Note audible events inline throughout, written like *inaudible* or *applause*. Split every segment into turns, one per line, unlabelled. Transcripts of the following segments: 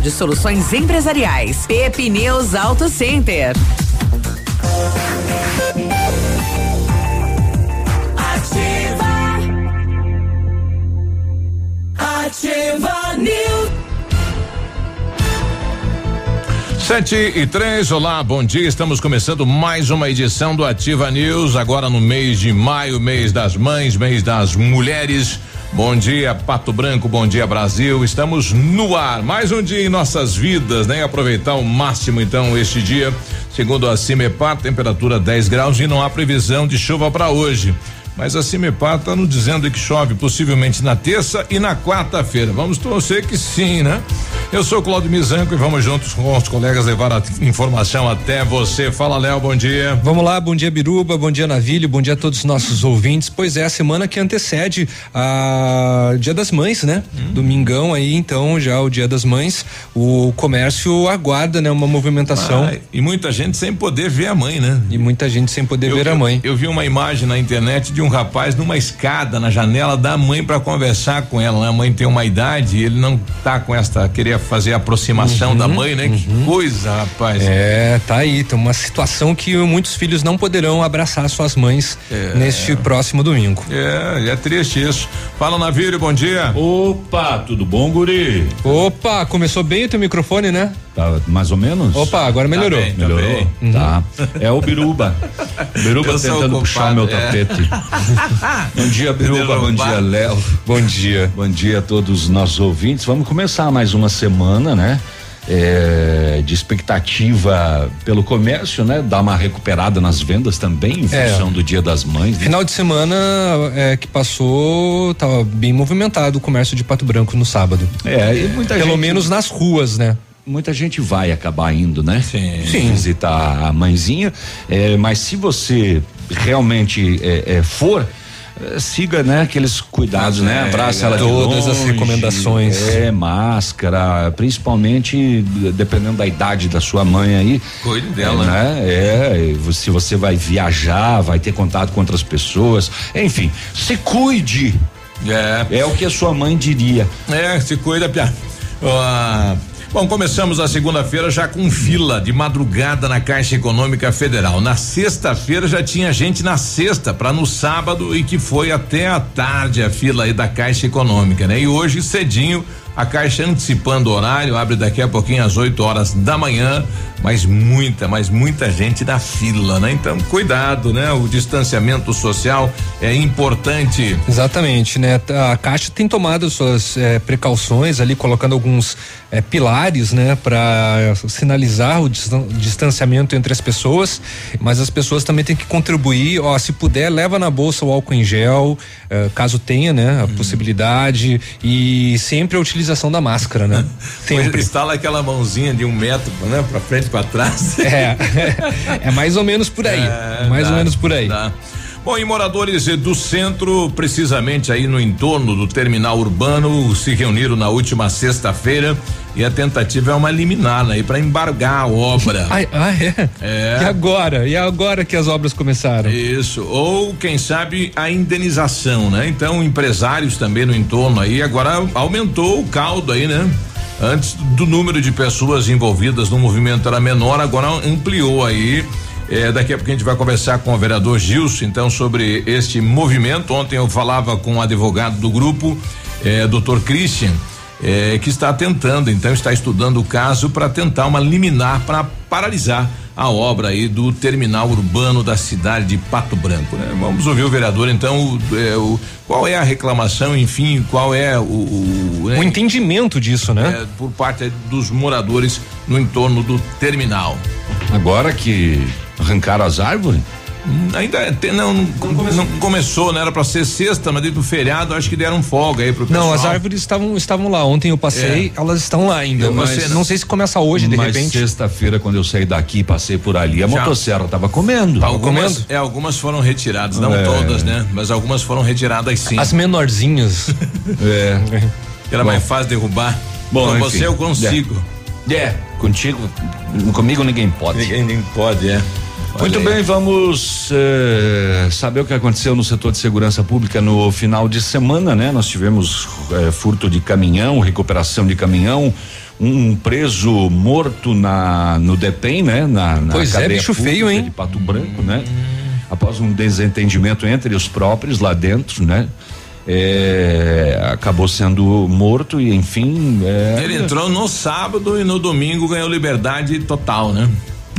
de Soluções Empresariais. Pepineus Auto Center.
Ativa. Ativa News.
Sete e três, olá, bom dia. Estamos começando mais uma edição do Ativa News, agora no mês de maio, mês das mães, mês das mulheres. Bom dia, Pato Branco, bom dia, Brasil. Estamos no ar. Mais um dia em nossas vidas, né? Aproveitar ao máximo, então, este dia. Segundo a CIMEPAR, temperatura 10 graus e não há previsão de chuva para hoje. Mas a CIMEPAR está nos dizendo que chove possivelmente na terça e na quarta-feira. Vamos torcer que sim, né? Eu sou Claudio Mizanco e vamos juntos com os colegas levar a informação até você. Fala, Léo, bom dia.
Vamos lá, bom dia, Biruba, bom dia, Navilho, bom dia a todos os nossos ouvintes. Pois é, a semana que antecede a Dia das Mães, né? Hum. Domingão aí, então, já o Dia das Mães. O comércio aguarda, né? Uma movimentação. Ah,
e muita gente sem poder ver a mãe, né?
E muita gente sem poder
eu
ver
vi,
a mãe.
Eu vi uma imagem na internet de um rapaz numa escada na janela da mãe para conversar com ela. Né? A mãe tem uma idade e ele não tá com esta queria fazer a aproximação uhum, da mãe, né? Uhum. Que coisa, rapaz.
É, tá aí, tem uma situação que muitos filhos não poderão abraçar suas mães é. neste próximo domingo.
É, é triste isso. Fala, Navírio, bom dia.
Opa, tudo bom, guri?
Opa, começou bem o teu microfone, né?
Tá mais ou menos?
Opa, agora melhorou.
Tá bem, melhorou? Tá, uhum. tá. É o Biruba. Biruba tentando puxar o meu é. tapete. *laughs* bom dia, Biruba. Bom dia, Léo.
Bom dia.
Bom dia a todos os nossos ouvintes. Vamos começar mais uma semana, né? É, de expectativa pelo comércio, né? Dar uma recuperada nas vendas também, em é. função do Dia das Mães.
Né? Final de semana é, que passou, estava bem movimentado o comércio de Pato Branco no sábado.
É, e muita
Pelo
gente,
menos nas ruas, né?
Muita gente vai acabar indo, né?
Sim. Sim.
Visitar a mãezinha, é, mas se você realmente é, é, for, é, siga, né, aqueles cuidados, né? Abraça ela
todas
longe,
as recomendações.
É, máscara, principalmente dependendo da idade da sua mãe aí.
Cuide dela,
né? É, se você vai viajar, vai ter contato com outras pessoas, enfim, se cuide.
É.
É o que a sua mãe diria.
É, se cuida, Pia. Uh, Bom, começamos a segunda-feira já com fila de madrugada na Caixa Econômica Federal. Na sexta-feira já tinha gente na sexta para no sábado e que foi até a tarde a fila aí da Caixa Econômica, né? E hoje cedinho a Caixa antecipando o horário, abre daqui a pouquinho às 8 horas da manhã, mas muita, mas muita gente na fila, né? Então, cuidado, né? O distanciamento social é importante.
Exatamente, né? A Caixa tem tomado suas eh, precauções ali, colocando alguns eh, pilares, né? Para sinalizar o distanciamento entre as pessoas, mas as pessoas também têm que contribuir, ó, se puder, leva na bolsa o álcool em gel, eh, caso tenha, né? A hum. possibilidade e sempre a utilização da máscara, né? *laughs*
Sempre. Instala aquela mãozinha de um metro, né? Pra frente, para trás. *laughs*
É, *laughs* é mais ou menos por aí. É, mais dá, ou menos por aí. Dá.
Bom, e moradores do centro, precisamente aí no entorno do terminal urbano, se reuniram na última sexta-feira e a tentativa é uma liminar aí né, para embargar a obra. *laughs*
ah, ah, é? é? E agora? E agora que as obras começaram?
Isso. Ou quem sabe a indenização, né? Então, empresários também no entorno aí agora aumentou o caldo aí, né? Antes do número de pessoas envolvidas no movimento era menor, agora ampliou aí É, daqui a pouco a gente vai conversar com o vereador Gilson, então, sobre este movimento. Ontem eu falava com o advogado do grupo, é, doutor Christian, é, que está tentando, então, está estudando o caso para tentar uma liminar para paralisar a obra aí do terminal urbano da cidade de Pato Branco. Né? Vamos ouvir o vereador, então, o, é, o, qual é a reclamação, enfim, qual é o. O,
né? o entendimento disso, né?
É, por parte dos moradores no entorno do terminal.
Agora que arrancaram as árvores?
Ainda é, tem, não, não, começou. não, começou, né? Era pra ser sexta, mas do feriado acho que deram folga aí pro pessoal.
Não, as árvores estavam, estavam lá. Ontem eu passei, é. elas estão lá ainda. mas você, não sei se começa hoje, de mas repente.
sexta-feira, quando eu saí daqui e passei por ali, a Já. motosserra tava comendo.
Algumas, comendo? É, algumas foram retiradas, não é. todas, né? Mas algumas foram retiradas sim.
As menorzinhas. *laughs*
é. Era Bom. mais fácil derrubar. Bom, Com você eu consigo.
É. é, contigo, comigo ninguém pode.
Ninguém pode, é.
Muito bem, vamos eh, saber o que aconteceu no setor de segurança pública no final de semana, né? Nós tivemos eh, furto de caminhão, recuperação de caminhão, um preso morto na no DEPEN, né? Na, na
pois é, bicho feio, hein?
De Pato Branco, né? Após um desentendimento entre os próprios lá dentro, né? É, acabou sendo morto e enfim. É,
Ele entrou no sábado e no domingo ganhou liberdade total, né?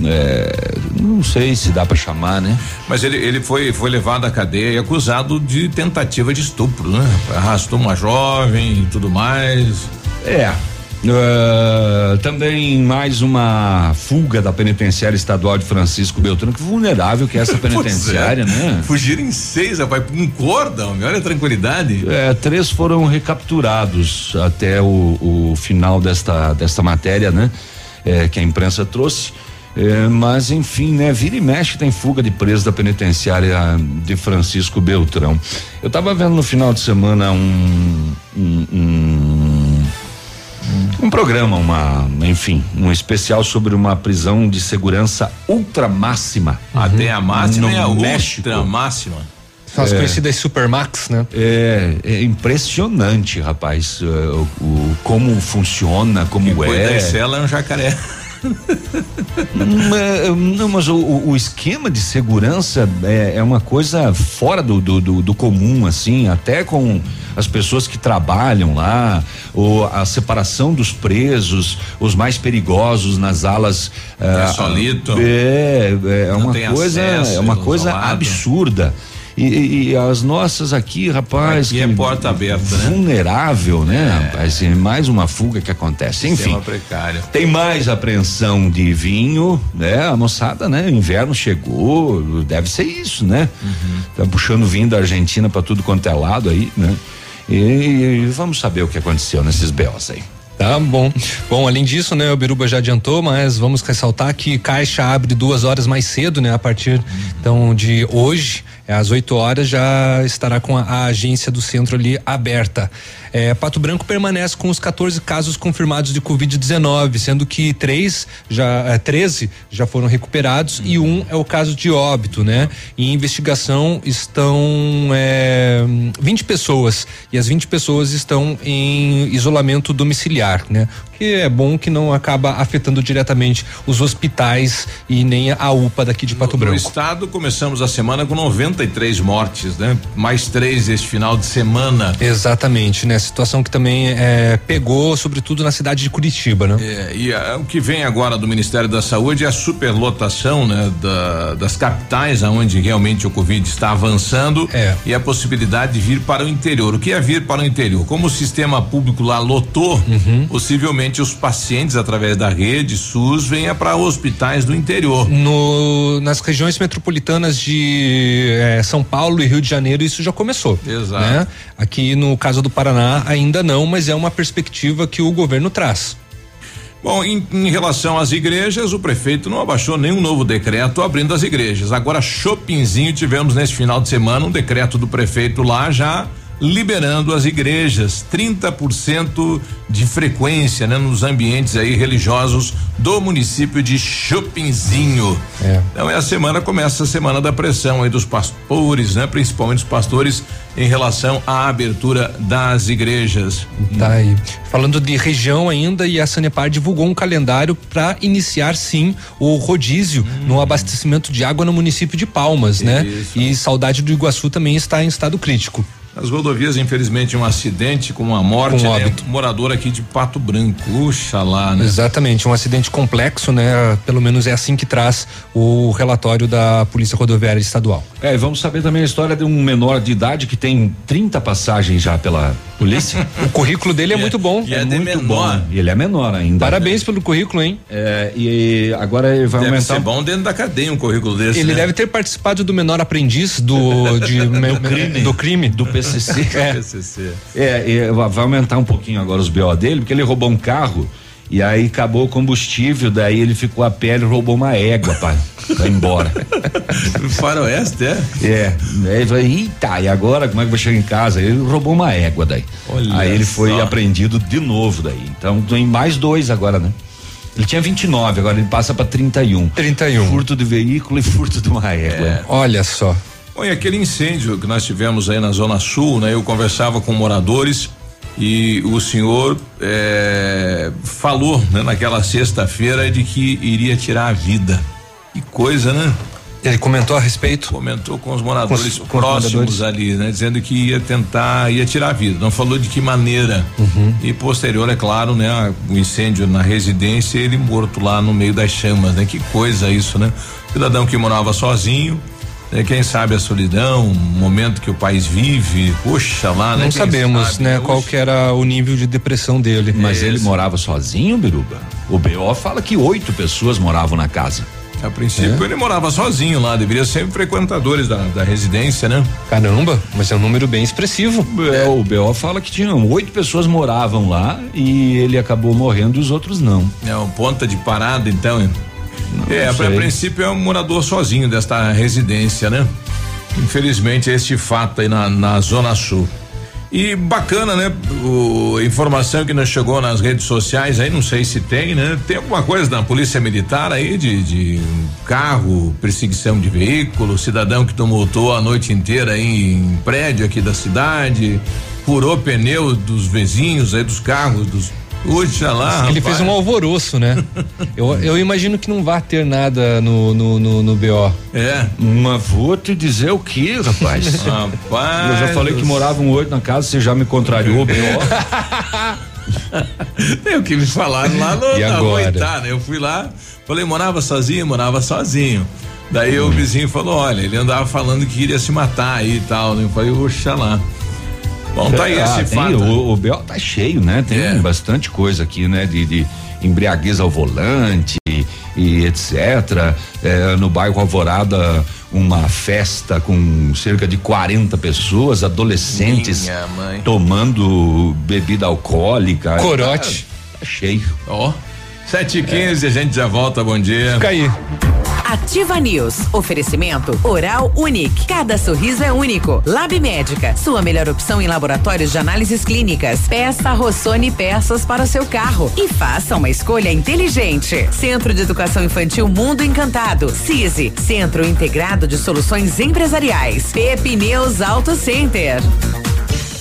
É, não sei se dá para chamar, né?
Mas ele, ele foi, foi levado à cadeia e acusado de tentativa de estupro, né? Arrastou uma jovem e tudo mais.
É. Uh, também mais uma fuga da penitenciária estadual de Francisco Beltrão, que vulnerável que é essa *laughs* penitenciária, é. né?
Fugiram em seis, rapaz, um cordão, olha a tranquilidade.
É, três foram recapturados até o, o final desta, desta matéria, né? É, que a imprensa trouxe. É, mas enfim, né? Vira e mexe tem fuga de preso da penitenciária de Francisco Beltrão. Eu estava vendo no final de semana um, um, um, um programa, uma, enfim, um especial sobre uma prisão de segurança ultra máxima.
Uhum. Até a máxima e a México. ultra máxima.
São as é, conhecidas Supermax, né?
É, é impressionante, rapaz, o, o, como funciona, como
Quem
é.
Cela é um jacaré.
Não, mas o, o, esquema de segurança é, é uma coisa fora do, do, do, do, comum, assim, até com as pessoas que trabalham lá, ou a separação dos presos, os mais perigosos nas alas.
É uh, solito.
É, é, é uma coisa, é uma coisa absurda. E, e, as nossas aqui, rapaz.
Aqui é porta aberta,
né? Vulnerável, né, é. rapaz? mais uma fuga que acontece. Enfim.
Precário.
Tem mais apreensão de vinho, né? A moçada, né? Inverno chegou, deve ser isso, né? Uhum. Tá puxando vinho da Argentina para tudo quanto é lado aí, né? E, e vamos saber o que aconteceu nesses BOs aí.
Tá bom. Bom, além disso, né, o Biruba já adiantou, mas vamos ressaltar que Caixa abre duas horas mais cedo, né, a partir então de hoje. É, às 8 horas já estará com a, a, agência do centro ali aberta. É, Pato Branco permanece com os 14 casos confirmados de Covid-19, sendo que três já, é, 13 já foram recuperados e um é o caso de óbito, né? Em investigação estão é, 20 pessoas e as 20 pessoas estão em isolamento domiciliar, né? É bom que não acaba afetando diretamente os hospitais e nem a UPA daqui de Pato no, Branco.
No estado começamos a semana com 93 mortes, né? Mais três este final de semana.
Exatamente, né? Situação que também é, pegou, sobretudo na cidade de Curitiba, né?
É, e a, o que vem agora do Ministério da Saúde é a superlotação, né? Da, das capitais aonde realmente o Covid está avançando
é.
e a possibilidade de vir para o interior. O que é vir para o interior? Como o sistema público lá lotou, uhum. possivelmente os pacientes através da rede SUS venha para hospitais do interior.
No, nas regiões metropolitanas de eh, São Paulo e Rio de Janeiro isso já começou.
Exato.
Né? Aqui no caso do Paraná ainda não, mas é uma perspectiva que o governo traz.
Bom, em, em, relação às igrejas, o prefeito não abaixou nenhum novo decreto abrindo as igrejas. Agora, Shoppingzinho, tivemos nesse final de semana um decreto do prefeito lá já liberando as igrejas 30% de frequência, né, nos ambientes aí religiosos do município de Chupinzinho. É. Então é a semana começa a semana da pressão aí dos pastores, né, principalmente os pastores em relação à abertura das igrejas.
Tá aí. Falando de região ainda, e a Sanepar divulgou um calendário para iniciar sim o rodízio hum. no abastecimento de água no município de Palmas, né? Isso. né? E Saudade do Iguaçu também está em estado crítico.
Nas rodovias, infelizmente, um acidente com uma morte, um né? morador aqui de Pato Branco, Oxalá, né?
Exatamente, um acidente complexo, né? Pelo menos é assim que traz o relatório da Polícia Rodoviária Estadual.
É, e vamos saber também a história de um menor de idade que tem 30 passagens já pela polícia. *laughs*
o currículo dele é, é muito bom.
E é,
é
muito menor. bom. E ele é menor ainda.
Parabéns né? pelo currículo, hein?
É, e agora ele vai
deve
aumentar.
Ser bom dentro da cadeia um currículo desse.
Ele
né?
deve ter participado do menor aprendiz do, de, *laughs* do crime. Do crime.
Do PCC. *laughs* é. PCC. É, vai aumentar um pouquinho agora os BO dele, porque ele roubou um carro e aí acabou o combustível, daí ele ficou a pele e roubou uma égua pra, pra ir embora. *laughs*
Faroeste, é?
É. Aí falou, eita, e agora como é que eu vou chegar em casa? Ele roubou uma égua daí. Olha aí ele foi só. apreendido de novo daí. Então tem mais dois agora, né? Ele tinha 29, agora ele passa para 31.
31.
Furto de veículo e furto de uma égua. É.
Olha só.
Bom, e aquele incêndio que nós tivemos aí na Zona Sul, né? Eu conversava com moradores e o senhor é, falou né, naquela sexta-feira de que iria tirar a vida. Que coisa, né?
Ele comentou a respeito?
Comentou com os moradores com, com próximos os ali, né? Dizendo que ia tentar, ia tirar a vida. Não falou de que maneira. Uhum. E posterior, é claro, né? O incêndio na residência, ele morto lá no meio das chamas, né? Que coisa isso, né? Cidadão que morava sozinho, é, quem sabe a solidão, o momento que o país vive, puxa lá,
né? Não sabemos, sabe, né? Qual que era o nível de depressão dele.
Mas ele morava sozinho, Biruba? O BO fala que oito pessoas moravam na casa.
A princípio é. ele morava sozinho lá, deveria ser frequentadores da, da residência, né?
Caramba, mas é um número bem expressivo.
É, o BO fala que tinham oito pessoas moravam lá e ele acabou morrendo e os outros não.
É um ponta de parada então, é, a, princípio é um morador sozinho desta residência, né? Infelizmente este fato aí na, na Zona Sul. E bacana, né? O, informação que nos chegou nas redes sociais aí, não sei se tem, né? Tem alguma coisa da polícia militar aí de, de carro, perseguição de veículo, cidadão que tumultou a noite inteira aí em prédio aqui da cidade, furou pneu dos vizinhos aí dos carros, dos Puxa lá.
Ele fez um alvoroço, né? *laughs* eu, eu imagino que não vai ter nada no, no, no, no BO.
É. Mas vou te dizer o que, rapaz? *laughs* rapaz. Eu já falei que moravam oito na casa, você já me contrariou *laughs* BO.
o que me falaram lá no, e agora? Né? Eu fui lá, falei, morava sozinho, morava sozinho. Daí hum. o vizinho falou, olha, ele andava falando que iria se matar aí e tal, né? Eu falei, oxalá. lá. Bom, tá aí ah, esse fato.
O, o BO tá cheio, né? Tem é. bastante coisa aqui, né? De, de embriaguez ao volante e etc. É, no bairro Alvorada, uma festa com cerca de 40 pessoas, adolescentes tomando bebida alcoólica.
Corote.
Tá, tá cheio.
Ó. Oh. Sete e quinze, é. a gente já volta, bom dia.
Fica aí.
Ativa News. Oferecimento Oral Unique. Cada sorriso é único. Lab Médica. Sua melhor opção em laboratórios de análises clínicas. Peça Rossoni peças para o seu carro. E faça uma escolha inteligente. Centro de Educação Infantil Mundo Encantado. CISI. Centro Integrado de Soluções Empresariais. Pepineus Auto Center.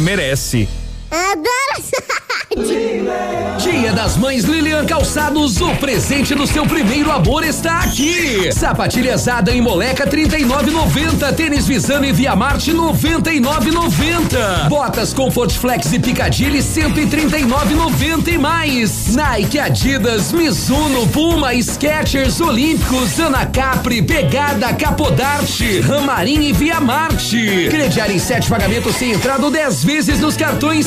merece.
Dia das Mães Lilian Calçados, o presente do seu primeiro amor está aqui. Sapatilhas em Moleca 39,90, tênis Visame Via Marte 99,90. Botas Comfort Flex e Picadilly 139,90 e mais. Nike, Adidas, Mizuno, Puma, Skechers, Olímpicos, Ana Capri, Pegada, Capodarte, Ramarim e Via Marte. Crediar em sete pagamentos sem entrada 10 vezes nos cartões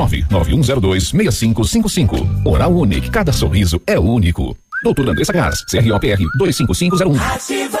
99102 6555. Oral Unique, cada sorriso é único. Doutor Andressa Gás, CROPR 25501. Ativa!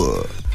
Tour.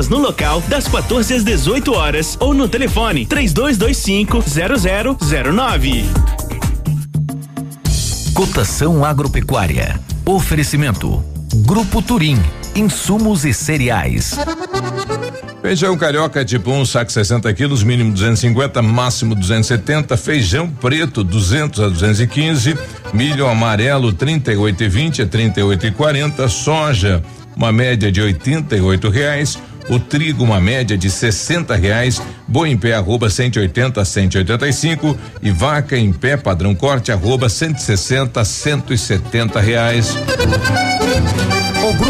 vendas no local das 14 às 18 horas ou no telefone 3225 0009.
Cotação agropecuária. Oferecimento. Grupo Turim. Insumos e cereais.
Feijão carioca tipo 1, um, saco 60 quilos, mínimo 250, máximo 270. Feijão preto 200 a 215. Milho amarelo 38 e 20 a 38 e 40. Soja uma média de 88 reais o trigo uma média de 60 reais, boi em pé arroba 180 a 185 e vaca em pé padrão corte arroba 160 a 170 reais.
O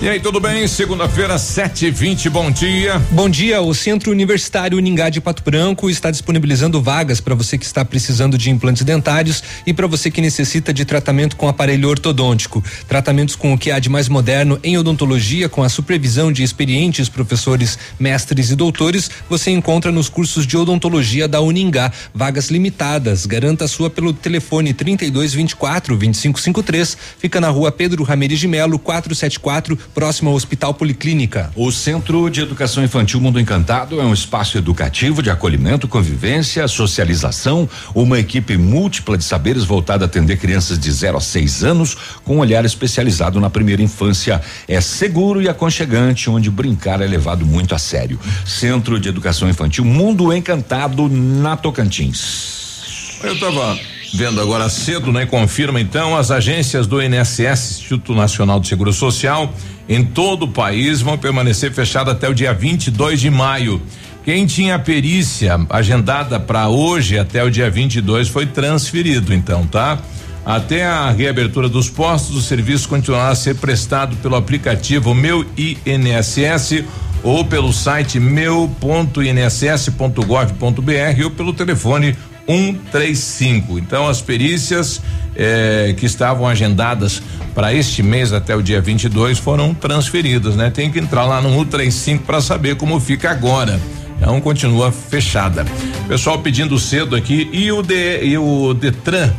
E aí, tudo bem? Segunda-feira, 7h20, bom dia.
Bom dia. O Centro Universitário Uningá de Pato Branco está disponibilizando vagas para você que está precisando de implantes dentários e para você que necessita de tratamento com aparelho ortodôntico. Tratamentos com o que há de mais moderno em odontologia, com a supervisão de experientes professores, mestres e doutores, você encontra nos cursos de odontologia da Uningá. Vagas limitadas. Garanta a sua pelo telefone 3224 2553. Fica na rua Pedro Ramirez de Melo, 474 próximo ao Hospital Policlínica.
O Centro de Educação Infantil Mundo Encantado é um espaço educativo de acolhimento, convivência, socialização, uma equipe múltipla de saberes voltada a atender crianças de 0 a 6 anos com um olhar especializado na primeira infância. É seguro e aconchegante, onde brincar é levado muito a sério. Centro de Educação Infantil Mundo Encantado na Tocantins.
Eu tava vendo agora cedo, né? Confirma então as agências do INSS, Instituto Nacional de Seguro Social, em todo o país vão permanecer fechadas até o dia 22 de maio. Quem tinha perícia agendada para hoje até o dia 22 foi transferido, então, tá? Até a reabertura dos postos, o serviço continuará a ser prestado pelo aplicativo Meu INSS ou pelo site meu.inss.gov.br ou pelo telefone 135. Então, as perícias eh, que estavam agendadas para este mês até o dia 22 foram transferidas, né? Tem que entrar lá no 135 para saber como fica agora. Então continua fechada. Pessoal pedindo cedo aqui e o de, e o Detran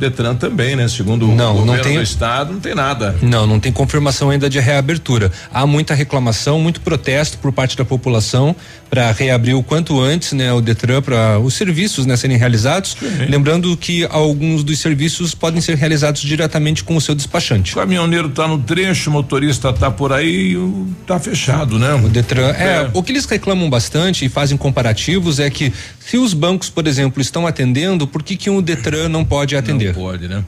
Detran também, né? Segundo
não,
o governo
não tem,
do estado, não tem nada.
Não, não tem confirmação ainda de reabertura. Há muita reclamação, muito protesto por parte da população para reabrir o quanto antes, né, o Detran para os serviços, né, serem realizados. Sim. Lembrando que alguns dos serviços podem ser realizados diretamente com o seu despachante.
O caminhoneiro está no trecho, o motorista está por aí, está fechado, né?
O Detran, é, é, o que eles reclamam bastante e fazem comparativos é que se os bancos, por exemplo, estão atendendo, por que que o Detran não pode atender?
Não pode, né?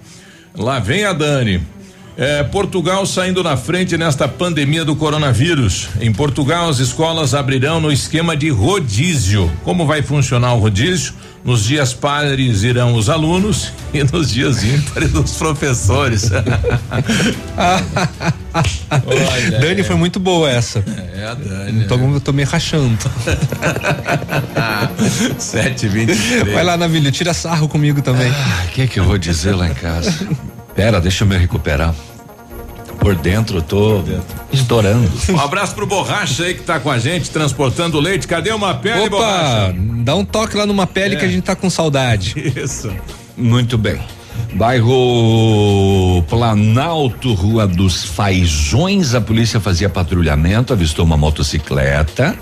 Lá vem a Dani. É, Portugal saindo na frente nesta pandemia do coronavírus. Em Portugal, as escolas abrirão no esquema de rodízio. Como vai funcionar o rodízio? Nos dias pares irão os alunos e nos dias ímpares os professores.
Olha, *laughs* Dani é. foi muito boa essa.
É, a Dani.
Tô, é. tô me rachando. *laughs*
Sete vinte.
Vai lá, Navilho, tira sarro comigo também. O
ah, que que eu vou dizer lá em casa? Pera, deixa eu me recuperar. Por dentro, eu tô dentro. estourando.
Um abraço pro Borracha aí que tá com a gente, transportando leite. Cadê uma pele,
Opa,
Borracha?
dá um toque lá numa pele é. que a gente tá com saudade.
Isso.
Muito bem. Bairro Planalto, Rua dos Faisões, a polícia fazia patrulhamento, avistou uma motocicleta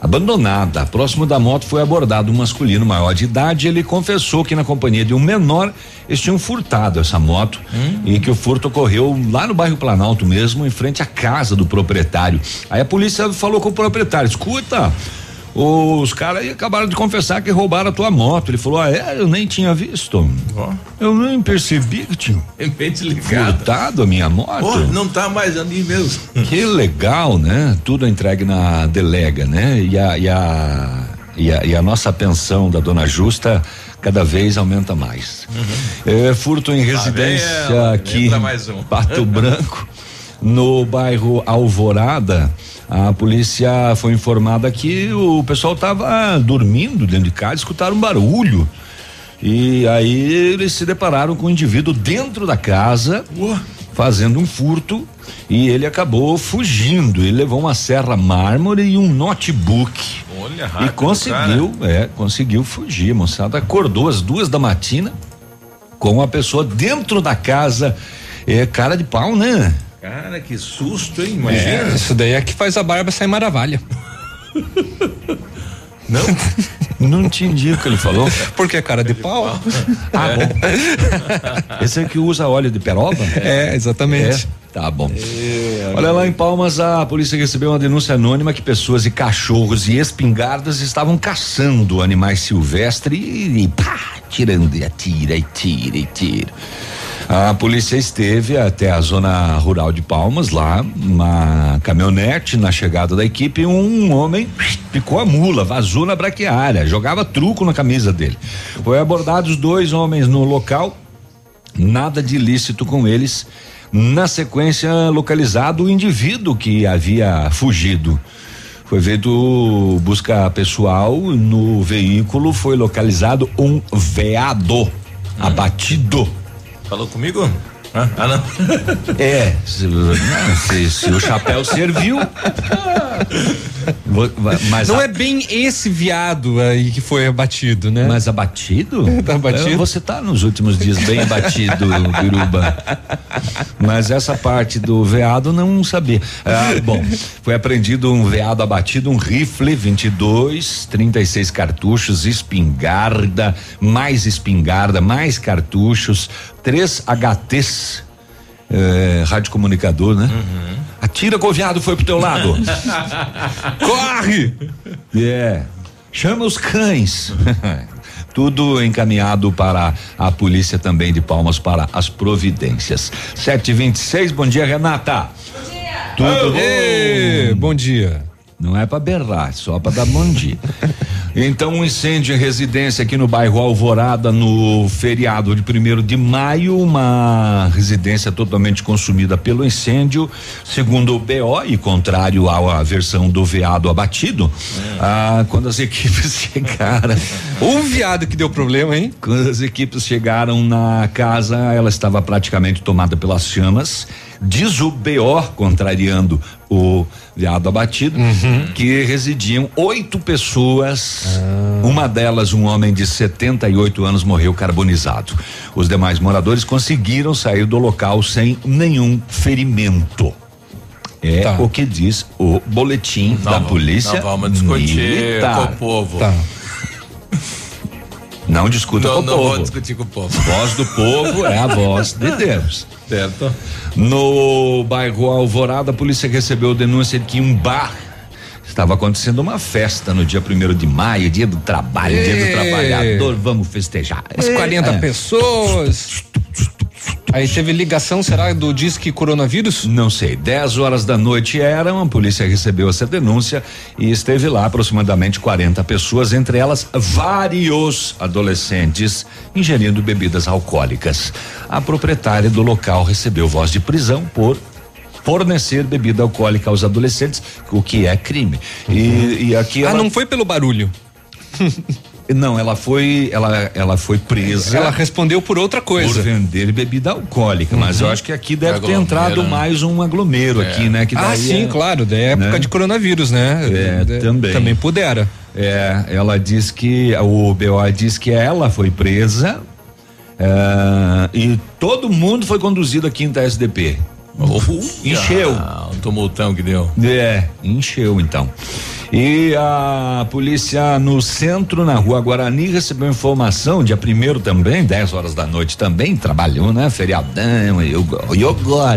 abandonada. Próximo da moto foi abordado um masculino maior de idade. Ele confessou que na companhia de um menor eles tinham furtado essa moto hum. e que o furto ocorreu lá no bairro Planalto mesmo, em frente à casa do proprietário. Aí a polícia falou com o proprietário: escuta, os caras acabaram de confessar que roubaram a tua moto. Ele falou: Ah, é? Eu nem tinha visto. Oh. Eu nem percebi que tinha. Furtado a minha moto. Oh,
não tá mais ali mesmo. *laughs*
Que legal, né? Tudo entregue na delega, né? E a, e a, e a, e a nossa pensão da dona Justa cada vez aumenta mais. Uhum. É, furto em residência aqui, um. Pato *laughs* Branco, no bairro Alvorada. A polícia foi informada que o pessoal estava dormindo dentro de casa, escutaram um barulho. E aí eles se depararam com um indivíduo dentro da casa, fazendo um furto, e ele acabou fugindo. Ele levou uma serra mármore e um notebook.
Olha, rápido,
E conseguiu,
cara.
é, conseguiu fugir. Moçada acordou às duas da matina com a pessoa dentro da casa. É cara de pau, né?
Cara, que susto, hein? Imagina.
É, isso daí é que faz a barba sair maravilha. *laughs*
Não? Não entendi o que ele falou.
Porque é cara de pau.
Ah, bom. *laughs* Esse é que usa óleo de peroba?
É, exatamente.
É, tá bom. É, Olha lá em Palmas, a polícia recebeu uma denúncia anônima que pessoas e cachorros e espingardas estavam caçando animais silvestres e, e pá, tirando e atira e tira e tira. A polícia esteve até a zona rural de Palmas, lá, uma caminhonete na chegada da equipe, um homem picou a mula, vazou na braquiária, jogava truco na camisa dele. Foi abordados dois homens no local, nada de ilícito com eles. Na sequência, localizado o indivíduo que havia fugido. Foi feito busca pessoal no veículo, foi localizado um veado abatido
Falou comigo? Ah, ah, não. *laughs*
É, se, não, se, se o chapéu serviu. mas
Não
a-
é bem esse viado aí que foi abatido, né?
Mas abatido? *laughs*
Tá abatido?
É, Você tá nos últimos dias bem abatido, Biruba. Mas essa parte do veado não sabia. Ah, bom, foi apreendido um veado abatido, um rifle 22, 36 cartuchos, espingarda, mais espingarda, mais cartuchos, três HTs. É, rádio comunicador, né? Atira que o veado foi pro teu lado. *laughs* Corre! É. Chama os cães. *laughs* Tudo encaminhado para a polícia também de Palmas para as providências. 726, bom dia, Renata. Bom dia. Tudo
Ê,
bom?
bom dia.
Não é para berrar, só para dar bom dia. *laughs* Então, um incêndio em residência aqui no bairro Alvorada no feriado de primeiro de maio, uma residência totalmente consumida pelo incêndio, segundo o BO e contrário à versão do veado abatido. Ah, quando as equipes *laughs* chegaram,
Um viado que deu problema, hein?
quando as equipes chegaram na casa, ela estava praticamente tomada pelas chamas. Diz o BO, contrariando o veado abatido, que residiam oito pessoas. Uma delas, um homem de 78 anos, morreu carbonizado. Os demais moradores conseguiram sair do local sem nenhum ferimento. É
Tá.
o que diz o boletim da
vamos-
polícia.
Não vamos discutir
militar.
com o povo.
Tá.
Não discuta
Não,
com o
não
povo.
vou discutir com o povo.
Voz do povo é a voz de Deus.
Certo.
No bairro Alvorada, a polícia recebeu denúncia de que um bar estava acontecendo uma festa no dia primeiro de maio, dia do trabalho, dia do trabalhador, vamos festejar.
Umas 40
É.
pessoas. Aí teve ligação, será, do Disque Coronavírus?
Não sei, 10 horas da noite eram, a polícia recebeu essa denúncia e esteve lá aproximadamente 40 pessoas, entre elas vários adolescentes ingerindo bebidas alcoólicas. A proprietária do local recebeu voz de prisão por fornecer bebida alcoólica aos adolescentes, o que é crime. E, e aqui
Ah,
ela,
não foi pelo barulho. *laughs*
não, ela foi, ela, ela foi presa.
Ela respondeu por outra
por
coisa.
vender bebida alcoólica, mas eu acho que aqui deve ter
Aglomero,
entrado
né?
mais um aglomero aqui, né? Que
Ah, sim,
é-
claro, da época
né?
de coronavírus, né?
É,
De-
também.
Também pudera.
É, ela diz que o BO diz que ela foi presa é, e todo mundo foi conduzido à quinta SDP. Encheu.
Ah, o tumultão que deu.
É, encheu então. E a polícia no centro, na rua Guarani, recebeu informação, dia primeiro também, 10 horas da noite também, trabalhou, né? Feriadão,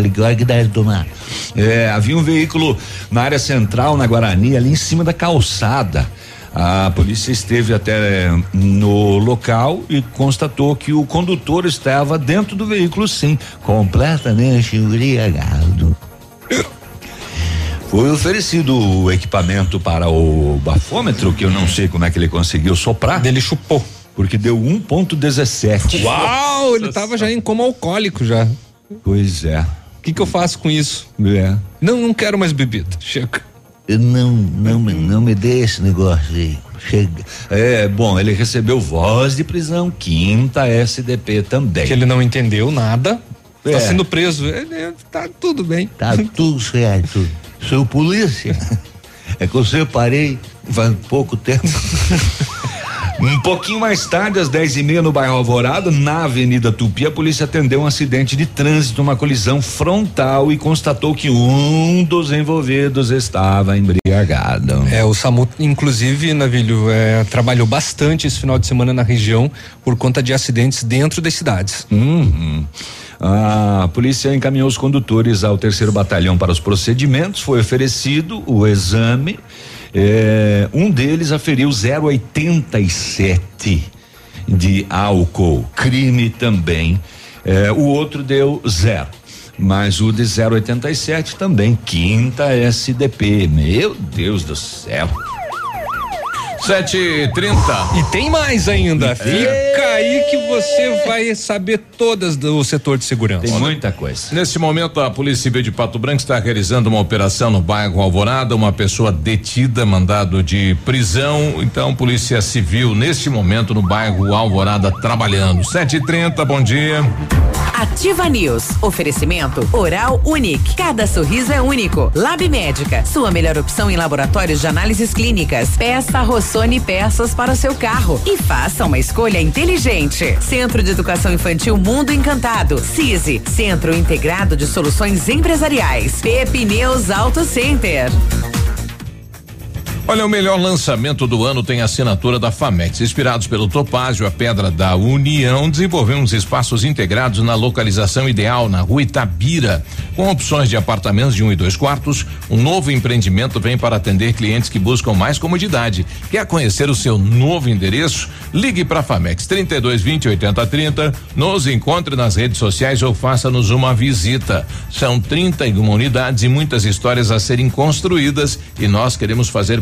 gosto que deve tomar. É, havia um veículo na área central, na Guarani, ali em cima da calçada. A polícia esteve até no local e constatou que o condutor estava dentro do veículo, sim, completamente embriagado. Foi oferecido o equipamento para o bafômetro, que eu não sei como é que ele conseguiu soprar.
Ele chupou.
Porque deu 1.17.
Uau, ele tava já em coma alcoólico já. O
Pois é.
que que eu faço com isso?
É.
Não, não quero mais bebida. Chega.
Não, não, me- não me dê esse negócio aí. Chega. É, bom, ele recebeu voz de prisão, quinta SDP também.
Que ele não entendeu nada.
É.
Tá sendo preso. Ele, tá tudo bem.
Tá tudo certo. Seu polícia. É que eu separei faz pouco tempo. Um pouquinho mais tarde, às 10 e meia, no bairro Alvorada, na Avenida Tupi, a polícia atendeu um acidente de trânsito, uma colisão frontal e constatou que um dos envolvidos estava embriagado.
É, o SAMU, inclusive, Navilho, é, trabalhou bastante esse final de semana na região por conta de acidentes dentro das cidades.
Uhum. A polícia encaminhou os condutores ao terceiro batalhão para os procedimentos. Foi oferecido o exame. É, um deles aferiu 0,87 de álcool, crime também. É, o outro deu zero. Mas o de 0,87 também, quinta SDP. Meu Deus do céu.
Sete e trinta.
E tem mais ainda. Fica aí que você vai saber todas do setor de segurança.
Tem muita coisa.
Neste momento, a Polícia Civil de Pato Branco está realizando uma operação no bairro Alvorada, uma pessoa detida, mandado de prisão. Então, Polícia Civil, neste momento, no bairro Alvorada, trabalhando. Sete e trinta, bom dia.
Ativa News. Oferecimento Oral Unique. Cada sorriso é único. Lab Médica. Sua melhor opção em laboratórios de análises clínicas. Peça Rossoni peças para o seu carro e faça uma escolha inteligente. Centro de Educação Infantil Mundo Encantado. CISI. Centro Integrado de Soluções Empresariais. Pepineus Auto Center.
Olha, o melhor lançamento do ano tem a assinatura da Famex. Inspirados pelo Topázio, a Pedra da União, desenvolvemos espaços integrados na localização ideal, na rua Itabira, com opções de apartamentos de um e dois quartos. Um novo empreendimento vem para atender clientes que buscam mais comodidade. Quer conhecer o seu novo endereço? Ligue para a Famex 32 20 80 30. Nos encontre nas redes sociais ou faça-nos uma visita. São 31 unidades e muitas histórias a serem construídas e nós queremos fazer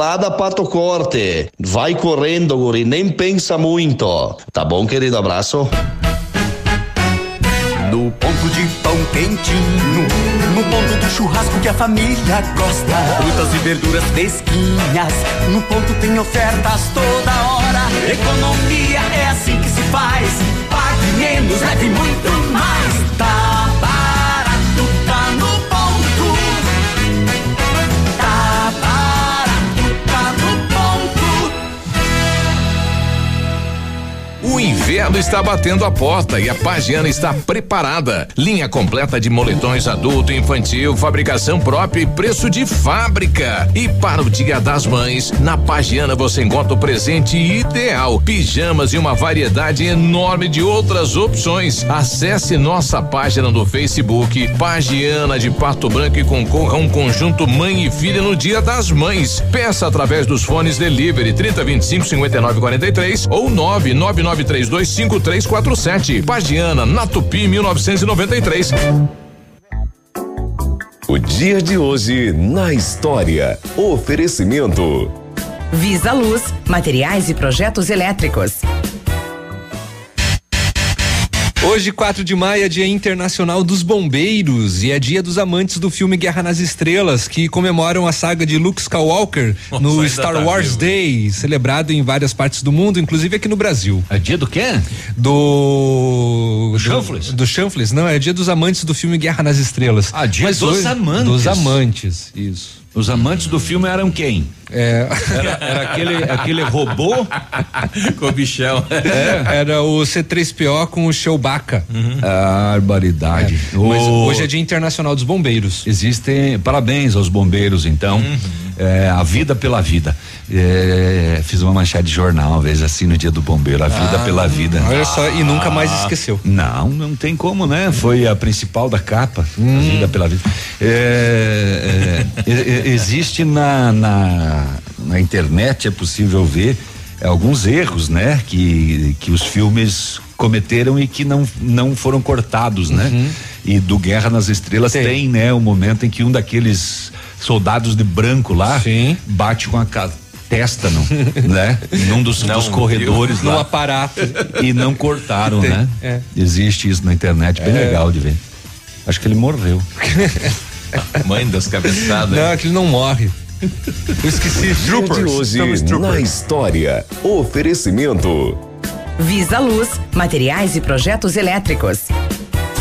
lá da Pato Corte. Vai correndo, guri, nem pensa muito. Tá bom, querido? Abraço.
No ponto de pão quentinho, no ponto do churrasco que a família gosta. Frutas e verduras fresquinhas, no ponto tem ofertas toda hora. Economia é assim que se faz. Pague menos, leve muito
O inverno está batendo a porta e a Pagiana está preparada. Linha completa de moletões adulto e infantil, fabricação própria e preço de fábrica. E para o Dia das Mães, na Pagiana você encontra o presente ideal: pijamas e uma variedade enorme de outras opções. Acesse nossa página no Facebook, Pagiana de Pato Branco e concorra a um conjunto mãe e filha no Dia das Mães. Peça através dos fones delivery 3025 5943 ou 999325347. Pagiana, na Tupi 1993.
O dia de hoje na história. Oferecimento.
Visa Luz, materiais e projetos elétricos.
Hoje, 4 de maio, é Dia Internacional dos Bombeiros e é dia dos amantes do filme Guerra nas Estrelas, que comemoram a saga de Luke Skywalker
Nossa,
no Star
tá
Wars
vivo.
Day, celebrado em várias partes do mundo, inclusive aqui no Brasil.
É dia do quê?
Do. Do
chanfles?
Do chanfles, não, é dia dos amantes do filme Guerra nas Estrelas.
Ah, dia
Mas
dos
hoje-
amantes.
Dos amantes, isso.
Os amantes do filme eram quem?
É.
Era, era aquele, aquele robô *laughs*
com o bichão.
É, era o C3PO com o Chewbacca.
Barbaridade.
É. Mas
O-
hoje é Dia Internacional dos Bombeiros.
Existem, parabéns aos bombeiros, então.
Uhum.
É, a vida pela vida. É, fiz uma manchete de jornal, uma vez assim, no dia do bombeiro. A vida
Ah,
pela vida.
olha só, e nunca mais esqueceu.
Não, não tem como, né? Foi a principal da capa.
Hum.
A vida pela vida. É, é, é, existe na, na, na internet, é possível ver é, alguns erros, né? Que, que os filmes cometeram e que não, não foram cortados, né?
Uhum.
E do Guerra nas Estrelas tem, né? O momento em que um daqueles soldados de branco lá bate com a testa, não, né? Num dos,
Não,
dos corredores
num
lá.
aparato.
E não cortaram,
Tem,
né?
é.
Existe isso na internet, bem
É.
legal de ver. Acho que ele morreu. *laughs*
Mãe das cabeçadas.
Não, aquele não morre. Eu esqueci.
Dia de hoje na história. Oferecimento.
Visa Luz, materiais e projetos elétricos.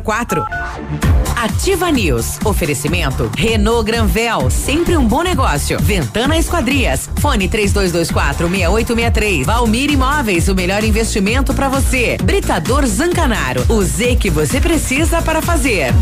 3224. Ativa News. Oferecimento Renault Granvel, sempre um bom negócio. Ventana Esquadrias. Fone 3224 6863. Valmir Imóveis, o melhor investimento para você. Britador Zancanaro. O Z que você precisa para fazer.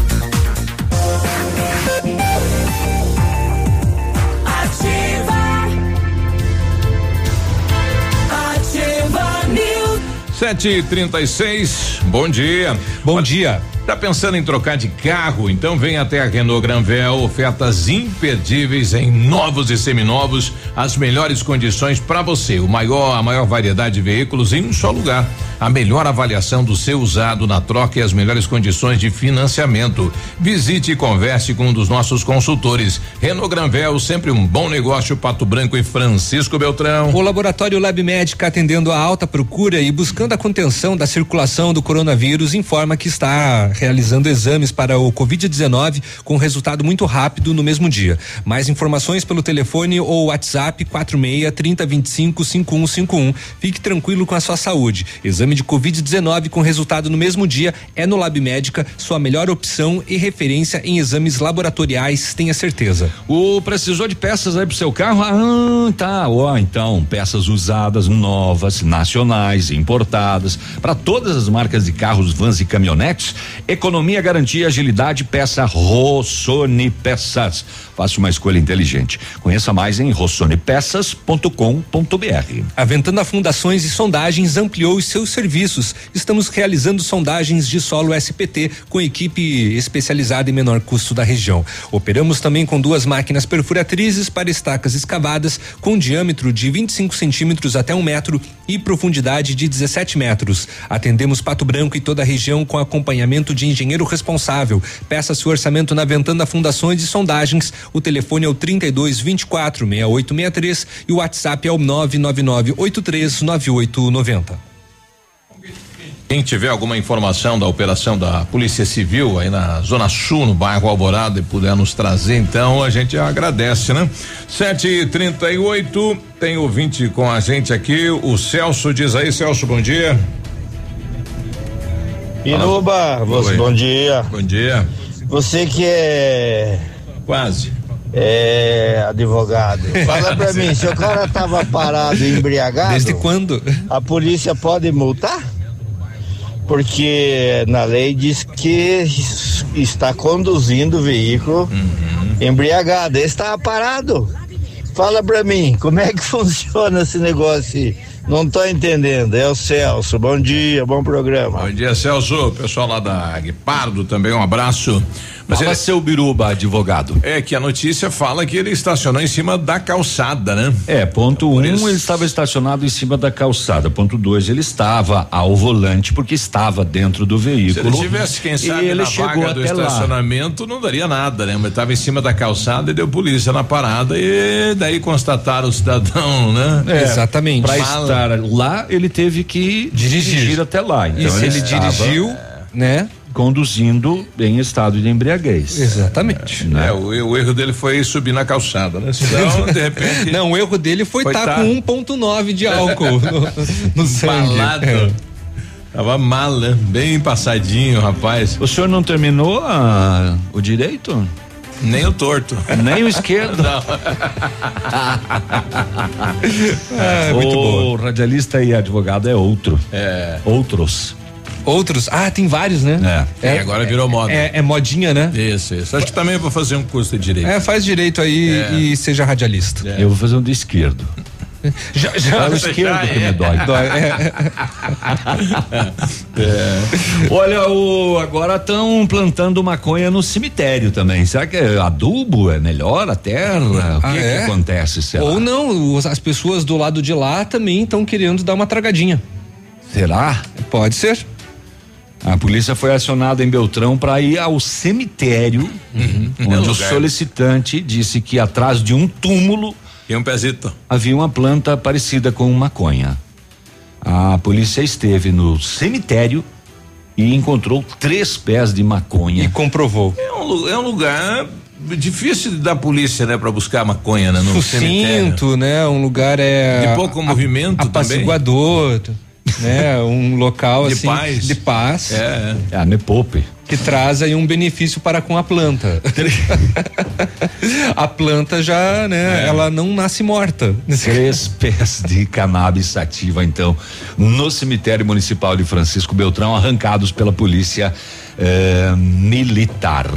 Ativa News. Sete e trinta e seis, bom dia.
Bom dia.
Tá pensando em trocar de carro? Então vem até a Renault Granvel, ofertas imperdíveis em novos e seminovos, as melhores condições para você, o maior, a maior variedade de veículos em um só lugar. A melhor avaliação do seu usado na troca e as melhores condições de financiamento. Visite e converse com um dos nossos consultores. Renault Granvel, sempre um bom negócio, Pato Branco e Francisco Beltrão.
O laboratório Lab Médica, atendendo a alta procura e buscando a contenção da circulação do coronavírus, informa que está realizando exames para o Covid-19 com resultado muito rápido no mesmo dia. Mais informações pelo telefone ou WhatsApp 46 30 25 5151. Fique tranquilo com a sua saúde. Exame de Covid-19 com resultado no mesmo dia é no Lab Médica, sua melhor opção e referência em exames laboratoriais, tenha certeza.
O precisou de peças aí pro seu carro? Ah, tá. Ó, então, peças usadas, novas, nacionais, importadas, para todas as marcas de carros, vans e caminhonetes. Economia, garantia, agilidade, peça Rossoni Peças. Faça uma escolha inteligente. Conheça mais em rossonepeças.com.br.
A Ventana Fundações e Sondagens ampliou os seus serviços. Estamos realizando sondagens de solo SPT com equipe especializada em menor custo da região. Operamos também com duas máquinas perfuratrizes para estacas escavadas com diâmetro de 25 centímetros até um metro e profundidade de 17 metros. Atendemos Pato Branco e toda a região com acompanhamento de engenheiro responsável. Peça seu orçamento na Ventana Fundações e Sondagens. O telefone é o 32 24 6863 e o WhatsApp é o 999 83 9890.
Quem tiver alguma informação da operação da Polícia Civil aí na Zona Sul, no bairro Alvorada, e puder nos trazer, então a gente agradece, né? Sete e trinta e oito, tem ouvinte com a gente aqui, o Celso diz aí, Celso, bom dia.
Inuba, você, bom dia.
Bom dia.
Você que é.
Quase.
É advogado. *laughs* Fala pra mim, se o cara tava parado e embriagado.
Desde quando?
A polícia pode multar? Porque na lei diz que está conduzindo o veículo embriagado. Ele estava parado. Fala pra mim, como é que *laughs* funciona esse negócio aí? Não tô entendendo. É o Celso. Bom dia, bom programa.
Bom dia, Celso. Pessoal lá da Guepardo também, um abraço. Mas
Fala
ele,
seu biruba, advogado.
é que a notícia fala que ele estacionou em cima da calçada, né?
É, ponto
Por
um,
isso-
ele estava estacionado em cima da calçada. Ponto dois, ele estava ao volante porque estava dentro do
Se
veículo.
ele tivesse, quem sabe,
ele
na
chegou
vaga do
até lá.
estacionamento, não daria nada, né? Mas estava em cima da calçada e deu polícia na parada e daí constataram o cidadão, né?
É,
Exatamente.
Para estar lá, ele teve que
Dirigir.
dirigir, até lá. Então
e se ele
estava
dirigiu, né?
Conduzindo em estado de embriaguez.
Exatamente.
Né?
É, o, o erro dele foi subir na calçada, né? Senão, *laughs* de repente.
Não, o erro dele foi estar
tá.
com 1.9 de álcool no, no *laughs* sangue. É.
Tava mal, né? Bem passadinho, rapaz.
O senhor não terminou a- o direito?
Nem o torto.
Nem o esquerdo. *laughs*
Não.
É, muito
o radialista e advogado é outro.
É.
Outros.
Outros, ah, tem vários, né?
É, agora virou moda.
É, é modinha, né?
Isso, isso. Acho que também vou fazer um curso de direito.
É, faz direito aí
É.
e seja radialista.
Eu vou fazer um do esquerdo. *laughs*
Já, já.
É o esquerdo que me dói.
Dói, *laughs* é.
Olha, o, agora estão plantando maconha no cemitério também. Será que é adubo é melhor a terra? O que,
Ah,
que
é?
acontece? Será?
Ou não, as pessoas do lado de lá também estão querendo dar uma tragadinha.
Será?
Pode ser.
A polícia foi acionada em Beltrão para ir ao cemitério, onde
É
o
lugar.
solicitante disse que atrás de um túmulo
E um pezito.
havia uma planta parecida com maconha. A polícia esteve no cemitério e encontrou três pés de maconha.
E comprovou.
É um, é um lugar difícil da polícia, né, para buscar maconha, né, no cemitério.
Sucinto, né? Um lugar é.
De pouco movimento também.
apaciguador, né? Um local
De
assim
paz.
de paz.
É.
Ah, me poupe.
Que traz aí um benefício para com a planta. *laughs* a planta já, né, é. ela não nasce morta.
Três pés de cannabis sativa, então, no cemitério municipal de Francisco Beltrão, arrancados pela polícia é, militar.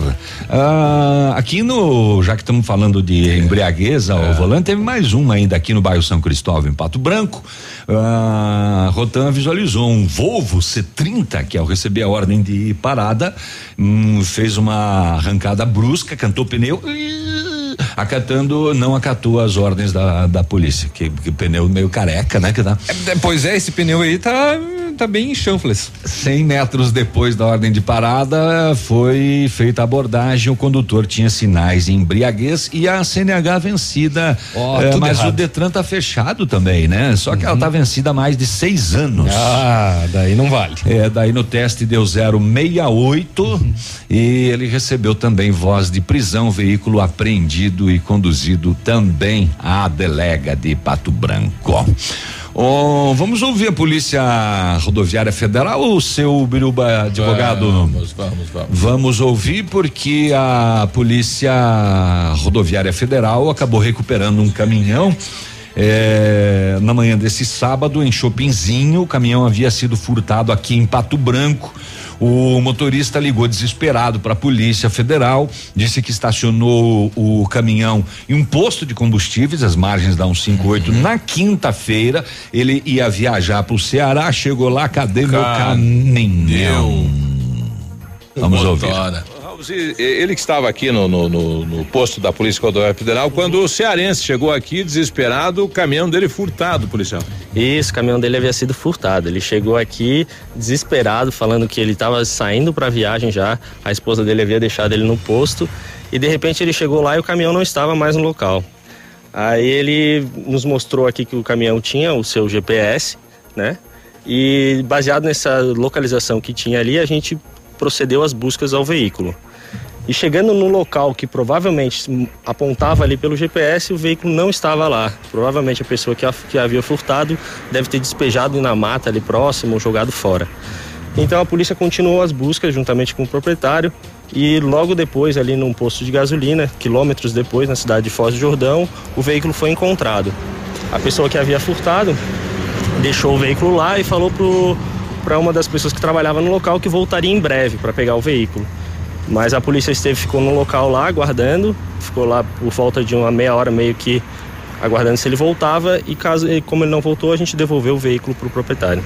Ah, aqui no, já que estamos falando de embriagueza ao é. volante, teve mais uma ainda aqui no bairro São Cristóvão, em Pato Branco. Ah, Rotan visualizou um Volvo C30 que ao receber a ordem de parada hum, fez uma arrancada brusca, cantou pneu acatando, não acatou as ordens da, da polícia, que, que pneu meio careca, né? Que dá.
É, pois é, esse pneu aí tá tá bem em chanfles.
100 metros depois da ordem de parada, foi feita a abordagem. O condutor tinha sinais de embriaguez e a CNH vencida. Oh, é, mas errado. o Detran tá fechado também, né? Só que uhum. ela tá vencida há mais de seis anos.
Ah, daí não vale.
É, daí no teste deu 068 uhum. e ele recebeu também voz de prisão, veículo apreendido e conduzido também à delega de Pato Branco. Oh, vamos ouvir a Polícia Rodoviária Federal, o seu Biruba advogado?
Vamos, vamos, vamos.
Vamos ouvir porque a Polícia Rodoviária Federal acabou recuperando um caminhão. É, na manhã desse sábado, em Chopinzinho, o caminhão havia sido furtado aqui em Pato Branco. O motorista ligou desesperado para a Polícia Federal, disse que estacionou o, caminhão em um posto de combustíveis, às margens da 158, uhum. na quinta-feira. Ele ia viajar para o Ceará, chegou lá, cadê meu caminhão?
Vamos ouvir ele que estava aqui no, no, no, no posto da Polícia Rodoviária Federal, quando o cearense chegou aqui desesperado, o caminhão dele furtado, policial.
Isso, o caminhão dele havia sido furtado. Ele chegou aqui desesperado, falando que ele estava saindo para a viagem já, a esposa dele havia deixado ele no posto e de repente ele chegou lá e o caminhão não estava mais no local. Aí ele nos mostrou aqui que o caminhão tinha o seu GPS, né? E baseado nessa localização que tinha ali, a gente procedeu às buscas ao veículo. E chegando no local que provavelmente apontava ali pelo GPS, o veículo não estava lá. Provavelmente a pessoa que, a, que havia furtado deve ter despejado na mata ali próximo ou jogado fora. Então a polícia continuou as buscas juntamente com o proprietário e logo depois, ali num posto de gasolina, quilômetros depois, na cidade de Foz do Jordão, o veículo foi encontrado. A pessoa que havia furtado deixou o veículo lá e falou para uma das pessoas que trabalhava no local que voltaria em breve para pegar o veículo. Mas a polícia esteve, ficou no local lá, aguardando, ficou lá por volta de uma meia hora, meio que aguardando se ele voltava e caso, como ele não voltou, a gente devolveu o veículo para o proprietário.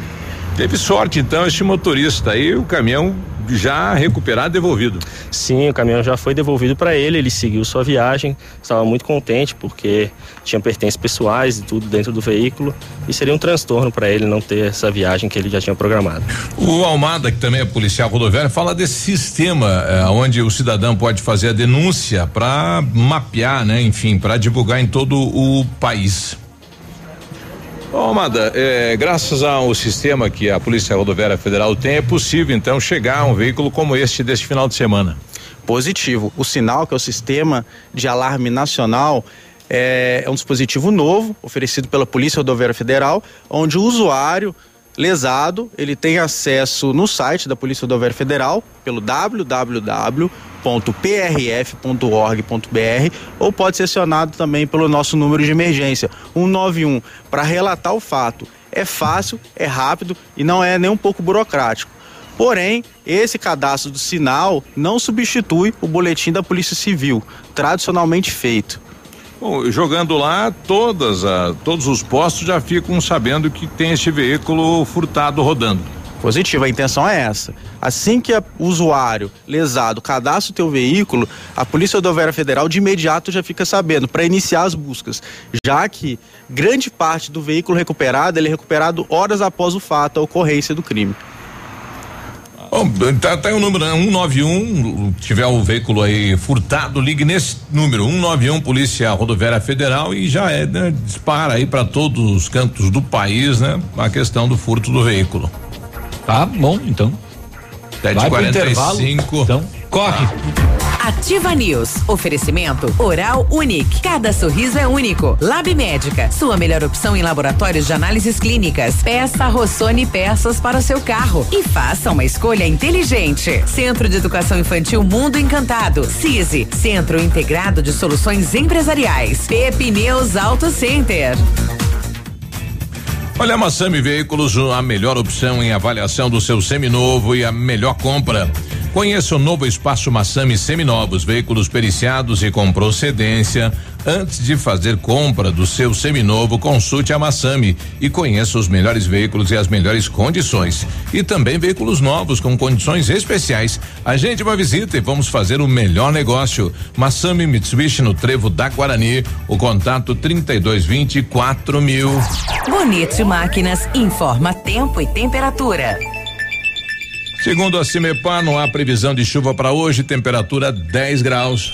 Teve sorte então este motorista aí, o caminhão já recuperado, devolvido.
Sim, o caminhão já foi devolvido para ele, ele seguiu sua viagem, estava muito contente porque tinha pertences pessoais e tudo dentro do veículo e seria um transtorno para ele não ter essa viagem que ele já tinha programado.
O Almada, que também é policial rodoviário, fala desse sistema eh, onde o cidadão pode fazer a denúncia para mapear, né, enfim, para divulgar em todo o país. Ô, Amada, é, graças ao sistema que a Polícia Rodoviária Federal tem, é possível então chegar a um veículo como este deste final de semana.
Positivo. O sinal, que é o sistema de alarme nacional, é, é um dispositivo novo oferecido pela Polícia Rodoviária Federal, onde o usuário lesado, ele tem acesso no site da Polícia Rodoviária Federal, pelo www.prf.org.br ou pode ser acionado também pelo nosso número de emergência, 191, para relatar o fato. É fácil, é rápido e não é nem um pouco burocrático. Porém, esse cadastro do sinal não substitui o boletim da Polícia Civil, tradicionalmente feito.
Bom, jogando lá, todas a, todos os postos já ficam sabendo que tem este veículo furtado rodando.
Positivo, a intenção é essa. Assim que o usuário lesado cadastra o teu veículo, a Polícia Rodoviária Federal de imediato já fica sabendo para iniciar as buscas, já que grande parte do veículo recuperado ele é recuperado horas após o fato, a ocorrência do crime.
Bom, tá, tá o número, né? 191, tiver o veículo aí furtado, ligue nesse número, 191, Polícia Rodoviária Federal e já é, né? Dispara aí para todos os cantos do país, né? A questão do furto do veículo.
Tá bom, então.
7h45. Então,
corre.
Ativa News. Oferecimento Oral Unique. Cada sorriso é único. Lab Médica. Sua melhor opção em laboratórios de análises clínicas. Peça Rossoni peças para o seu carro e faça uma escolha inteligente. Centro de Educação Infantil Mundo Encantado. CISI. Centro Integrado de Soluções Empresariais. Pepineus Auto Center.
Olha, a Massami Veículos, a melhor opção em avaliação do seu seminovo e a melhor compra. Conheça o novo espaço Massami Seminovos, veículos periciados e com procedência. Antes de fazer compra do seu seminovo, consulte a Massami e conheça os melhores veículos e as melhores condições. E também veículos novos com condições especiais. Agende uma visita e vamos fazer o melhor negócio. Massami Mitsubishi no Trevo da Guarani. O contato 3220 mil.
Bonito Máquinas informa tempo e temperatura.
Segundo a Cimepar, não há previsão de chuva para hoje, temperatura 10 graus.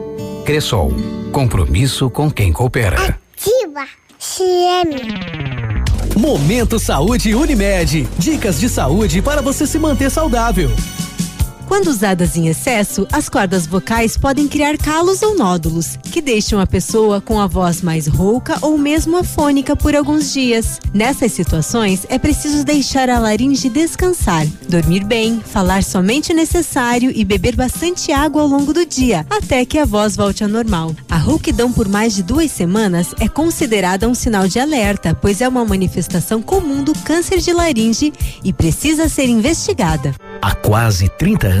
Cressol. Compromisso com quem coopera.
Ativa CM.
Momento Saúde Unimed. Dicas de saúde para você se manter saudável.
Quando usadas em excesso, as cordas vocais podem criar calos ou nódulos, que deixam a pessoa com a voz mais rouca ou mesmo afônica por alguns dias. Nessas situações, é preciso deixar a laringe descansar, dormir bem, falar somente o necessário e beber bastante água ao longo do dia, até que a voz volte ao normal. A rouquidão por mais de duas semanas é considerada um sinal de alerta, pois é uma manifestação comum do câncer de laringe e precisa ser investigada.
Há quase 30 anos,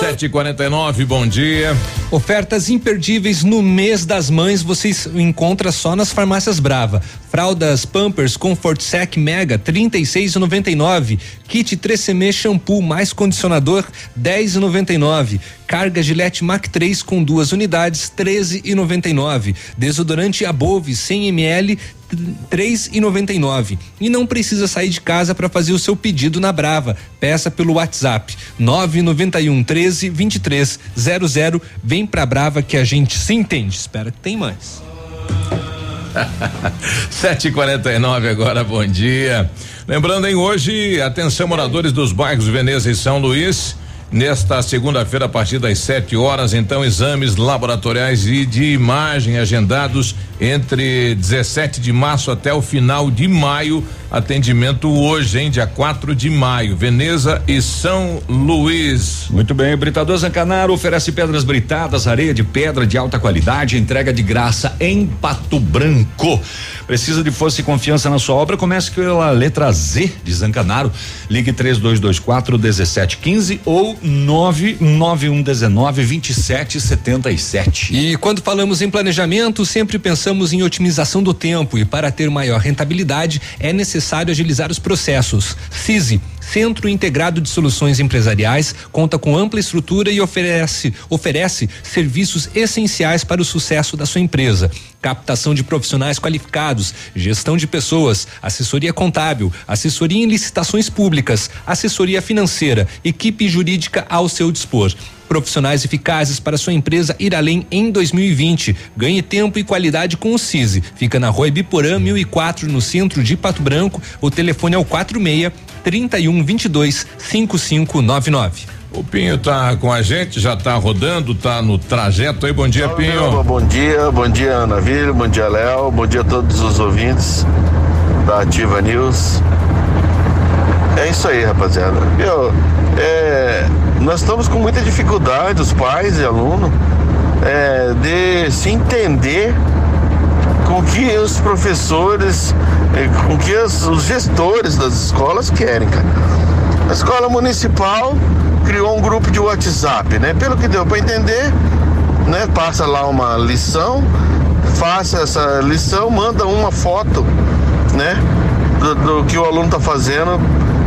sete e quarenta e nove, bom dia.
Ofertas imperdíveis no mês das mães você encontra só nas farmácias Brava. Fraldas Pampers Comfort Sec Mega 36,99. Kit 3CM shampoo mais condicionador 10,99. Carga Gillette Mac 3 com duas unidades 13,99. Desodorante Above 100 ml três e noventa nove não precisa sair de casa para fazer o seu pedido na Brava. Peça pelo WhatsApp nove noventa e um treze vinte e três zero zero. Vem pra Brava que a gente se entende. Espera que tem mais. *laughs*
Sete e quarenta e nove agora, bom dia. Lembrando, em hoje, atenção moradores dos bairros Veneza e São Luís. Nesta segunda-feira, a partir das 7 horas, então, exames laboratoriais e de imagem agendados entre 17 de março até o final de maio. Atendimento hoje, em dia 4 de maio. Veneza e São Luís.
Muito bem, Britador Zancanaro oferece pedras britadas, areia de pedra de alta qualidade, entrega de graça em Pato Branco. Precisa de força e confiança na sua obra? Comece pela letra Z de Zancanaro. Ligue 3224 1715 ou 99119 2777.
E quando falamos em planejamento, sempre pensamos em otimização do tempo e para ter maior rentabilidade é necessário agilizar os processos. CISI Centro Integrado de Soluções Empresariais conta com ampla estrutura e oferece oferece serviços essenciais para o sucesso da sua empresa. Captação de profissionais qualificados, gestão de pessoas, assessoria contábil, assessoria em licitações públicas, assessoria financeira, equipe jurídica ao seu dispor profissionais eficazes para sua empresa ir além em 2020. Ganhe tempo e qualidade com o CISI. Fica na Rua Ibiporã 1004 no centro de Pato Branco. O telefone é o 46 31 22 5599.
O Pinho tá com a gente, já tá rodando, tá no trajeto aí. Bom dia,
Salve,
Pinho.
Silva, Bom dia, bom dia, Ana Vila, bom dia, Léo, bom dia a todos os ouvintes da Ativa News. É isso aí, rapaziada. Meu, é, nós estamos com muita dificuldade, os pais e alunos, é, de se entender com o que os professores, eh, com o que os, os gestores das escolas querem, cara. A escola municipal criou um grupo de WhatsApp, né? Pelo que deu para entender, né? Passa lá uma lição, faça essa lição, manda uma foto, né? Do, do que o aluno tá fazendo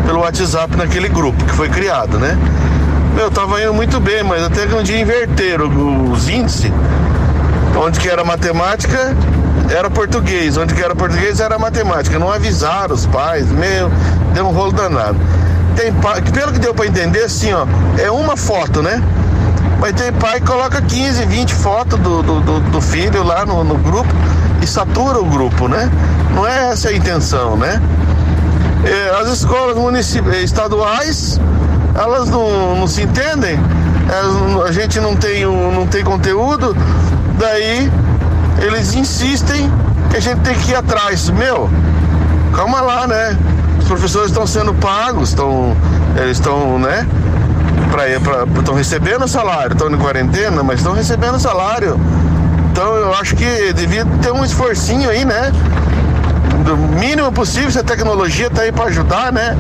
pelo WhatsApp naquele grupo que foi criado, né? Meu, tava indo muito bem, mas até que um dia inverteram os índices, onde que era matemática, era português, onde que era português era matemática. Não avisaram os pais, meu, deu um rolo danado. Tem pai, pelo que deu para entender, assim, ó, é uma foto, né? Mas tem pai que coloca 15, 20 fotos do, do, do, do filho lá no, no grupo e satura o grupo, né? Não é essa a intenção, né? É, as escolas municipais, estaduais, elas não, não se entendem, elas a gente não tem, não tem conteúdo, daí eles insistem que a gente tem que ir atrás. Meu, calma lá, né? Os professores estão sendo pagos, estão, eles estão, né? Estão recebendo salário, estão em quarentena, mas estão recebendo salário. Então eu acho que devia ter um esforcinho aí, né? Do mínimo possível, se a tecnologia tá aí para ajudar, né?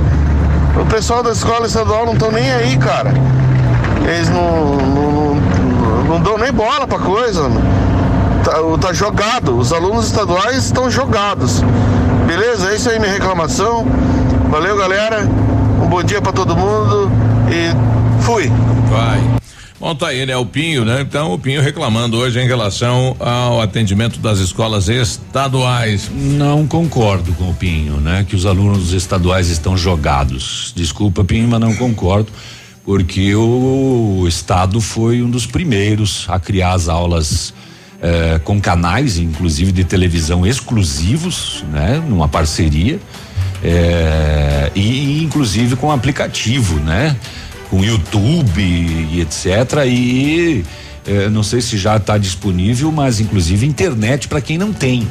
O pessoal da escola estadual não estão nem aí, cara. Eles não, não, não, não dão nem bola pra coisa. Tá, tá jogado. Os alunos estaduais estão jogados. Beleza? É isso aí minha reclamação. Valeu, galera. Um bom dia pra todo mundo e fui.
Vai. Bom, tá aí, né? O Pinho, né? Então, o Pinho reclamando hoje em relação ao atendimento das escolas estaduais.
Não concordo com o Pinho, né? Que os alunos estaduais estão jogados. Desculpa, Pinho, mas não concordo, porque o estado foi um dos primeiros a criar as aulas eh, com canais, inclusive de televisão exclusivos, né? Numa parceria. eh, e inclusive com aplicativo, né? Com YouTube e etc. E eh, não sei se já está disponível, mas inclusive internet para quem não tem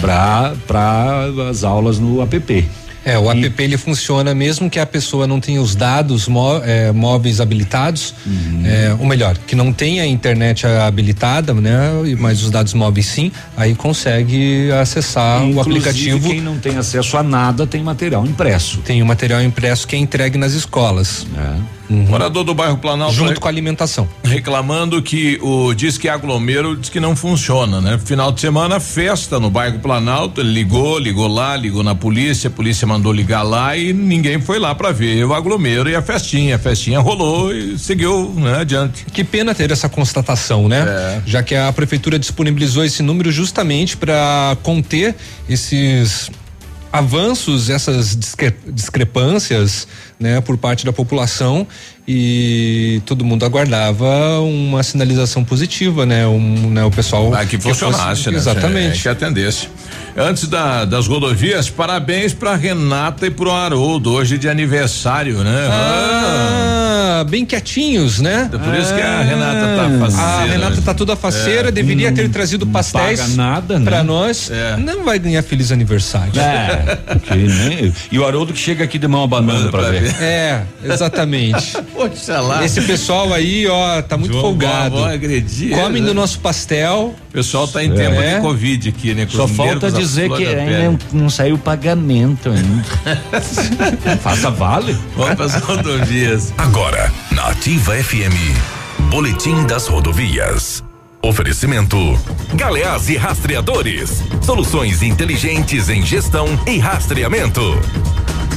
para para as aulas no app.
É, o app ele funciona mesmo que a pessoa não tenha os dados mó- é, móveis habilitados,
Uhum.
é, ou melhor, que não tenha a internet habilitada, né? e- Mas os dados móveis sim, aí consegue acessar o
Inclusive,
aplicativo.
Quem não tem acesso a nada tem material impresso.
Tem o material impresso que é entregue nas escolas.
Morador do bairro Planalto.
Junto
rec-
com a alimentação.
Reclamando que o diz que aglomero diz que não funciona, né? Final de semana, festa no bairro Planalto. Ele ligou, ligou lá, ligou na polícia, a polícia mandou ligar lá e ninguém foi lá para ver o aglomero e a festinha. A festinha rolou e seguiu, né, adiante.
Que pena ter essa constatação, né?
É.
Já que a prefeitura disponibilizou esse número justamente para conter esses avanços, essas discre- discrepâncias, né, por parte da população e todo mundo aguardava uma sinalização positiva, né, um, né, o pessoal
Ah, que funcionasse,
fosse-
né?
Exatamente.
É, que atendesse. Antes da- das rodovias, parabéns pra Renata e pro Haroldo, hoje de aniversário, né?
Ah, bem quietinhos, né?
Por isso que a Renata tá faceira.
A Renata tá toda faceira,
É.
deveria ter trazido pastéis
paga nada, né?
pra nós. Não vai ganhar feliz aniversário.
É, *laughs* porque, né? E o Haroldo que chega aqui de mão abanando para ver.
É, exatamente. *laughs*
Poxa lá.
Esse pessoal aí, ó, tá muito
João
folgado.
Bobo agredir,
Comem
né?
do nosso pastel.
pessoal tá em tema
É.
de Covid aqui, né? Com
Só falta dizer que ainda não, não saiu o pagamento ainda. *laughs* Faça vale.
Vamos para as rodovias.
Agora, na Ativa FM, Boletim das Rodovias. Oferecimento: Galeás e Rastreadores. Soluções inteligentes em gestão e rastreamento.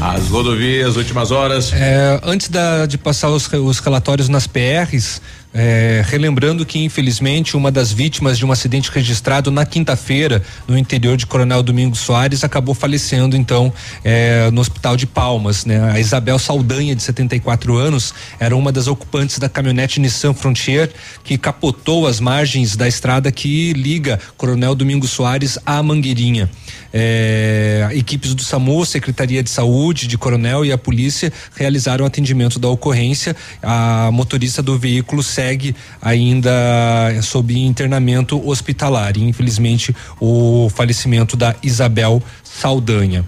As rodovias, últimas horas.
É, antes da- de passar os, os relatórios nas PRs, é, relembrando que infelizmente uma das vítimas de um acidente registrado na quinta-feira no interior de Coronel Domingos Soares acabou falecendo então é, no Hospital de Palmas, né? A Isabel Saldanha de 74 anos era uma das ocupantes da caminhonete Nissan Frontier que capotou as margens da estrada que liga Coronel Domingos Soares à Mangueirinha. É, equipes do SAMU, Secretaria de Saúde, de Coronel e a polícia realizaram atendimento da ocorrência. A motorista do veículo segue ainda sob internamento hospitalar. E, infelizmente, o falecimento da Isabel Saldanha.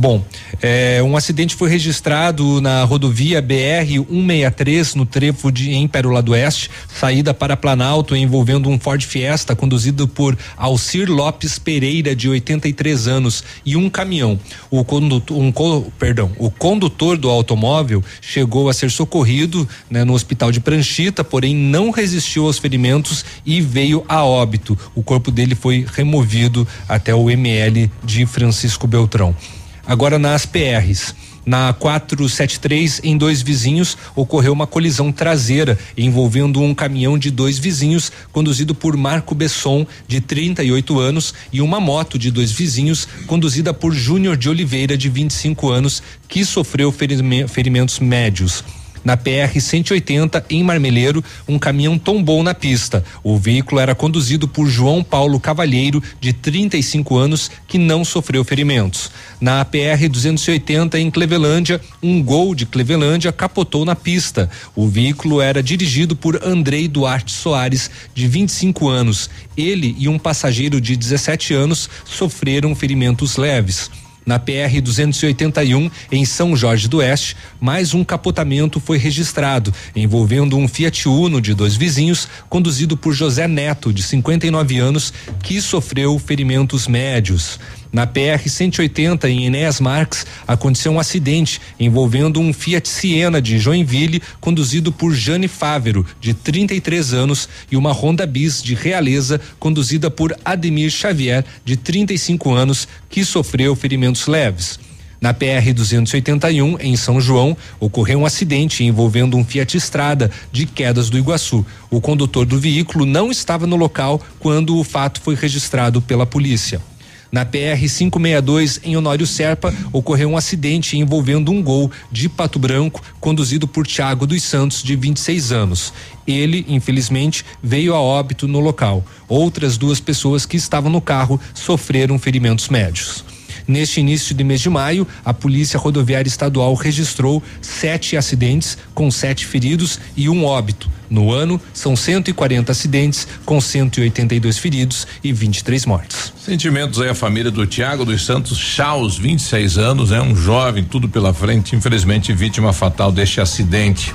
Bom, é, um acidente foi registrado na rodovia BR 163 no trevo de em Pérola do Oeste, saída para Planalto, envolvendo um Ford Fiesta conduzido por Alcir Lopes Pereira, de 83 anos, e um caminhão. O condutor, um, perdão, o condutor do automóvel chegou a ser socorrido né, no hospital de Pranchita, porém não resistiu aos ferimentos e veio a óbito. O corpo dele foi removido até o ML de Francisco Beltrão. Agora nas PRs. Na 473, em dois vizinhos, ocorreu uma colisão traseira envolvendo um caminhão de dois vizinhos, conduzido por Marco Besson, de 38 anos, e uma moto de dois vizinhos, conduzida por Júnior de Oliveira, de 25 anos, que sofreu ferime- ferimentos médios. Na PR 180, em Marmeleiro, um caminhão tombou na pista. O veículo era conduzido por João Paulo Cavalheiro, de 35 anos, que não sofreu ferimentos. Na PR 280, em Clevelândia, um gol de Clevelândia capotou na pista. O veículo era dirigido por Andrei Duarte Soares, de 25 anos. Ele e um passageiro de 17 anos sofreram ferimentos leves. Na PR 281, em São Jorge do Oeste, mais um capotamento foi registrado, envolvendo um Fiat Uno de dois vizinhos, conduzido por José Neto, de 59 anos, que sofreu ferimentos médios. Na PR 180, em Enéas Marques, aconteceu um acidente envolvendo um Fiat Siena de Joinville, conduzido por Jane Fávero, de 33 anos, e uma Honda Bis de Realeza, conduzida por Ademir Xavier, de 35 anos, que sofreu ferimentos leves. Na PR 281, em São João, ocorreu um acidente envolvendo um Fiat Estrada de Quedas do Iguaçu. O condutor do veículo não estava no local quando o fato foi registrado pela polícia. Na PR 562, em Honório Serpa, ocorreu um acidente envolvendo um gol de Pato Branco, conduzido por Tiago dos Santos, de 26 anos. Ele, infelizmente, veio a óbito no local. Outras duas pessoas que estavam no carro sofreram ferimentos médios. Neste início de mês de maio, a Polícia Rodoviária Estadual registrou sete acidentes com sete feridos e um óbito. No ano, são 140 acidentes com 182 feridos e 23 mortes.
Sentimentos aí a família do Tiago dos Santos Chaus, 26 anos, é um jovem, tudo pela frente, infelizmente vítima fatal deste acidente.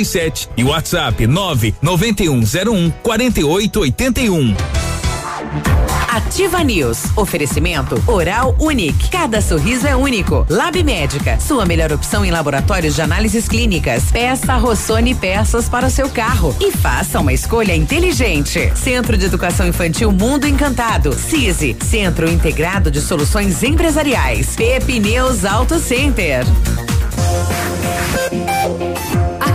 3367 e WhatsApp 99101 4881.
Ativa News. Oferecimento Oral Unique. Cada sorriso é único. Lab Médica. Sua melhor opção em laboratórios de análises clínicas. Peça Rossoni peças para o seu carro e faça uma escolha inteligente. Centro de Educação Infantil Mundo Encantado. CISI. Centro Integrado de Soluções Empresariais. Pepineus Auto Center.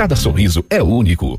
cada sorriso é único.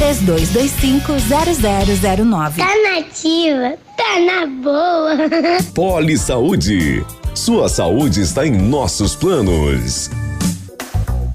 3225 0009.
Tá nativa, tá na boa.
Poli Saúde. Sua saúde está em nossos planos.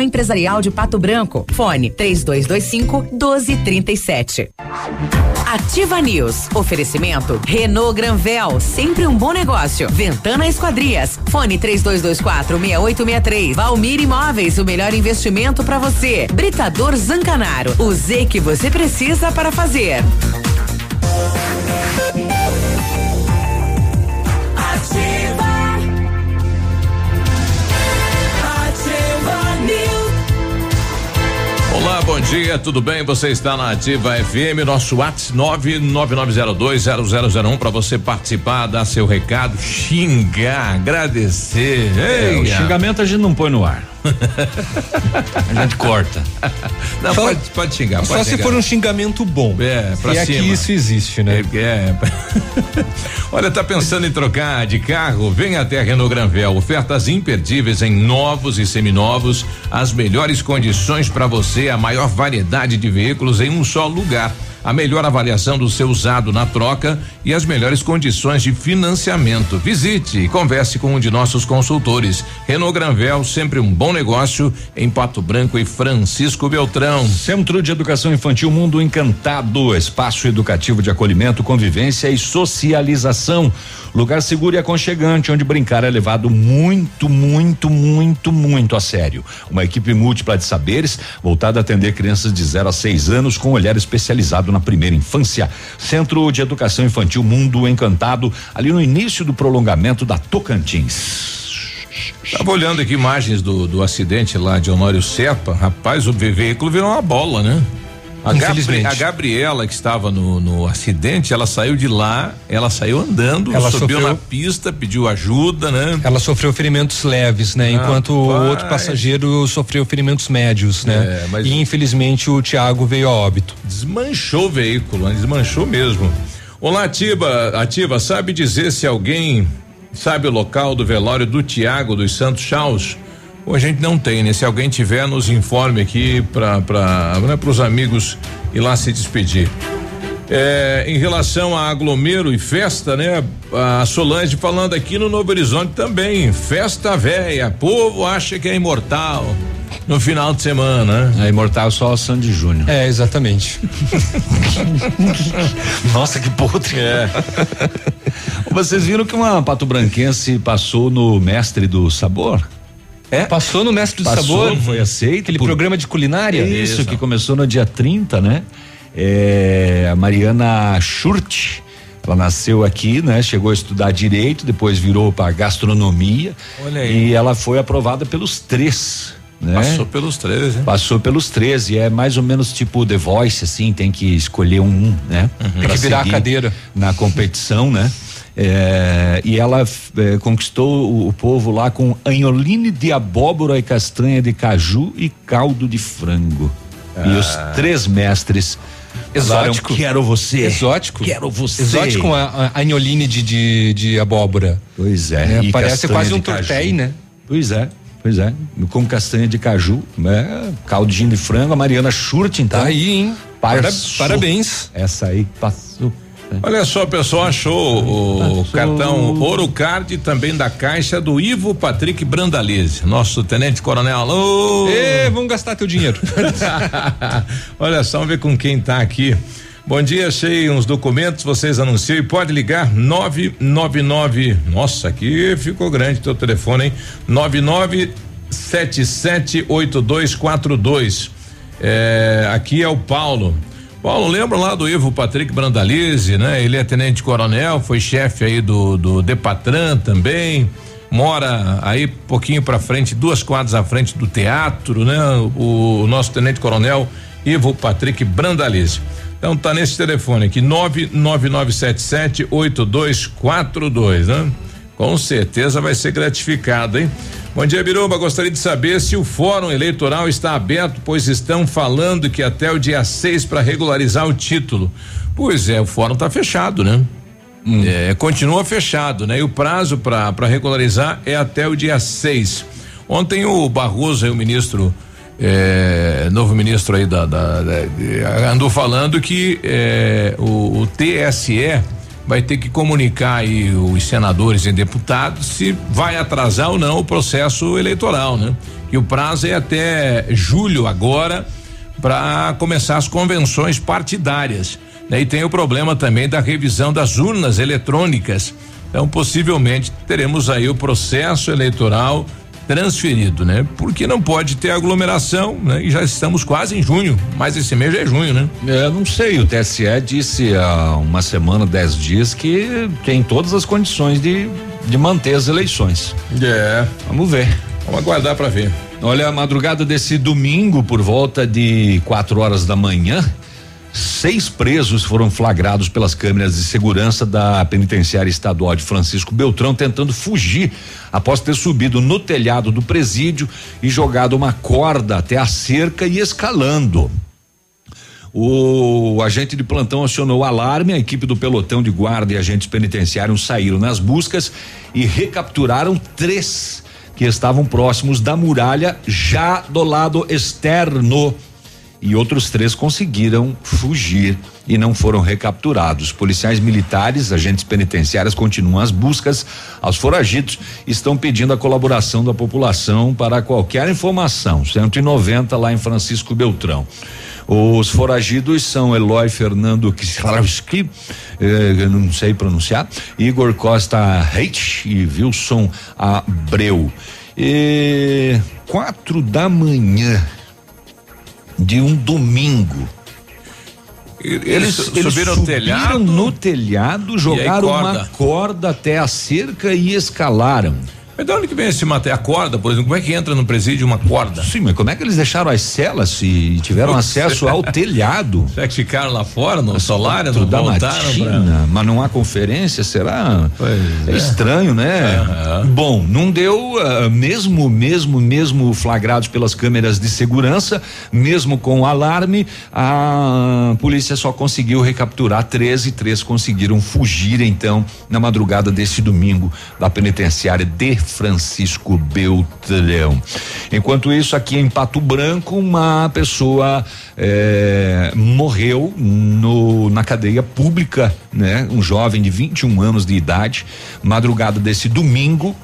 Empresarial de Pato Branco. Fone 3225 1237. Ativa News. Oferecimento Renault Granvel, sempre um bom negócio. Ventana Esquadrias. Fone 3224 6863. Valmir Imóveis, o melhor investimento para você. Britador Zancanaro. O Z que você precisa para fazer.
Bom dia, tudo bem? Você está na Ativa FM, nosso WhatsApp 999020001 para você participar, dar seu recado, xingar, agradecer.
É, o xingamento a gente não põe no ar. A gente corta.
Não,
Só-
pode, pode xingar, pode
Só se
xingar.
for um xingamento bom.
É, pra
e
cima.
aqui isso existe, né?
É, é. *laughs* Olha, tá pensando em trocar de carro? Venha até a Renault Granvel. Ofertas imperdíveis em novos e seminovos, as melhores condições para você, a maior variedade de veículos em um só lugar. A melhor avaliação do seu usado na troca e as melhores condições de financiamento. Visite e converse com um de nossos consultores. Renault Granvel, sempre um bom negócio em Pato Branco e Francisco Beltrão.
Centro de Educação Infantil Mundo Encantado, espaço educativo de acolhimento, convivência e socialização. Lugar seguro e aconchegante, onde brincar é levado muito, muito, muito, muito a sério. Uma equipe múltipla de saberes, voltada a atender crianças de 0 a 6 anos, com olhar especializado na primeira infância. Centro de Educação Infantil Mundo Encantado, ali no início do prolongamento da Tocantins.
Tava olhando aqui imagens do, do acidente lá de Honório Serpa. Rapaz, o ve- veículo virou uma bola, né? A, Gabri-
Infelizmente.
a Gabriela, que estava no, no acidente, ela saiu de lá, ela saiu andando,
Ela
subiu
sofreu-
na pista, pediu ajuda, né?
Ela sofreu ferimentos leves, né? Enquanto o outro passageiro sofreu ferimentos médios, né?
É,
E infelizmente o Thiago veio a óbito.
Desmanchou o veículo, né? desmanchou mesmo. Olá, Ativa, Ativa, sabe dizer se alguém sabe o local do velório do Tiago dos Santos Chaus? Ou a gente não tem, né? Se alguém tiver, nos informe aqui para né, os amigos ir lá se despedir. É, em relação a aglomero e festa, né? A Solange falando aqui no Novo Horizonte também. Festa velha, povo acha que é imortal no final de semana, né?
É imortal só o Sandy Júnior.
É, exatamente. *laughs*
Nossa, que podre.
É.
Vocês viram que uma pato branquense passou no mestre do sabor? É?
Passou no mestre do
Passou,
sabor?
foi aceito.
Aquele
por-
programa de culinária?
Isso, que começou no dia 30, né? É, a Mariana Schurt. Ela nasceu aqui, né? Chegou a estudar direito, depois virou para gastronomia.
Olha aí.
E ela foi aprovada pelos três. Né?
Passou pelos três, hein?
Passou pelos 13, é mais ou menos tipo The Voice, assim, tem que escolher um, né?
Tem
Pra
que virar a cadeira.
Na competição, né? É, e ela é, conquistou o, o povo lá com anholine de abóbora e castanha de caju e caldo de frango. E os
Ah.
três mestres
Exótico.
falaram, quero você.
Exótico.
Quero você.
Exótico a, a anholine de, de, de abóbora.
Pois é.
Né? Parece quase um tortéi, né?
Pois é, pois é. Com castanha de caju, né? Caldinho de frango, a Mariana Schurt, então.
Tá aí, hein? Parabéns.
Essa aí passou.
Olha só, pessoal achou o cartão Ouro Card também da caixa do Ivo Patrick Brandalize, nosso tenente coronel. Alô!
Ê, vamos gastar teu dinheiro. *laughs*
Olha só, vamos ver com quem tá aqui. Bom dia, achei uns documentos, vocês anunciam e pode ligar 999. Nossa, aqui ficou grande teu telefone, hein? 99778242. É, aqui é o Paulo. Paulo, lembra lá do Ivo Patrick Brandalize, né? Ele é tenente coronel, foi chefe aí do do Depatran também. Mora aí pouquinho pra frente, duas quadras à frente do teatro, né? O, o nosso tenente coronel Ivo Patrick Brandalize. Então tá nesse telefone aqui, 99977 8242, né? Com certeza vai ser gratificado, hein? Bom dia, Biruba. Gostaria de saber se o Fórum Eleitoral está aberto, pois estão falando que até o dia 6 para regularizar o título. Pois é, o fórum está fechado, né? É, continua fechado, né? E o prazo para regularizar é até o dia 6. Ontem o Barroso, aí, o ministro, é, novo ministro aí da, da- da- andou falando que é, o, o TSE vai ter que comunicar aí os senadores e deputados se vai atrasar ou não o processo eleitoral, né? E o prazo é até julho agora para começar as convenções partidárias. né? E tem o problema também da revisão das urnas eletrônicas. Então, possivelmente teremos aí o processo eleitoral transferido, né? Porque não pode ter aglomeração, né? E já estamos quase em junho, mas esse mês já é junho, né?
É, não sei, o TSE disse há uma semana, dez dias que tem todas as condições de, de manter as eleições.
É.
Vamos ver.
Vamos aguardar para ver.
Olha, a madrugada desse domingo, por volta de quatro horas da manhã, seis presos foram flagrados pelas câmeras de segurança da penitenciária estadual de Francisco Beltrão tentando fugir após ter subido no telhado do presídio e jogado uma corda até a cerca e escalando. O agente de plantão acionou o alarme, a equipe do pelotão de guarda e agentes penitenciários saíram nas buscas e recapturaram três que estavam próximos da muralha, já do lado externo. E outros três conseguiram fugir e não foram recapturados. Policiais militares, agentes penitenciários continuam as buscas aos foragidos. Estão pedindo a colaboração da população para qualquer informação. 190 lá em Francisco Beltrão. Os foragidos são Eloy Fernando Kislarowski, eh, não sei pronunciar, Igor Costa Reit e Wilson Abreu. E quatro da manhã de um domingo.
Eles subiram no telhado?
no telhado, jogaram
corda?
uma corda até a cerca e escalaram.
Mas de onde que vem esse material? A corda, por exemplo, como é que entra no presídio uma corda?
Sim, mas como é que eles deixaram as celas se tiveram
Putz.
acesso ao telhado? *laughs*
Será que ficaram lá fora, no solário, não
da
voltaram
matina, mas não há conferência, será? é,
é.
estranho, né? Bom, não deu, ah, mesmo, mesmo, mesmo flagrados pelas câmeras de segurança, mesmo com o alarme, a polícia só conseguiu recapturar 13, três conseguiram fugir então na madrugada desse domingo da penitenciária de Francisco Beltrão. Enquanto isso, aqui em Pato Branco, uma pessoa eh, morreu no, na cadeia pública, né? Um jovem de 21 anos de idade, madrugada desse domingo.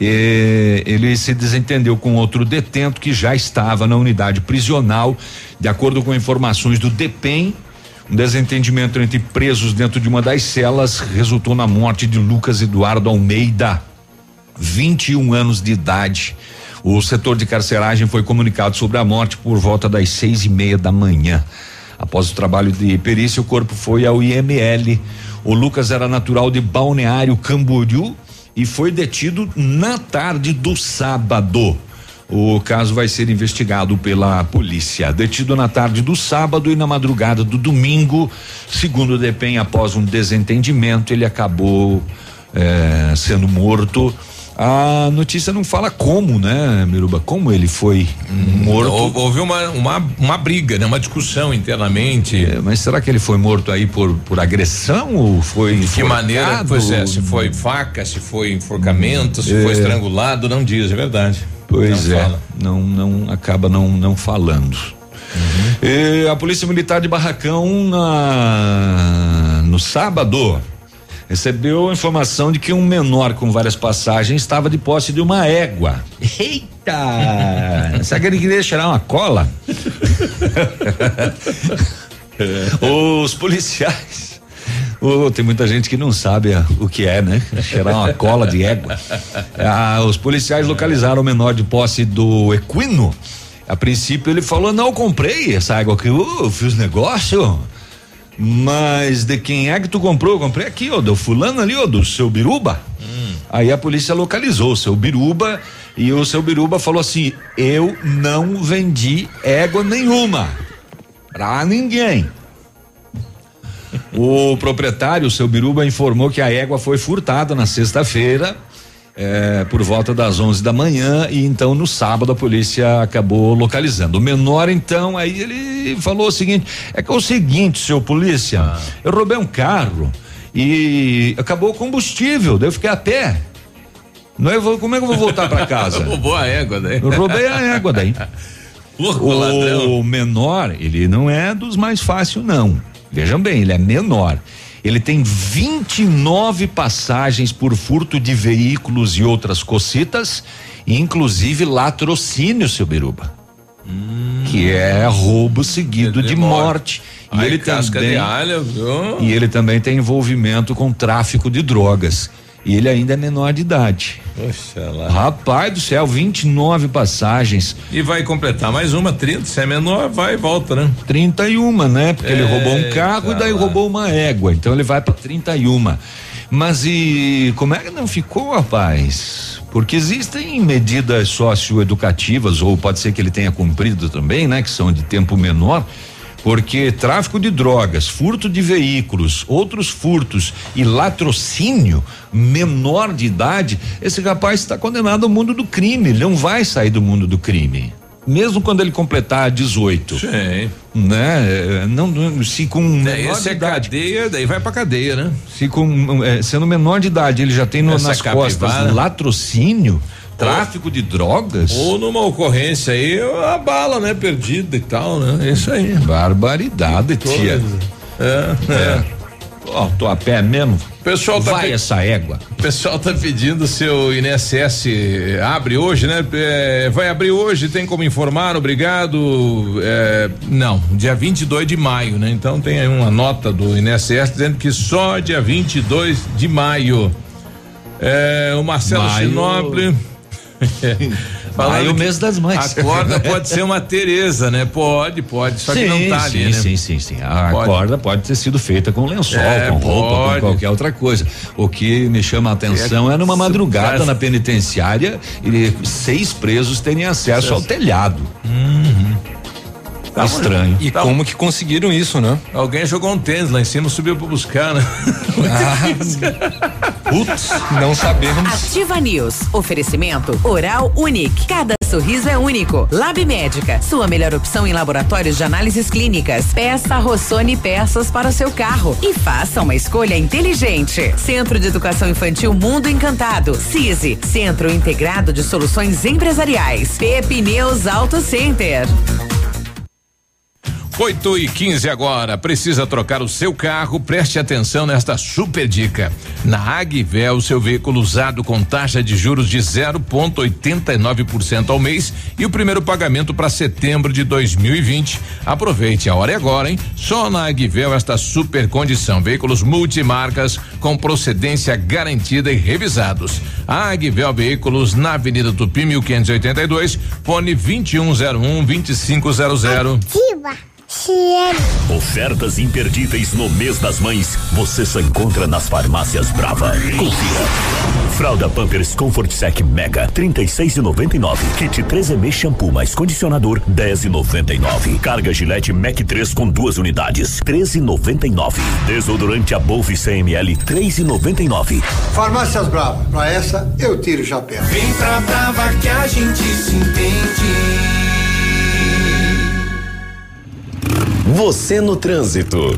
eh, ele se desentendeu com outro detento que já estava na unidade prisional, de acordo com informações do DEPEN. Um desentendimento entre presos dentro de uma das celas resultou na morte de Lucas Eduardo Almeida, 21 anos de idade. O setor de carceragem foi comunicado sobre a morte por volta das seis e meia da manhã. Após o trabalho de perícia, o corpo foi ao IML. O Lucas era natural de Balneário Camboriú e foi detido na tarde do sábado. O caso vai ser investigado pela polícia. Detido na tarde do sábado e na madrugada do domingo, segundo o DEPEN, após um desentendimento, ele acabou eh, sendo morto. A notícia não fala como, né, Miruba? Como ele foi morto.
Hou- Houve uma, uma, uma briga, né? Uma discussão internamente.
É, mas será que ele foi morto aí por, por agressão ou foi
De que maneira? Pois é, se foi faca, se foi enforcamento, se
É.
foi estrangulado, não diz, é verdade.
Pois
Não
é,
fala.
não, não acaba não, não falando. E a Polícia Militar de Barracão na, no sábado recebeu a informação de que um menor com várias passagens estava de posse de uma égua. Eita! Será que ele queria tirar uma cola? *laughs* Os policiais. Ô, tem muita gente que não sabe ah, o que é, né? Cheirar uma cola de égua. Ah, os policiais localizaram o menor de posse do equino. A princípio ele falou: não, comprei essa égua aqui, uh, eu fiz negócio. Mas de quem é que tu comprou? Eu comprei aqui, ó, do fulano ali, ó, do seu Biruba. Aí a polícia localizou o seu Biruba e o seu Biruba falou assim: eu não vendi égua nenhuma pra ninguém. O proprietário, o seu Biruba, informou que a égua foi furtada na sexta-feira, eh, por volta das 11 da manhã, e então no sábado a polícia acabou localizando. O menor, então, aí ele falou o seguinte: é que é o seguinte, seu polícia, eu roubei um carro e acabou o combustível, daí eu fiquei a pé. Não, eu vou, como é que eu vou voltar para casa? *laughs*
Roubou a égua daí.
Eu roubei a égua daí. *laughs*
Ladrão.
O menor, ele não é dos mais fáceis, não. Vejam bem, ele é menor. Ele tem 29 passagens por furto de veículos e outras cocitas, inclusive latrocínio, seu Biruba. Que é roubo seguido de morte. E
Ai,
ele também,
de alho,
e ele também tem envolvimento com tráfico de drogas. E ele ainda é menor de idade.
Poxa lá.
Rapaz do céu, 29 passagens.
E vai completar mais uma, 30. Se é menor, vai e volta, né?
31, né? Porque ele roubou um carro e daí
lá.
roubou uma égua. Então ele vai para 31. Mas e como é que não ficou, rapaz? Porque existem medidas socioeducativas, ou pode ser que ele tenha cumprido também, né? Que são de tempo menor. Porque tráfico de drogas, furto de veículos, outros furtos e latrocínio menor de idade, esse rapaz está condenado ao mundo do crime. Ele não vai sair do mundo do crime. Mesmo quando ele completar 18.
Sim.
Né? É, Não, se com menor
esse
de
é
idade,
cadeia, daí vai pra cadeia, né?
se com é, sendo menor de idade, ele já tem no-
Essa
nas
capivara.
costas latrocínio, tráfico de drogas.
Ou numa ocorrência aí, a bala, né? Perdida e tal, né? É isso aí.
Barbaridade, tia.
É, é.
Ó, tô a pé mesmo.
Pessoal tá
Vai essa égua.
O pessoal tá pedindo seu INSS abre hoje, né? É, vai abrir hoje, tem como informar, obrigado. É, não, dia 22 de maio, né? Então tem aí uma nota do INSS dizendo que só dia 22 de maio. É, o Marcelo
Maio. *laughs*
Chinoble.
Vai o mês das mães.
A corda pode ser uma Tereza, né? Pode, pode. Só
sim,
que não tá ali,
sim,
né?
Sim, sim, sim. A
Pode.
corda pode ter sido feita com lençol,
É,
com roupa,
pode.
com qualquer outra coisa. O que me chama a atenção é, numa madrugada na penitenciária e seis presos terem acesso ao telhado. Tá estranho.
E como que conseguiram isso, né?
Alguém jogou um tênis lá em cima, subiu pra buscar, né?
Putz, não sabemos.
Ativa News. Oferecimento Oral Unique. Cada sorriso é único. Lab Médica. Sua melhor opção em laboratórios de análises clínicas. Peça Rossoni peças para o seu carro. E faça uma escolha inteligente. Centro de Educação Infantil Mundo Encantado. CISI. Centro Integrado de Soluções Empresariais. Pepineus Auto Center.
8 e 15 agora. Precisa trocar o seu carro? Preste atenção nesta super dica. Na Agvel, seu veículo usado com taxa de juros de 0,89% ao mês e o primeiro pagamento para setembro de 2020. Aproveite a hora é agora, hein? Só na Agvel esta super condição. Veículos multimarcas com procedência garantida e revisados. A Agvel Veículos na Avenida Tupi 1582, fone 2101 2500.
Ativa. CL.
Ofertas imperdíveis no mês das mães você só encontra nas farmácias Brava. Confira. Fralda Pampers Comfort Sec Mega 36,99. Kit 3M shampoo mais condicionador 10,99. Carga Gillette Mac 3 com duas unidades 13,99. Desodorante Above 100 ml 3,99.
Farmácias Brava, pra essa eu tiro o chapéu.
Vem pra Brava que a gente se entende.
Você no trânsito.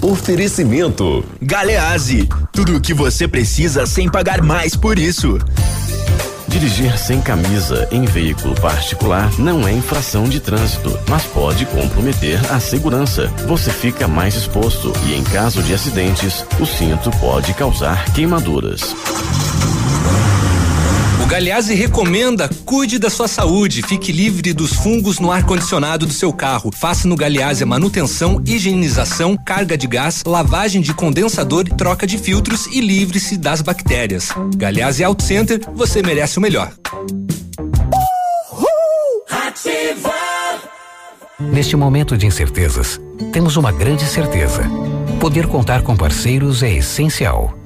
Oferecimento.
Galeazzi, tudo o que você precisa sem pagar mais por isso.
Dirigir sem camisa em veículo particular não é infração de trânsito, mas pode comprometer a segurança. Você fica mais exposto e, em caso de acidentes, o cinto pode causar queimaduras.
O Galeazzi recomenda: cuide da sua saúde, fique livre dos fungos no ar-condicionado do seu carro. Faça no Galeazzi a manutenção, higienização, carga de gás, lavagem de condensador, troca de filtros e livre-se das bactérias. Galeazzi Auto Center, você merece o melhor.
Neste momento de incertezas, temos uma grande certeza. Poder contar com parceiros é essencial.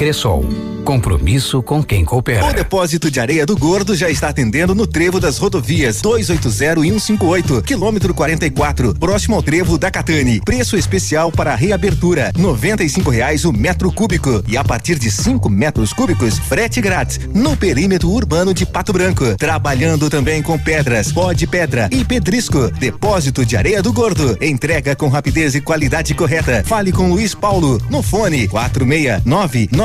Cressol. Compromisso com quem
O
coopera.
depósito de areia do Gordo já está atendendo no trevo das rodovias 280 e 158, quilômetro 44, próximo ao trevo da Catane. Preço especial para a reabertura: 95 reais o metro cúbico e a partir de 5 metros cúbicos, frete grátis no perímetro urbano de Pato Branco. Trabalhando também com pedras, pó de pedra e pedrisco. Depósito de areia do Gordo. Entrega com rapidez e qualidade correta. Fale com Luiz Paulo no fone 469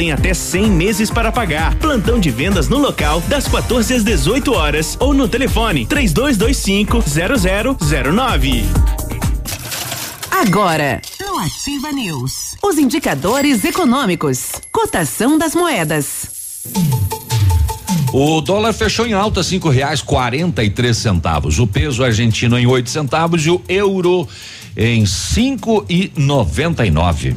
em até 100 meses para pagar. Plantão de vendas no local das 14 às 18 horas ou no telefone 3225 0009.
Agora, no Ativa News, os indicadores econômicos, cotação das moedas.
O dólar fechou em alta cinco reais quarenta e três centavos. O peso argentino em oito centavos e o euro em cinco e noventa e nove.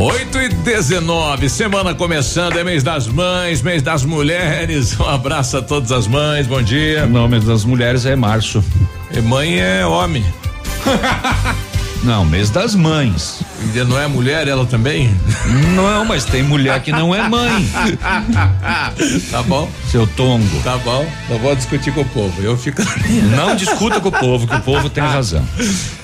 8 e 19, semana começando, é mês das mães, mês das mulheres. *laughs* Um abraço a todas as mães, bom dia.
O nome das mulheres é março.
E mãe é homem. *laughs*
Não, mês das mães.
E não é mulher ela também?
Não, mas tem mulher que não é mãe. *laughs*
tá bom?
Seu tongo.
Tá bom. Não vou discutir com o povo. Eu fico. *laughs*
Não discuta com o povo, que o povo tem razão.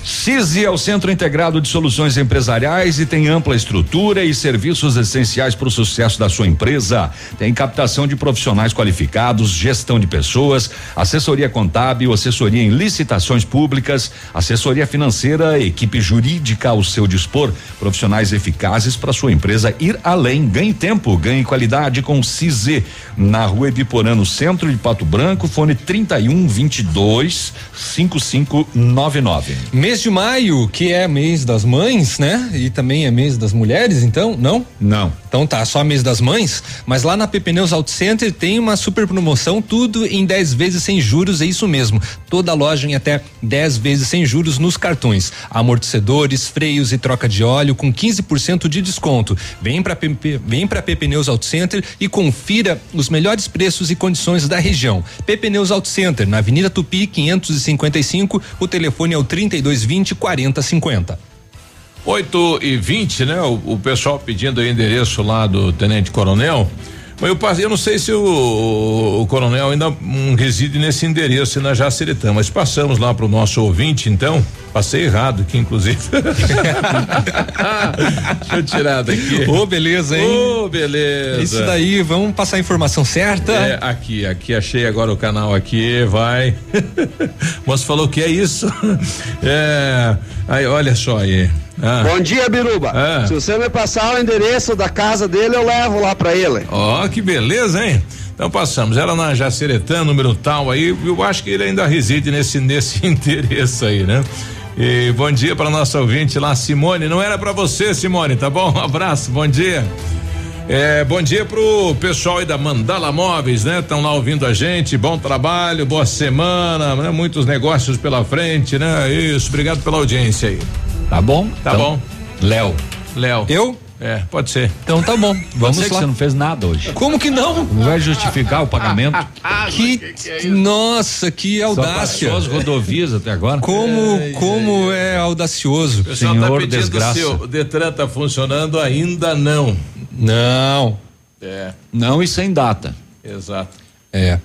CISI é o Centro Integrado de Soluções Empresariais e tem ampla estrutura e serviços essenciais para o sucesso da sua empresa. Tem captação de profissionais qualificados, gestão de pessoas, assessoria contábil, assessoria em licitações públicas, assessoria financeira, equipe jurídica ao seu dispor, profissionais eficazes para sua empresa ir além. Ganhe tempo, ganhe qualidade com CISI. Na rua Ibiporã, no centro de Pato Branco, fone 31 22 5599.
Mês de maio, que é mês das mães, né? E também é mês das mulheres, então? Não?
Não.
Então tá, só mês das mães, mas lá na Pepneus Auto Center tem uma super promoção, tudo em 10 vezes sem juros, é isso mesmo. Toda loja em até 10 vezes sem juros nos cartões. Amortecedores, freios e troca de óleo com 15% de desconto. Vem para vem para Pepneus Auto Center e confira os melhores preços e condições da região. Pepneus Auto Center, na Avenida Tupi 555, o telefone é o 3220 4050.
8 e 20, né? O, o, pessoal pedindo o endereço lá do Tenente Coronel. Mas eu, passei, eu não sei se o, o coronel ainda um, reside nesse endereço na Jaceretã, mas passamos lá para o nosso ouvinte, então. Passei errado aqui, inclusive. *laughs* Deixa eu tirar daqui.
Ô, oh, beleza, hein?
Ô, oh, beleza.
Isso daí, vamos passar a informação certa?
É, aqui, aqui, achei agora o canal aqui, vai. *laughs* Moço falou que é isso. *laughs* É, aí, olha só aí.
Ah. Bom dia, Biruba. Ah. Se você me passar o endereço da casa dele, eu levo lá para ele.
Ó, oh, que beleza, hein? Então passamos, era na Jaceretã, número tal aí, eu acho que ele ainda reside nesse nesse endereço aí, né? E bom dia para nossa ouvinte lá, Simone. Não era para você, Simone, tá bom? *laughs* Um abraço, bom dia. É, bom dia pro pessoal aí da Mandala Móveis, né? Estão lá ouvindo a gente. Bom trabalho, boa semana, né? Muitos negócios pela frente, né? Isso, obrigado pela audiência aí.
Tá bom?
Tá então, bom.
Léo.
Léo.
Eu?
É, pode ser.
Então tá bom. Vamos
lá.
Que
você não fez nada hoje.
Como que não?
Não vai justificar o pagamento? *laughs*
que, que é nossa, que audácia.
Só as rodovias até agora.
Como, é, como é, é audacioso.
O Senhor tá desgraça. Se o Detran tá funcionando ainda não.
Não.
É.
Não e sem data.
Exato.
É.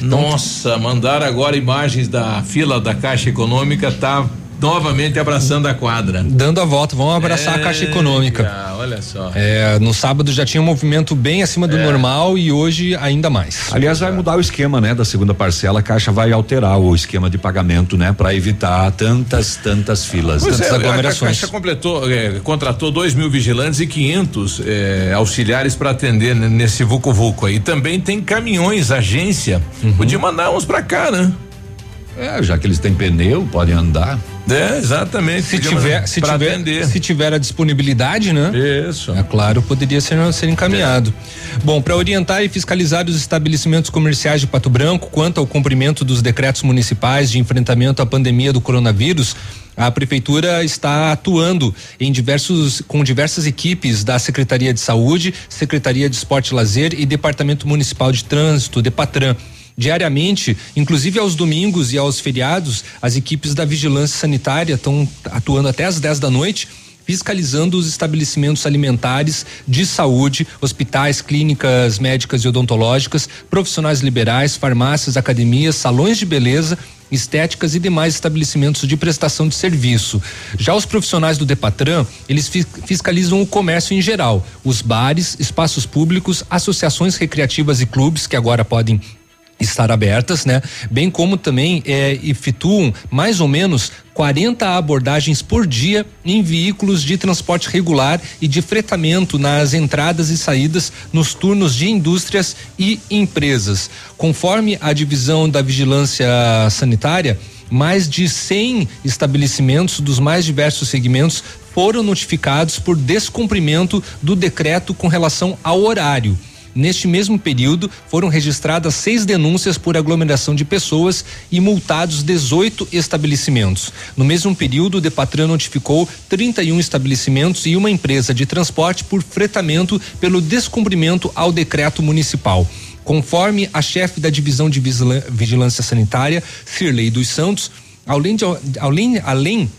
Nossa, mandar agora imagens da fila da Caixa Econômica tá novamente abraçando a quadra.
Dando a volta, vamos abraçar é, a Caixa Econômica.
Ah, olha só.
É, no sábado já tinha um movimento bem acima do é. normal e hoje ainda mais.
Aliás, vai mudar o esquema, né? Da segunda parcela, a Caixa vai alterar o esquema de pagamento, né? Para evitar tantas, tantas filas,
pois
tantas
é,
aglomerações.
A Caixa completou, é, contratou dois mil vigilantes e 500 é, auxiliares para atender nesse vucu vucu aí. Também tem caminhões, agência. Uhum. Podia mandar uns para cá, né?
É, já que eles têm pneu, podem andar.
É, exatamente.
Se tiver, se tiver, se tiver a disponibilidade, né?
Isso.
É claro, poderia ser, ser encaminhado. É. Bom, para orientar e fiscalizar os estabelecimentos comerciais de Pato Branco quanto ao cumprimento dos decretos municipais de enfrentamento à pandemia do coronavírus, a prefeitura está atuando em diversos com diversas equipes da Secretaria de Saúde, Secretaria de Esporte e Lazer e Departamento Municipal de Trânsito, Depatran. Diariamente, inclusive aos domingos e aos feriados, as equipes da vigilância sanitária estão atuando até às 10 da noite fiscalizando os estabelecimentos alimentares de saúde, hospitais, clínicas médicas e odontológicas, profissionais liberais, farmácias, academias, salões de beleza estéticas e demais estabelecimentos de prestação de serviço. Já os profissionais do Depatran, eles fiscalizam o comércio em geral, os bares, espaços públicos, associações recreativas e clubes que agora podem estar abertas, né? Bem como também é, efetuam mais ou menos 40 abordagens por dia em veículos de transporte regular e de fretamento nas entradas e saídas nos turnos de indústrias e empresas. Conforme a divisão da vigilância sanitária, mais de 100 estabelecimentos dos mais diversos segmentos foram notificados por descumprimento do decreto com relação ao horário Neste mesmo período, foram registradas seis denúncias por aglomeração de pessoas e multados 18 estabelecimentos. No mesmo período, o Depatran notificou 31 estabelecimentos e uma empresa de transporte por fretamento pelo descumprimento ao decreto municipal. Conforme a chefe da divisão de vigilância sanitária, Cirlei dos Santos, além de, além, além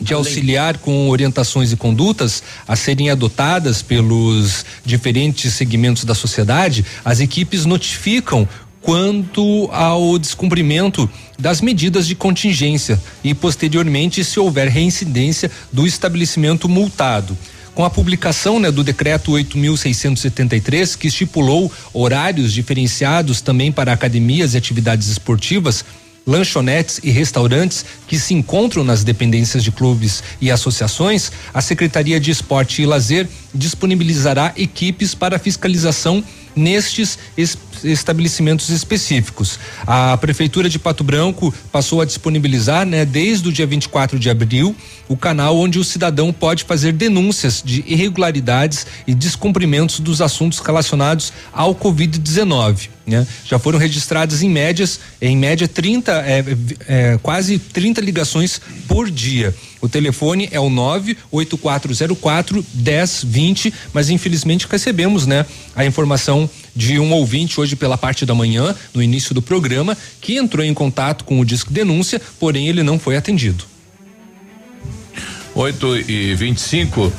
de auxiliar com orientações e condutas a serem adotadas pelos diferentes segmentos da sociedade, as equipes notificam quanto ao descumprimento das medidas de contingência e posteriormente se houver reincidência do estabelecimento multado. Com a publicação né, do decreto 8.673, que estipulou horários diferenciados também para academias e atividades esportivas, lanchonetes e restaurantes que se encontram nas dependências de clubes e associações, a Secretaria de Esporte e Lazer disponibilizará equipes para fiscalização nestes es estabelecimentos específicos. A Prefeitura de Pato Branco passou a disponibilizar, né, desde o dia 24 de abril, o canal onde o cidadão pode fazer denúncias de irregularidades e descumprimentos dos assuntos relacionados ao Covid-19. Né? Já foram registradas em médias, em média 30, é, é, quase 30 ligações por dia. O telefone é o 98404 1020, mas infelizmente recebemos, né, a informação de um ouvinte hoje pela parte da manhã, no início do programa, que entrou em contato com o Disque Denúncia, porém ele não foi atendido.
8 e 25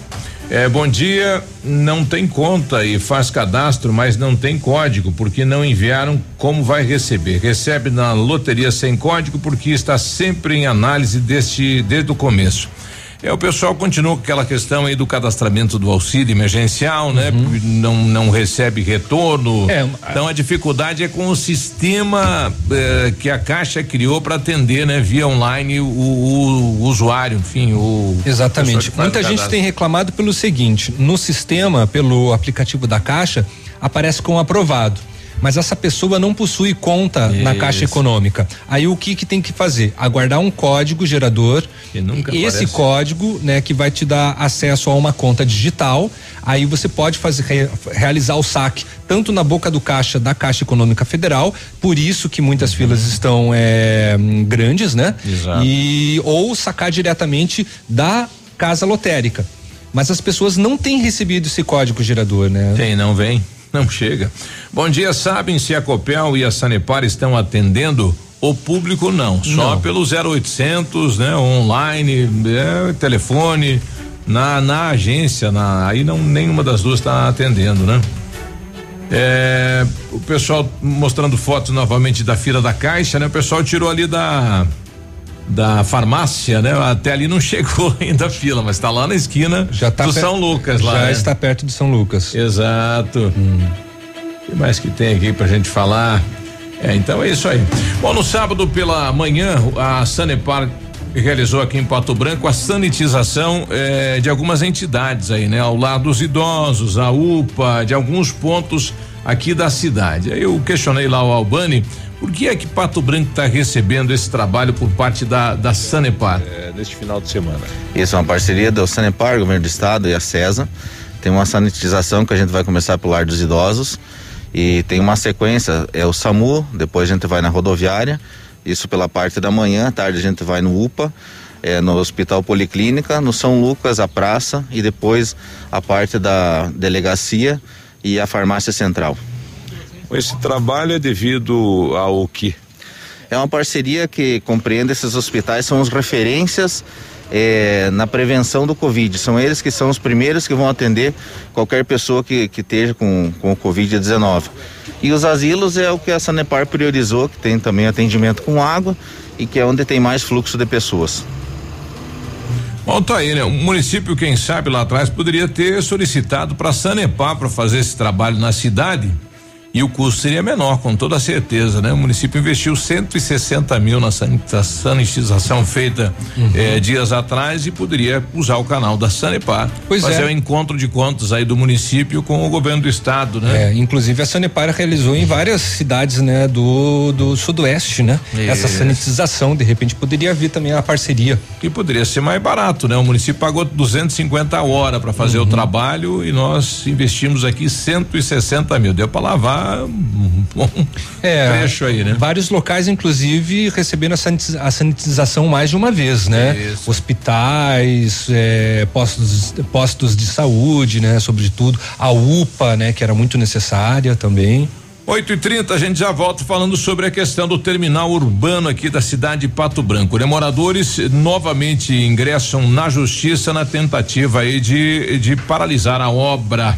é, bom dia. Não tem conta e faz cadastro, mas não tem código, porque não enviaram como vai receber. Recebe na loteria sem código, porque está sempre em análise deste desde o começo. É, o pessoal continua com aquela questão aí do cadastramento do auxílio emergencial, né? Uhum. Não, não recebe retorno. É, então a dificuldade é com o sistema eh, que a Caixa criou para atender, né? Via online o, o, o usuário, enfim, o.
Exatamente. Muita gente tem reclamado pelo seguinte: no sistema, pelo aplicativo da Caixa, aparece como aprovado mas essa pessoa não possui conta Isso. na Caixa Econômica. Aí o que que tem que fazer? Aguardar um código gerador. esse aparece. código, né, que vai te dar acesso a uma conta digital. Aí você pode fazer realizar o saque tanto na boca do caixa da Caixa Econômica Federal, por isso que muitas uhum. filas estão é, grandes, né? Exato. E ou sacar diretamente da casa lotérica. Mas as pessoas não têm recebido esse código gerador, né?
Tem, não vem. Não chega. Bom dia, sabem se a Copel e a Sanepar estão atendendo o público não, só não. pelo 0800, né, online, é, telefone, na na agência, na aí não nenhuma das duas está atendendo, né? É, o pessoal mostrando fotos novamente da fila da caixa, né? O pessoal tirou ali da da farmácia, né? Até ali não *laughs* chegou ainda a fila, mas está lá na esquina
já tá
do São Lucas
já
lá.
Já né? está perto de São Lucas.
Exato. Hum. O que mais que tem aqui pra gente falar? É, então é isso aí. Bom, no sábado pela manhã, a Sanepar realizou aqui em Pato Branco a sanitização eh, de algumas entidades aí, né? Ao lado dos idosos, a UPA, de alguns pontos aqui da cidade. Aí eu questionei lá o Albani por que é que Pato Branco está recebendo esse trabalho por parte da, da Sanepar?
É, neste final de semana.
Isso é uma parceria do Sanepar, governo do estado e a CESA. Tem uma sanitização que a gente vai começar pelo lar dos idosos e tem uma sequência, é o SAMU, depois a gente vai na rodoviária, isso pela parte da manhã, à tarde a gente vai no UPA, é, no Hospital Policlínica, no São Lucas, a praça e depois a parte da delegacia e a farmácia central.
Esse trabalho é devido ao que?
É uma parceria que compreende esses hospitais, são as referências é, na prevenção do Covid. São eles que são os primeiros que vão atender qualquer pessoa que, que esteja com, com o Covid-19. E os asilos é o que a Sanepar priorizou, que tem também atendimento com água e que é onde tem mais fluxo de pessoas.
Bom, tá aí, né? O município, quem sabe lá atrás, poderia ter solicitado para a Sanepar para fazer esse trabalho na cidade e o custo seria menor, com toda certeza, né? O município investiu 160 mil na sanitização feita uhum. eh, dias atrás e poderia usar o canal da Sanepar. Pois fazer é. o encontro de contas aí do município com o governo do estado, né?
É, inclusive a Sanepar realizou em várias cidades, né, do, do sudoeste, né? Isso. Essa sanitização, de repente poderia vir também a parceria.
Que poderia ser mais barato, né? O município pagou 250 horas para fazer uhum. o trabalho e nós investimos aqui 160 mil. Deu para lavar um bom
é, trecho aí, né? Vários locais, inclusive, recebendo a, sanitização mais de uma vez, né? Isso. Hospitais, é, postos, postos de saúde, né? Sobretudo a UPA, né? Que era muito necessária também.
8 e 30 a gente já volta falando sobre a questão do terminal urbano aqui da cidade de Pato Branco. Né? Moradores novamente ingressam na justiça na tentativa aí de, de paralisar a obra.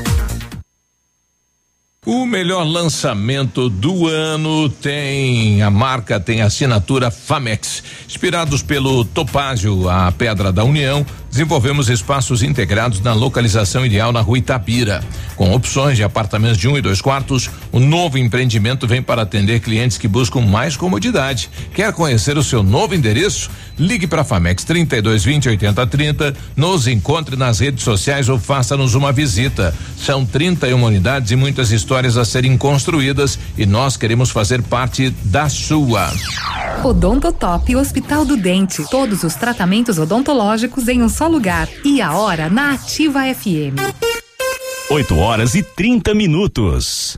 O melhor lançamento do ano tem a marca, tem a assinatura Famex. Inspirados pelo Topázio, a Pedra da União, desenvolvemos espaços integrados na localização ideal na rua Itapira. Com opções de apartamentos de um e dois quartos, o novo empreendimento vem para atender clientes que buscam mais comodidade. Quer conhecer o seu novo endereço? Ligue para Famex 3220 8030, nos encontre nas redes sociais ou faça-nos uma visita. São 31 unidades e muitas histórias a serem construídas e nós queremos fazer parte da sua.
Odontotop Hospital do Dente. Todos os tratamentos odontológicos em um só lugar. E a hora na Ativa FM.
8 horas e 30 minutos.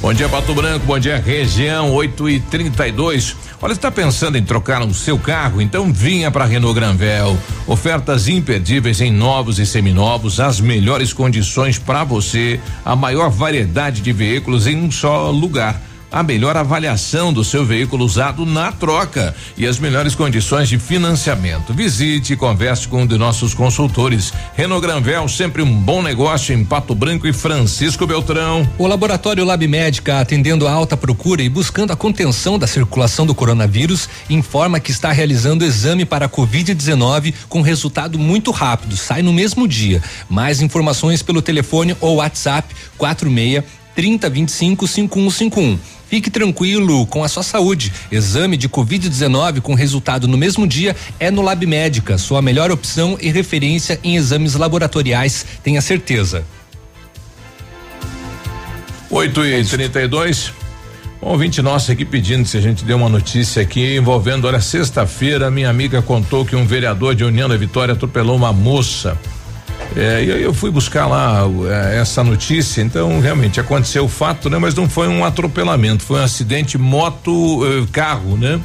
Bom dia, Pato Branco. Bom dia, região 8 e 32 Olha, está pensando em trocar o seu carro? Então vinha para Renault Granvel. Ofertas imperdíveis em novos e seminovos, as melhores condições para você, a maior variedade de veículos em um só lugar a melhor avaliação do seu veículo usado na troca e as melhores condições de financiamento. Visite e converse com um de nossos consultores. Renault Granvel, sempre um bom negócio em Pato Branco e Francisco Beltrão.
O Laboratório Lab Médica, atendendo a alta procura e buscando a contenção da circulação do coronavírus, informa que está realizando exame para Covid-19 com resultado muito rápido, sai no mesmo dia. Mais informações pelo telefone ou WhatsApp 46 3025 5151. Fique tranquilo com a sua saúde. Exame de Covid-19 com resultado no mesmo dia é no Lab Médica, sua melhor opção e referência em exames laboratoriais, tenha certeza.
8 e 32 um ouvinte nosso aqui pedindo se a gente deu uma notícia aqui envolvendo, olha, sexta-feira minha amiga contou que um vereador de União da Vitória atropelou uma moça. É, e aí eu fui buscar lá é, essa notícia, então realmente aconteceu o fato, né? Mas não foi um atropelamento, foi um acidente moto-carro, eh, né?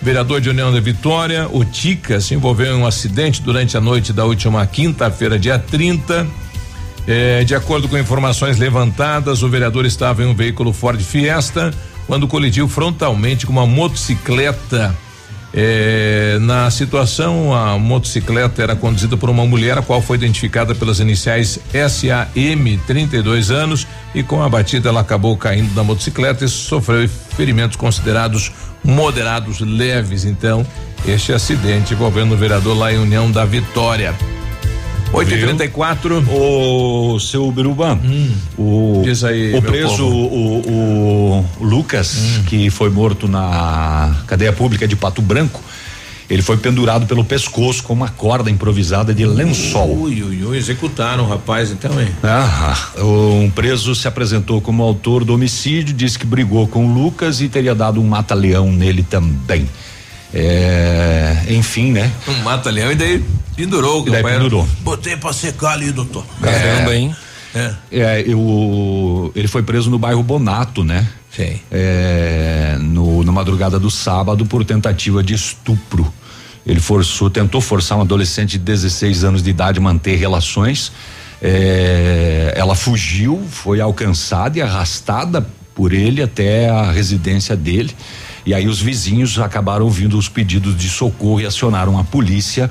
Vereador de União da Vitória, o Tica, se envolveu em um acidente durante a noite da última quinta-feira, dia 30. É, de acordo com informações levantadas, o vereador estava em um veículo Ford Fiesta quando colidiu frontalmente com uma motocicleta. É, na situação, a motocicleta era conduzida por uma mulher, a qual foi identificada pelas iniciais SAM, 32 anos, e com a batida ela acabou caindo da motocicleta e sofreu ferimentos considerados moderados leves. Então, este acidente envolvendo o vereador lá em União da Vitória. 8 e 34
O seu Biruba, hum. o,
Diz aí,
o preso, o, o Lucas,
Hum.
que foi morto na cadeia pública de Pato Branco, ele foi pendurado pelo pescoço com uma corda improvisada de lençol.
Ui, ui, ui, executaram o rapaz então, hein?
Ah, um preso se apresentou como autor do homicídio, disse que brigou com o Lucas e teria dado um mata-leão nele também. É, enfim, né?
Um mata-leão e daí pendurou o
E daí pendurou.
Botei pra secar ali, doutor.
Caramba,
hein?
É.
É, eu, ele foi preso no bairro Bonato, né?
Sim.
É, no, na madrugada do sábado por tentativa de estupro. Ele forçou, tentou forçar um adolescente de 16 anos de idade a manter relações. É, ela fugiu, foi alcançada e arrastada por ele até a residência dele. E aí os vizinhos acabaram ouvindo os pedidos de socorro e acionaram a polícia.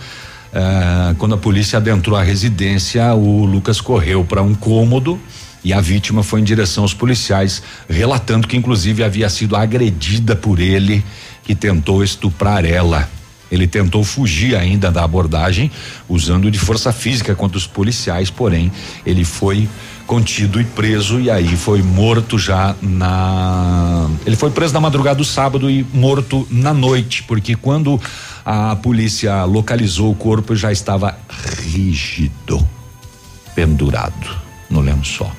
Ah, quando a polícia adentrou a residência, o Lucas correu para um cômodo e a vítima foi em direção aos policiais, relatando que inclusive havia sido agredida por ele, que tentou estuprar ela. Ele tentou fugir ainda da abordagem, usando de força física contra os policiais, porém, ele foi contido e preso e aí foi morto já na. Ele foi preso na madrugada do sábado e morto na noite, porque quando a polícia localizou o corpo já estava rígido, pendurado no lençol.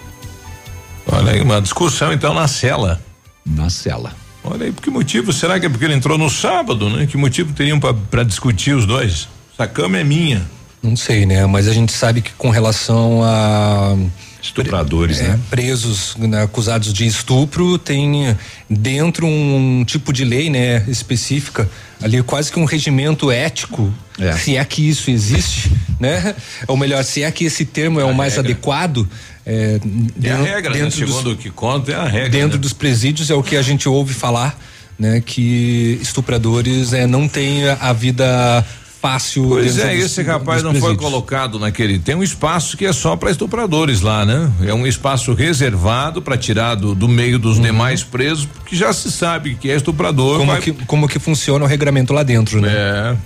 Olha aí, uma discussão então na cela.
Na cela.
Olha aí, por que motivo? Será que é porque ele entrou no sábado, né? Que motivo teriam para discutir os dois? Essa cama é minha.
Não sei, né? Mas a gente sabe que com relação a
estupradores,
é,
né?
Presos né, acusados de estupro tem dentro um, tipo de lei, né, específica ali quase que um regimento ético,
É.
se é que isso existe, né? Ou melhor, se é que esse termo é o mais
regra.
adequado. É,
É a regra, né?
dentro dos-
Segundo o que conta, é a regra.
dentro
né?
dos presídios é o que a gente ouve falar, né? Que estupradores é, não têm a vida fácil.
Pois é,
dos-
esse rapaz não foi colocado naquele. Tem um espaço que é só para estupradores lá, né? É um espaço reservado para tirar do, do meio dos demais presos, porque já se sabe que é estuprador.
Como
vai-
que, como que funciona o regramento lá dentro, né?
É.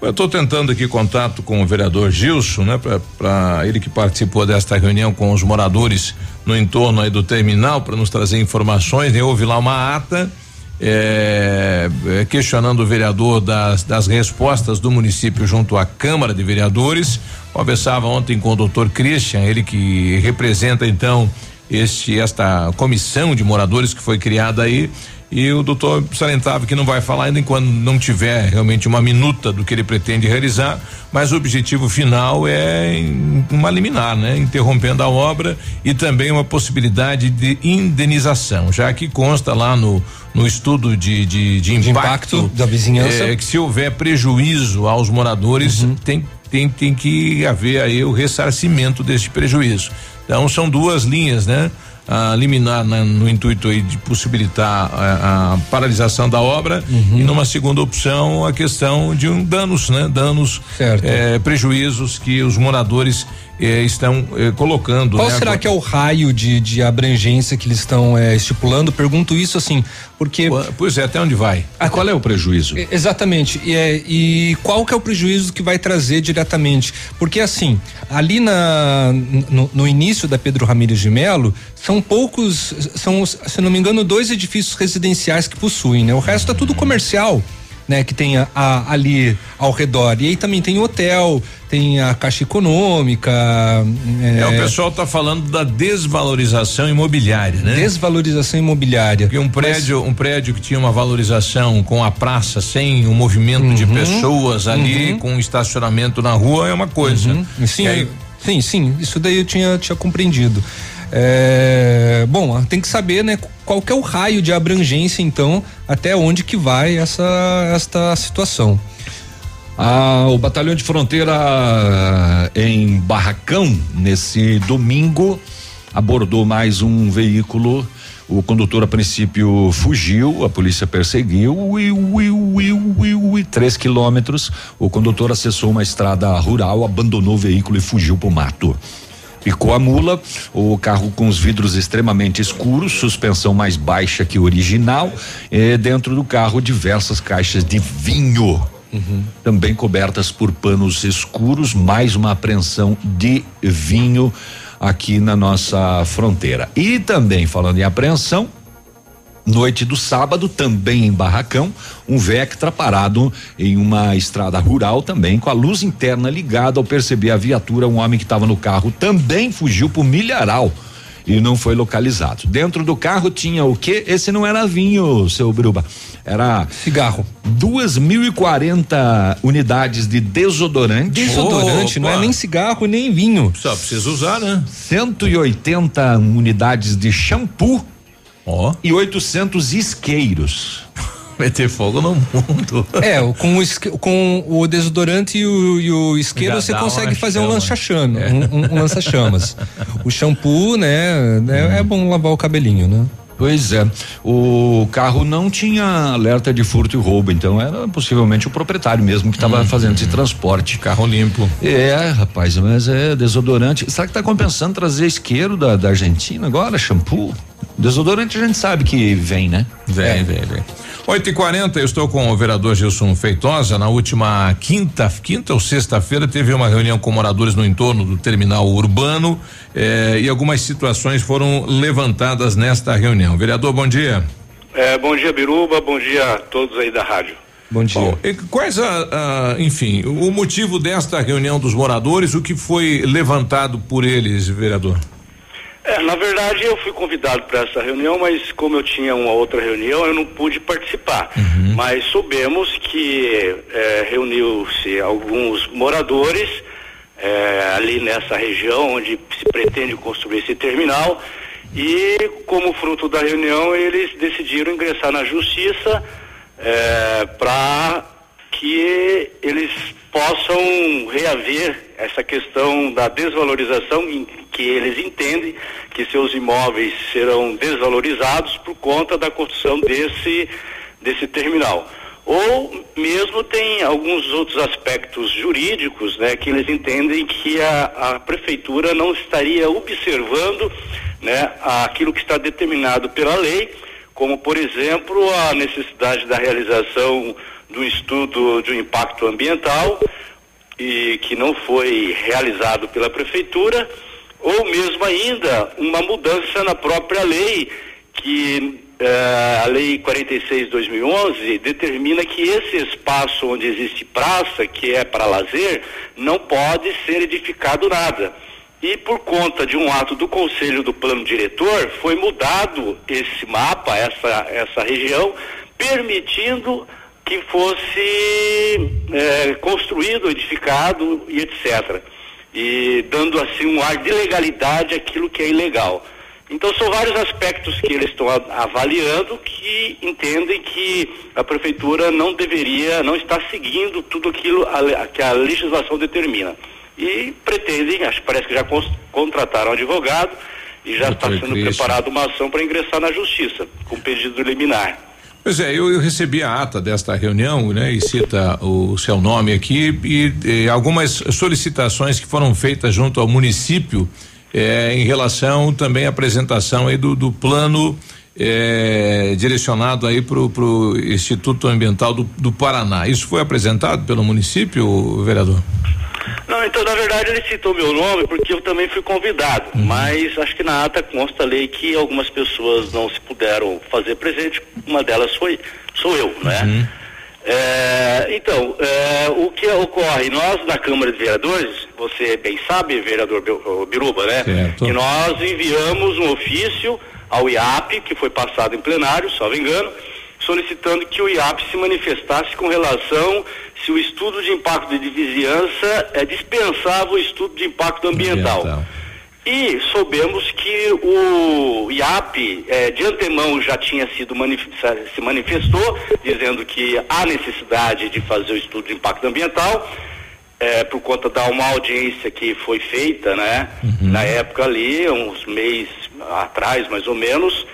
Eu estou tentando aqui contato com o vereador Gilson, né? Para ele que participou desta reunião com os moradores no entorno aí do terminal para nos trazer informações. né? Houve lá uma ata é, é, questionando o vereador das, das respostas do município junto à Câmara de Vereadores. Conversava ontem com o doutor Christian, ele que representa então este esta comissão de moradores que foi criada aí e o doutor salientava que não vai falar ainda enquanto não tiver realmente uma minuta do que ele pretende realizar, mas o objetivo final é em- uma liminar, né? Interrompendo a obra e também uma possibilidade de indenização, já que consta lá no no estudo de, de, de impacto,
impacto da vizinhança.
é, que se houver prejuízo aos moradores, tem, tem, tem que haver aí o ressarcimento deste prejuízo. Então são duas linhas, né? A liminar na- no intuito de possibilitar a, a paralisação da obra
Uhum.
e numa segunda opção a questão de um danos, né? Danos, eh, prejuízos que os moradores eh, estão eh, colocando.
Qual
né?
será que é o raio de, de abrangência que eles estão é, estipulando? Pergunto isso assim, porque.
Pois é, até onde vai?
Ah, qual é o prejuízo?
Exatamente. E, é, e qual que é o prejuízo que vai trazer diretamente? Porque assim, ali na, no, no início da Pedro Ramírez de Melo, são poucos, são, se não me engano, dois edifícios residenciais que possuem, né? O resto é tudo comercial. Né, que tem a- a- ali ao redor. E aí também tem hotel, tem a Caixa Econômica.
É, o pessoal está falando da desvalorização imobiliária, né?
Desvalorização imobiliária.
Porque um prédio, um prédio que tinha uma valorização com a praça sem o movimento de
Uhum,
pessoas ali,
uhum.
com estacionamento na rua é uma coisa.
Sim,
E aí-
sim, sim, isso daí eu tinha, tinha compreendido. É, bom, tem que saber, né, qual que é o raio de abrangência, então, até onde que vai essa esta situação.
Ah, o Batalhão de Fronteira em Barracão, nesse domingo, abordou mais um veículo. O condutor, a princípio, fugiu, a polícia perseguiu e, três quilômetros. O condutor acessou uma estrada rural, abandonou o veículo e fugiu para o mato. Picou a mula, o carro com os vidros extremamente escuros, suspensão mais baixa que o original, e dentro do carro diversas caixas de vinho. Uhum. Também cobertas por panos escuros, mais uma apreensão de vinho aqui na nossa fronteira. E também falando em apreensão, Noite do sábado, também em Barracão, um Vectra parado em uma estrada rural também, com a luz interna ligada. Ao perceber a viatura, um homem que estava no carro também fugiu para o milharal e não foi localizado. Dentro do carro tinha o quê? Esse não era vinho, seu Bruba. Era
cigarro.
Duas mil e quarenta unidades de desodorante.
Desodorante, oh, não é nem cigarro nem vinho.
Só precisa usar, né?
180 unidades de shampoo
Ó.
E 800 isqueiros. *laughs*
Meter fogo no mundo. *laughs*
É, com o, com o desodorante e o, e o isqueiro você consegue fazer chama. um lança-chama, é. um, um, lança-chamas. *laughs* o shampoo, né, né hum. é bom lavar o cabelinho, né?
Pois é. O carro não tinha alerta de furto e roubo, então era possivelmente o proprietário mesmo que estava uhum. fazendo esse transporte.
Carro limpo.
É, rapaz, mas é desodorante. Será que está compensando trazer isqueiro da, da Argentina agora? Shampoo? Desodorante a gente sabe que vem, né?
Vem, é. vem, vem. 8 e 40 eu estou com o vereador Gilson Feitosa. Na última quinta, quinta ou sexta-feira, teve uma reunião com moradores no entorno do terminal urbano eh, e algumas situações foram levantadas nesta reunião. Vereador, bom dia.
É, bom dia, Biruba. Bom dia a todos aí da rádio.
Bom dia. Bom, quais a, a, enfim, o motivo desta reunião dos moradores, o que foi levantado por eles, vereador?
É, na verdade eu fui convidado para essa reunião, mas como eu tinha uma outra reunião, eu não pude participar. Uhum. Mas soubemos que é, reuniu-se alguns moradores é, ali nessa região onde se pretende construir esse terminal e como fruto da reunião eles decidiram ingressar na justiça é, para que eles possam reaver essa questão da desvalorização em que eles entendem que seus imóveis serão desvalorizados por conta da construção desse desse terminal. Ou mesmo tem alguns outros aspectos jurídicos, né, que eles entendem que a, a prefeitura não estaria observando, né, aquilo que está determinado pela lei, como por exemplo a necessidade da realização do estudo de um impacto ambiental e que não foi realizado pela prefeitura, ou mesmo ainda uma mudança na própria lei que eh, a lei 46/2011 determina que esse espaço onde existe praça, que é para lazer, não pode ser edificado nada. E por conta de um ato do conselho do plano diretor, foi mudado esse mapa, essa essa região, permitindo que fosse é, construído, edificado e etc. E dando assim um ar de legalidade àquilo que é ilegal. Então são vários aspectos que eles estão avaliando que entendem que a prefeitura não deveria, não está seguindo tudo aquilo a, que a legislação determina. E pretendem, acho que parece que já contrataram um advogado e já Doutor está sendo preparada uma ação para ingressar na justiça com pedido liminar.
Pois é, eu, eu, recebi a ata desta reunião, né, e cita o seu nome aqui e, e algumas solicitações que foram feitas junto ao município eh, em relação também à apresentação aí do, do plano eh, direcionado aí para o Instituto Ambiental do, do Paraná. Isso foi apresentado pelo município, vereador?
Não, então na verdade ele citou meu nome porque eu também fui convidado, uhum. mas acho que na ata consta a lei que algumas pessoas não se puderam fazer presente, uma delas foi sou eu, né? Uhum. É, então, é, o que ocorre, nós da Câmara de Vereadores, você bem sabe, vereador Biruba, né? Certo. Que nós enviamos um ofício ao IAP, que foi passado em plenário, me engano, solicitando que o IAP se manifestasse com relação se o estudo de impacto de vizinhança é dispensável o estudo de impacto ambiental. ambiental. E soubemos que o IAP eh, de antemão já tinha sido manif se manifestou, dizendo que há necessidade de fazer o estudo de impacto ambiental, eh, por conta da uma audiência que foi feita, né?
Uhum.
Na época ali, uns meses atrás, mais ou menos,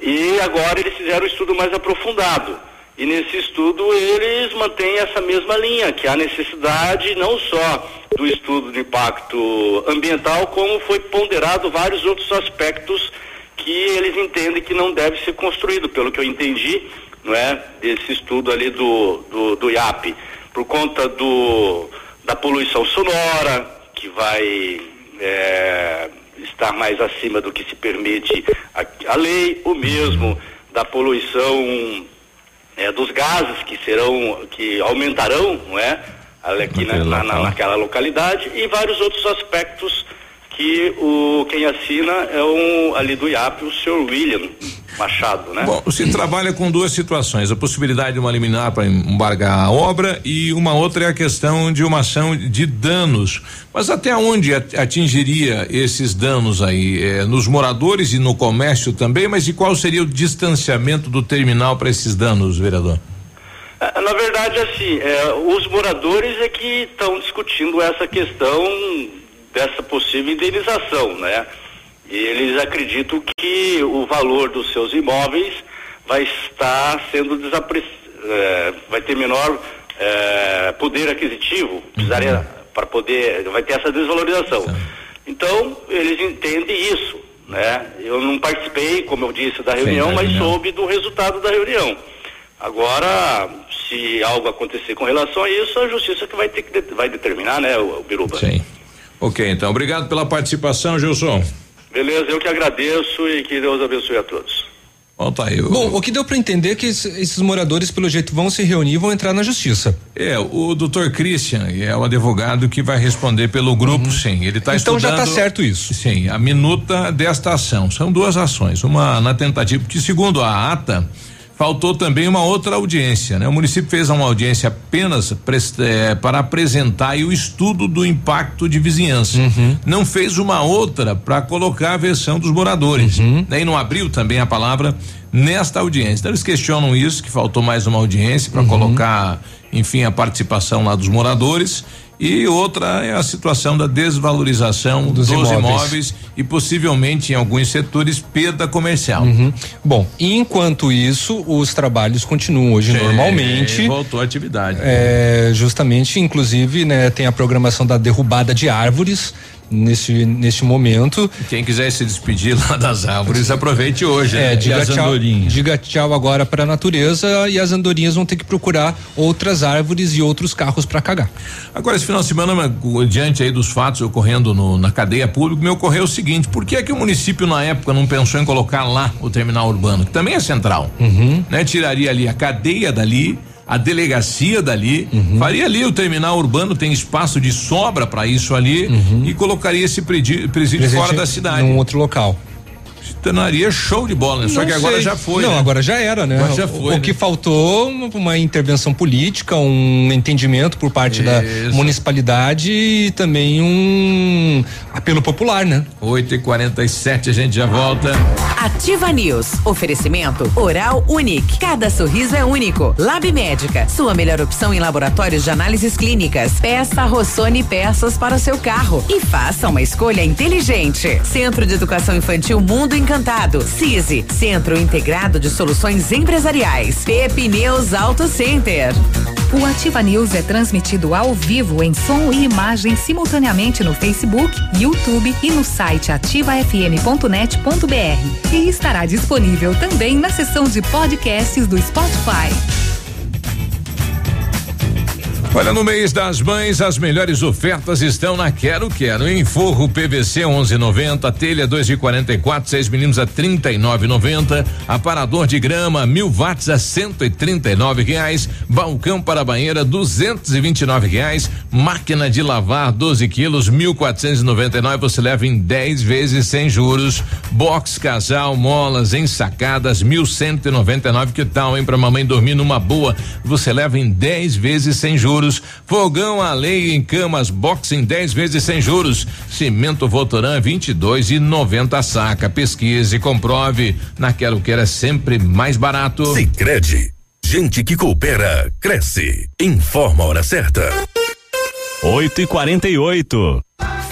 e agora eles fizeram um estudo mais aprofundado. E nesse estudo eles mantêm essa mesma linha, que há necessidade não só do estudo de impacto ambiental, como foi ponderado vários outros aspectos que eles entendem que não deve ser construído, pelo que eu entendi, não é, desse estudo ali do, do, do IAP, por conta do, da poluição sonora, que vai é, estar mais acima do que se permite a, a lei, o mesmo da poluição é, dos gases que serão, que aumentarão, não é? Aqui na, na, na, naquela localidade e vários outros aspectos que o quem assina é um ali do IAP, o senhor William Machado, né?
Bom, você trabalha com duas situações, a possibilidade de uma liminar para embargar a obra e uma outra é a questão de uma ação de danos. Mas até onde atingiria esses danos aí? É, nos moradores e no comércio também, mas e qual seria o distanciamento do terminal para esses danos, vereador?
É, Na verdade, assim, é, os moradores é que estão discutindo essa questão dessa possível indenização, né? E eles acreditam que o valor dos seus imóveis vai estar sendo desapreciado, vai ter menor é, poder aquisitivo, precisaria para poder, vai ter essa desvalorização. Então, eles entendem isso, né? Eu não participei, como eu disse, da reunião,
da
mas
reunião.
soube do resultado da reunião. Agora, se algo acontecer com relação a isso, a justiça que vai ter que vai determinar, né, o, o Biruba.
Sim. Ok, então, obrigado pela participação, Gilson.
Beleza, eu que agradeço e que Deus abençoe a todos.
Bom, tá aí. o-
Bom, o que deu para entender é que es- esses moradores, pelo jeito, vão se reunir e vão entrar na justiça.
É, o doutor Christian é o advogado que vai responder pelo grupo, sim. Ele está
Então já tá certo isso.
Sim, a minuta desta ação. São duas ações. Uma na tentativa, porque segundo a ata, faltou também uma outra audiência, né? O município fez uma audiência apenas eh, para apresentar o estudo do impacto de vizinhança.
Uhum.
Não fez uma outra para colocar a versão dos moradores.
Uhum.
Daí não abriu também a palavra nesta audiência. Então eles questionam isso, que faltou mais uma audiência
Uhum.
para colocar, enfim, a participação lá dos moradores. E outra é a situação da desvalorização dos,
Dos
imóveis.
imóveis.
e possivelmente em alguns setores perda comercial.
Uhum. Bom, enquanto isso, os trabalhos continuam hoje
Sim,
normalmente.
Voltou a atividade.
É, justamente, inclusive, né, tem a programação da derrubada de árvores nesse, neste momento.
Quem quiser se despedir lá das árvores, aproveite hoje.
É,
né?
diga
as
tchau,
andorinhas.
diga tchau agora para a natureza e as andorinhas vão ter que procurar outras árvores e outros carros para cagar.
Agora, esse final de semana, diante aí dos fatos ocorrendo no- na cadeia pública, me ocorreu o seguinte: por que é que o município, na época, não pensou em colocar lá o terminal urbano, que também é central? Né? Tiraria ali a cadeia dali. A delegacia dali, faria ali o terminal urbano, tem espaço de sobra para isso ali e colocaria esse presídio
Presente
fora da cidade.
Num outro local.
Tornaria show de bola, né? Só
Não
que agora
sei.
já foi.
Não,
né?
agora já era, né?
Agora já
O-
foi,
O,
né?
que faltou uma, uma intervenção política, um entendimento por parte da
Isso.
municipalidade e também um apelo popular, né?
8 e 47 a gente já volta.
Ativa News. Oferecimento Oral Unique. Cada sorriso é único. Lab Médica. Sua melhor opção em laboratórios de análises clínicas. Peça Rossoni peças para o seu carro. E faça uma escolha inteligente. Centro de Educação Infantil Mundo Encantado. CISI. Centro Integrado de Soluções Empresariais. Pepineus Auto Center.
O Ativa News é transmitido ao vivo em som e imagem simultaneamente no Facebook, YouTube e no site ativafm.net.br. E estará disponível também na seção de podcasts do Spotify.
Olha, no mês das mães, as melhores ofertas estão na Quero Quero. Em forro PVC 11,90, telha 2 de 44, 6 milímetros a 39,90, aparador de grama mil watts a 139 reais, balcão para banheira 229 reais, máquina de lavar 12 quilos 1.499. Você leva em 10 vezes sem juros. Box casal molas ensacadas 1.199. Que tal, hein? Pra mamãe dormir numa boa, você leva em 10 vezes sem juros. Juros, fogão a lei em camas box em 10 vezes sem juros, cimento Votoran 22 e 90 saca. Pesquise e comprove, naquela que era sempre mais barato.
Sicredi, gente que coopera cresce. Informa a hora certa.
8 e 48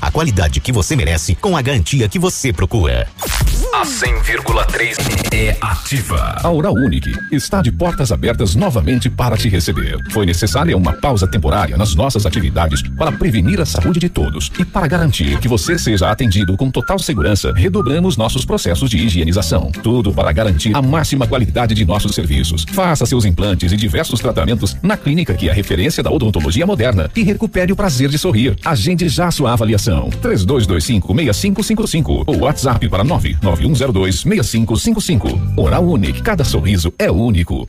a qualidade que você merece com a garantia que você procura.
A 100,3 é ativa.
A Oral Unique está de portas abertas novamente para te receber. Foi necessária uma pausa temporária nas nossas atividades para prevenir a saúde de todos e para garantir que você seja atendido com total segurança, redobramos nossos processos de higienização. Tudo para garantir a máxima qualidade de nossos serviços. Faça seus implantes e diversos tratamentos na clínica que é referência da odontologia moderna e recupere o prazer de sorrir. Agende já sua avaliação. 3225 6555 ou WhatsApp para 99102 6555. Oral Unique, cada sorriso é único.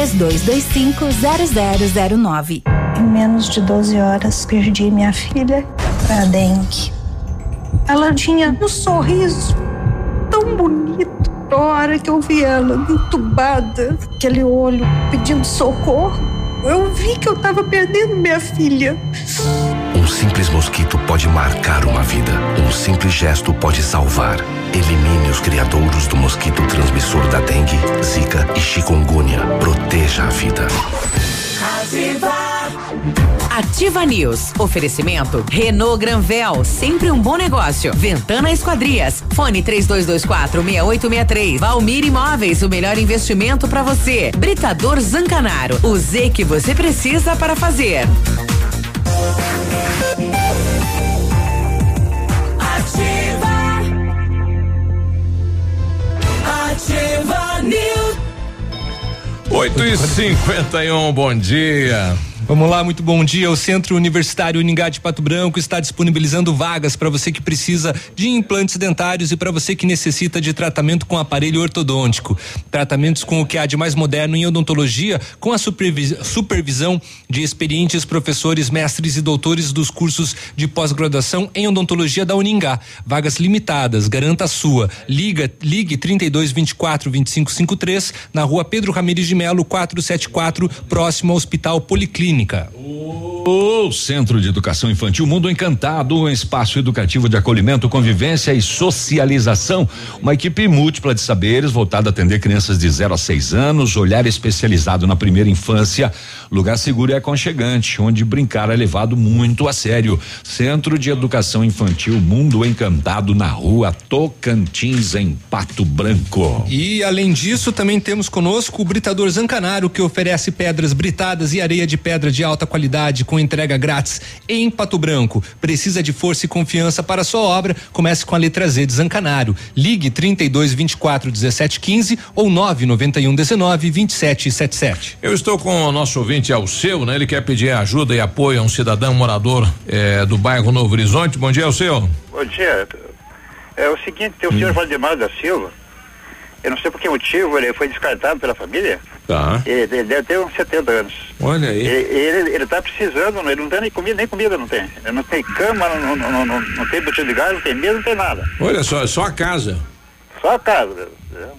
3225-0009.
Em menos de 12 horas, perdi minha filha para dengue. Ela tinha um sorriso tão bonito. A hora que eu vi ela entubada, aquele olho pedindo socorro, eu vi que eu estava perdendo minha filha.
Um simples mosquito pode marcar uma vida. Um simples gesto pode salvar. Elimine os criadouros do mosquito transmissor da dengue, zika e chikungunya. Proteja a vida.
Ativa. Ativa News. Oferecimento Renault Granvel, sempre um bom negócio. Ventana Esquadrias. Fone 3224 6863. Valmir Imóveis, o melhor investimento para você. Britador Zancanaro. O Z que você precisa para fazer.
Ativa News.
8 e 51 bom dia.
Vamos lá, muito bom dia. O Centro Universitário Uningá de Pato Branco está disponibilizando vagas para você que precisa de implantes dentários e para você que necessita de tratamento com aparelho ortodôntico. Tratamentos com o que há de mais moderno em odontologia, com a supervisão de experientes professores, mestres e doutores dos cursos de pós-graduação em odontologia da Uningá. Vagas limitadas, garanta a sua. Liga, ligue 32 24 25 53 na rua Pedro Ramires de Melo 474, próximo ao Hospital Policlínica.
O Centro de Educação Infantil Mundo Encantado, um espaço educativo de acolhimento, convivência e socialização. Uma equipe múltipla de saberes voltada a atender crianças de 0 a 6 anos, olhar especializado na primeira infância, lugar seguro e aconchegante, onde brincar é levado muito a sério. Centro de Educação Infantil Mundo Encantado na rua Tocantins, em Pato Branco.
E além disso, também temos conosco o Britador Zancanaro, que oferece pedras britadas e areia de pedra de alta qualidade com entrega grátis em Pato Branco. Precisa de força e confiança para sua obra? Comece com a letra Z de Zancanaro. Ligue 32 24 17 15 ou 991 19 27 77.
Eu estou com o nosso ouvinte Alceu, né? Ele quer pedir ajuda e apoio a um cidadão morador eh, do bairro Novo Horizonte. Bom dia, Alceu.
Bom dia. É o seguinte, tem o senhor Valdemar da Silva
Eu não sei por que motivo ele foi descartado pela família.
Tá.
Ele, ele deve ter uns 70 anos.
Olha aí.
Ele, ele, ele tá precisando, ele não tem nem comida, nem comida não tem. Ele não tem cama, não, não, não, não, não tem botão de gás, não tem mesa, não tem nada.
Olha só, só a casa.
Só a casa. entendeu?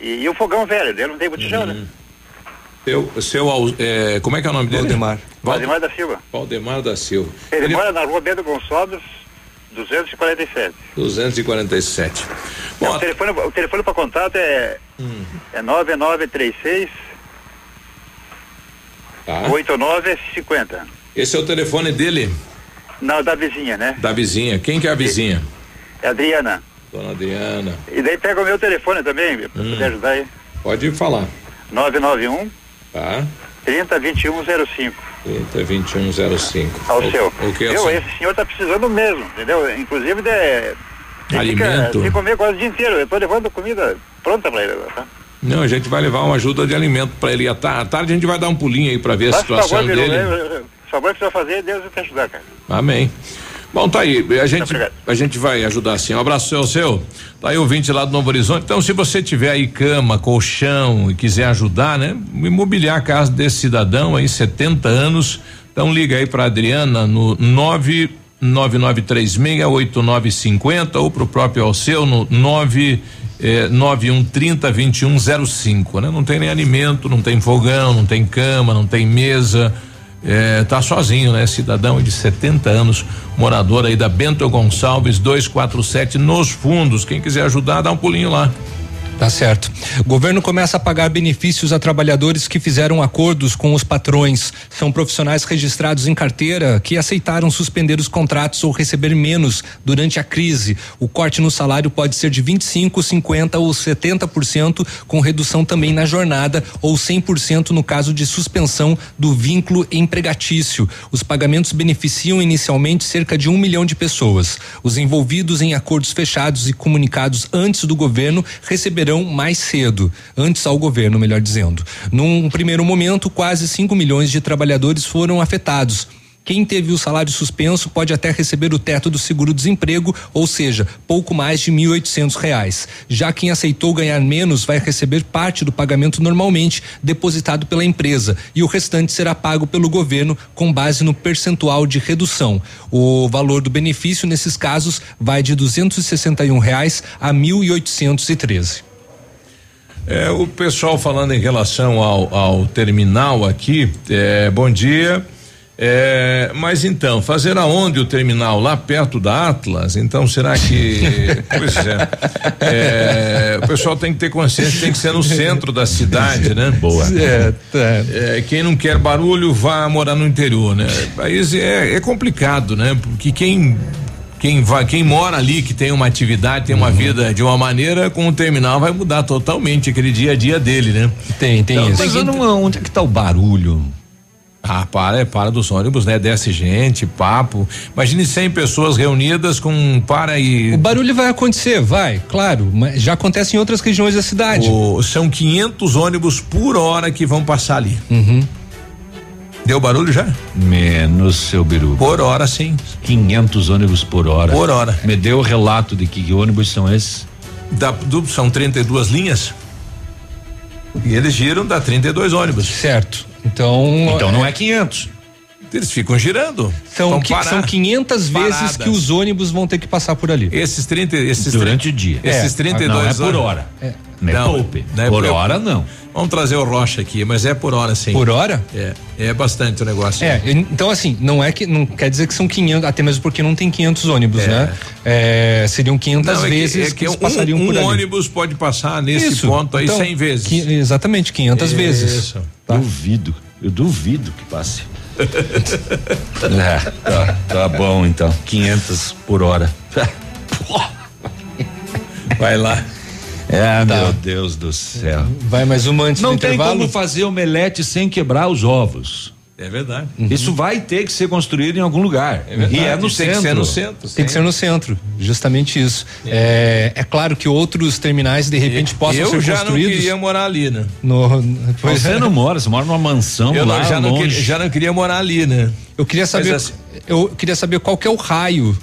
E, e o fogão velho, ele não tem botijão, né?
Seu, seu, Al- é, como é que é o nome dele?
Valdemar.
Valdemar da Silva.
Valdemar da Silva.
Ele, mora na rua Bento Gonçalves, 247.
247.
É, o telefone, o telefone para contato é,
Hum.
é 9936
Tá.
8950.
Esse é o telefone dele,
Não, da vizinha, né?
da vizinha. Quem que é a vizinha?
É a Adriana.
Dona Adriana.
E daí pega o meu telefone também, pra
Hum.
poder ajudar aí.
Pode falar.
991
Tá?
302105.
30 2105.
Ao
o,
seu.
O que é o
Eu, esse senhor tá precisando mesmo, entendeu? Inclusive de.
Alimento.
Fica, comer quase o dia inteiro. Eu tô levando comida pronta pra ele agora, tá?
Não, a gente vai levar uma ajuda de alimento pra ele. À ta- à tarde a gente vai dar um pulinho aí pra ver a
Faz
situação
favor,
dele.
Biru, eu- eu- O favor que você vai fazer, Deus vai te ajudar, cara.
Amém. Bom, tá aí. A gente, a gente vai ajudar sim. Um abraço seu, seu. Tá aí o ouvinte lá do Novo Horizonte. Então, se você tiver aí cama, colchão e quiser ajudar, né? Imobiliar a casa desse cidadão aí, 70 anos. Então, liga aí pra Adriana no 999368950 ou pro próprio Alceu no 9 eh, 9130 2105, né? Não tem nem alimento, não tem fogão, não tem cama, não tem mesa. É, tá sozinho, né? Cidadão de 70 anos, morador aí da Bento Gonçalves 247 nos fundos. Quem quiser ajudar, dá um pulinho lá.
Tá certo. O governo começa a pagar benefícios a trabalhadores que fizeram acordos com os patrões. São profissionais registrados em carteira que aceitaram suspender os contratos ou receber menos durante a crise. O corte no salário pode ser de 25, 50 ou 70%, com redução também na jornada ou 100% no caso de suspensão do vínculo empregatício. Os pagamentos beneficiam inicialmente cerca de um milhão de pessoas. Os envolvidos em acordos fechados e comunicados antes do governo receberão mais cedo, antes ao governo, melhor dizendo. Num primeiro momento, quase 5 milhões de trabalhadores foram afetados. Quem teve o salário suspenso pode até receber o teto do seguro-desemprego, ou seja, pouco mais de 1.800 reais. Já quem aceitou ganhar menos vai receber parte do pagamento normalmente depositado pela empresa e o restante será pago pelo governo com base no percentual de redução. O valor do benefício nesses casos vai de 261 reais a R$ 1.813.
É, o pessoal falando em relação ao, ao terminal aqui, é, bom dia. É, mas então, fazer aonde o terminal? Lá perto da Atlas? Então, será que. *laughs* pois é, é, O pessoal tem que ter consciência, tem que ser no centro da cidade, né? Boa.
É,
É, quem não quer barulho, vá morar no interior, né? Mas é, é complicado, né? Porque quem quem vai, quem mora ali, que tem uma atividade, tem uma
Uhum.
vida de uma maneira, com o terminal vai mudar totalmente aquele dia a dia dele, né?
Tem, tem
Então,
isso.
Mas não, onde é que tá o barulho?
Ah, para, é para dos ônibus, né? Desce gente, papo. Imagine 100 pessoas reunidas com para e
O barulho vai acontecer, vai, claro, mas já acontece em outras regiões da cidade.
O- são 500 ônibus por hora que vão passar ali.
Uhum.
Deu barulho já?
Menos, seu biru.
Por hora, sim.
500 ônibus por hora.
Por hora.
Me deu o relato de que ônibus são esses?
Da, do- são 32 linhas. E eles giram, dá 32 ônibus.
Certo. Então.
Então não é 500.
Eles ficam girando.
São,
parar.
são 500 vezes
Paradas.
que os ônibus vão ter que passar por ali.
Esses 30, esses
Durante
30
o dia.
Esses
É,
32
não é por
ônibus-
hora.
É.
Não é poupe.
não é
por
por-
hora não.
Vamos trazer o Rocha aqui, mas é por hora sim.
Por hora?
É, é bastante o negócio.
É, então assim, não é que não quer dizer que são 500, até mesmo porque não tem 500 ônibus,
É.
né? É, seriam 500
Não, é que-
vezes
é
que,
que
eles
um,
passariam
um
por ali.
ônibus pode passar nesse
Isso,
ponto aí
então,
100 vezes.
qui- exatamente, 500 vezes.
Isso.
Duvido. Eu duvido que passe. *laughs* é, tá, tá bom então. 500 por hora.
Vai lá.
É,
Tá.
meu Deus do céu.
Vai mais uma antes
Não
do
tem
intervalo.
como fazer omelete sem quebrar os ovos.
É verdade.
Isso vai ter que ser construído em algum lugar.
verdade.
E é no
Tem
centro.
que ser no centro.
Tem que ser no centro, justamente isso. É, é claro que outros terminais de repente possam
eu
ser
já não
construídos.
queria morar ali, né?
no, pois
Você
é.
não mora, você mora numa mansão
Eu não-
lá
já, não
longe.
queria, já não queria morar ali, né?
Eu queria saber,
assim-
eu queria saber qual que é o raio.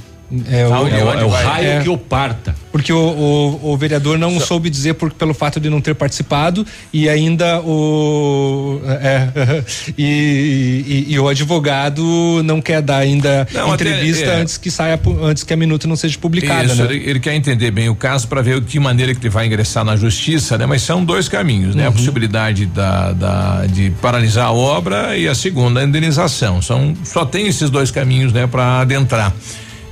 É, o,
Aonde-
É o, é o raio
É.
que o parta.
porque o, o, o vereador não Só. soube dizer por, pelo fato de não ter participado e ainda o é, *laughs* e, e, e, o advogado não quer dar ainda não, entrevista até, é. antes que saia antes que a minuta não seja publicada. Isso,
né? ele, ele, quer entender bem o caso para ver de que maneira que ele vai ingressar na justiça, né? Mas são dois caminhos, né? Uhum. A possibilidade da, da, de paralisar a obra e a segunda a indenização. São só tem esses dois caminhos, né? Para adentrar.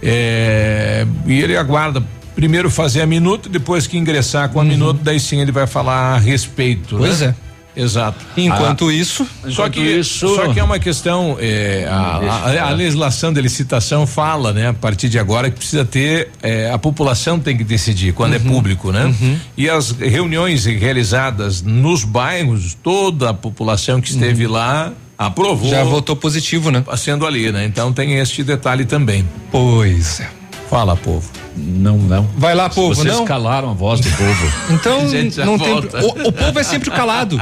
É, e ele aguarda primeiro fazer a minuta, depois que ingressar com a uhum. minuta, daí sim ele vai falar a respeito.
Pois
né?
é.
Exato.
Enquanto ah, isso.
Só que isso. Só que é uma questão. É, a, a, a, legislação de licitação fala, né, a partir de agora, que precisa ter. É, a população tem que decidir quando é uhum, é público, né? Uhum. E as reuniões realizadas nos bairros, toda a população que esteve uhum. lá aprovou.
Já votou positivo, né?
Sendo ali, né? Então tem este detalhe também.
Pois é.
Fala, povo.
Não, não.
Vai lá, povo,
Vocês
não?
calaram a voz do povo. *laughs*
Então,
não tem. O, o, povo é sempre calado.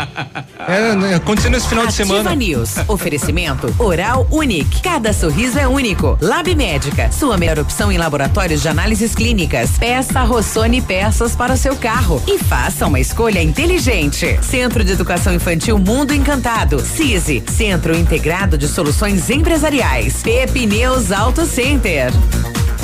É, né, acontecendo esse final
Ativa
de semana.
News. Oferecimento Oral Unique. Cada sorriso é único. Lab Médica. Sua melhor opção em laboratórios de análises clínicas. Peça Rossoni peças para o seu carro. E faça uma escolha inteligente. Centro de Educação Infantil Mundo Encantado. CISI. Centro Integrado de Soluções Empresariais. Pepineus Auto Center.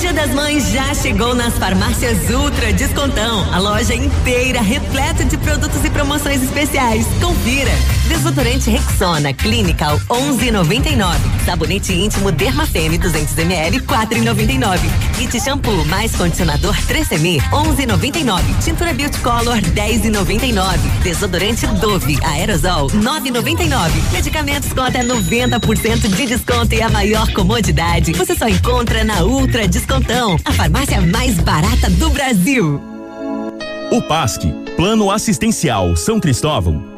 Dia das Mães já chegou nas farmácias Ultra Descontão. A loja inteira repleta de produtos e promoções especiais. Confira. Desodorante Rexona Clinical 11,99. Sabonete íntimo Dermafeme 200 ml 4,99. Kit shampoo mais condicionador 3M 11,99. Tintura Beauty Color 10,99. Desodorante Dove Aerosol 9,99. Medicamentos com até 90% de desconto e a maior comodidade. Você só encontra na Ultra Descontão, a farmácia mais barata do Brasil.
O PASC, Plano Assistencial São Cristóvão,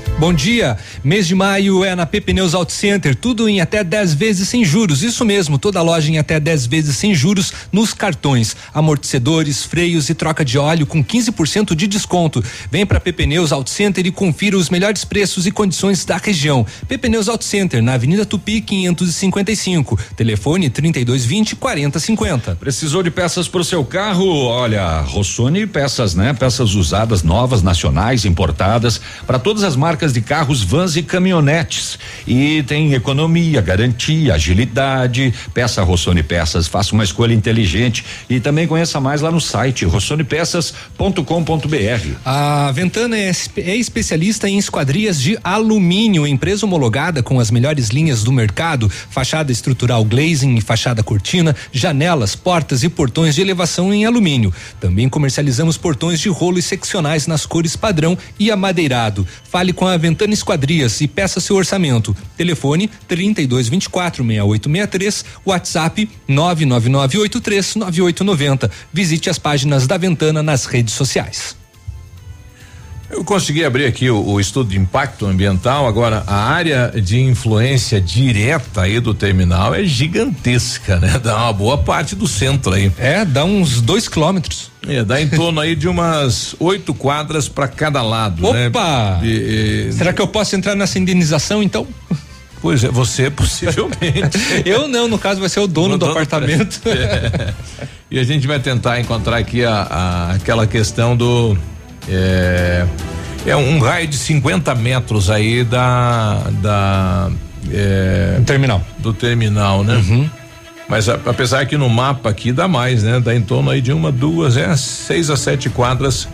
Bom dia. Mês de maio é na PP Pneus Auto Center, tudo em até 10 vezes sem juros. Isso mesmo, toda loja em até 10 vezes sem juros nos cartões, amortecedores, freios e troca de óleo com 15% de desconto. Vem para PP Pneus Auto Center e confira os melhores preços e condições da região. PP Pneus Auto Center, na Avenida Tupi 555. Telefone 3220 4050.
Precisou de peças para o seu carro? Olha, Rossoni peças, né? Peças usadas, novas, nacionais, importadas, para todas as marcas de carros, vans e caminhonetes. E tem economia, garantia, agilidade. Peça Rossoni Peças, faça uma escolha inteligente e também conheça mais lá no site rossonepeças.com.br.
A Ventana é, é especialista em esquadrias de alumínio, empresa homologada com as melhores linhas do mercado, fachada estrutural glazing e fachada cortina, janelas, portas e portões de elevação em alumínio. Também comercializamos portões de rolo e seccionais nas cores padrão e amadeirado. Fale com a Ventana Esquadrias e peça seu orçamento. Telefone 3224 6863, WhatsApp 99983 9890. Visite as páginas da Ventana nas redes sociais.
Eu consegui abrir aqui o, o, estudo de impacto ambiental. Agora, a área de influência direta aí do terminal é gigantesca, né? Dá uma boa parte do centro aí.
É, dá uns dois quilômetros.
É, dá em torno aí de umas oito quadras para cada lado.
Opa!
Né?
E, e, Será que eu posso entrar nessa indenização então?
Pois é, você *laughs* possivelmente.
eu não, no caso vai ser o dono, do, dono apartamento.
É. E a gente vai tentar encontrar aqui a, a aquela questão do é, é um raio de 50 metros aí da. da é,
terminal.
Do terminal, né? Uhum. Mas a, apesar que no mapa aqui dá mais, né? Dá em torno aí de uma, duas, é seis a sete quadras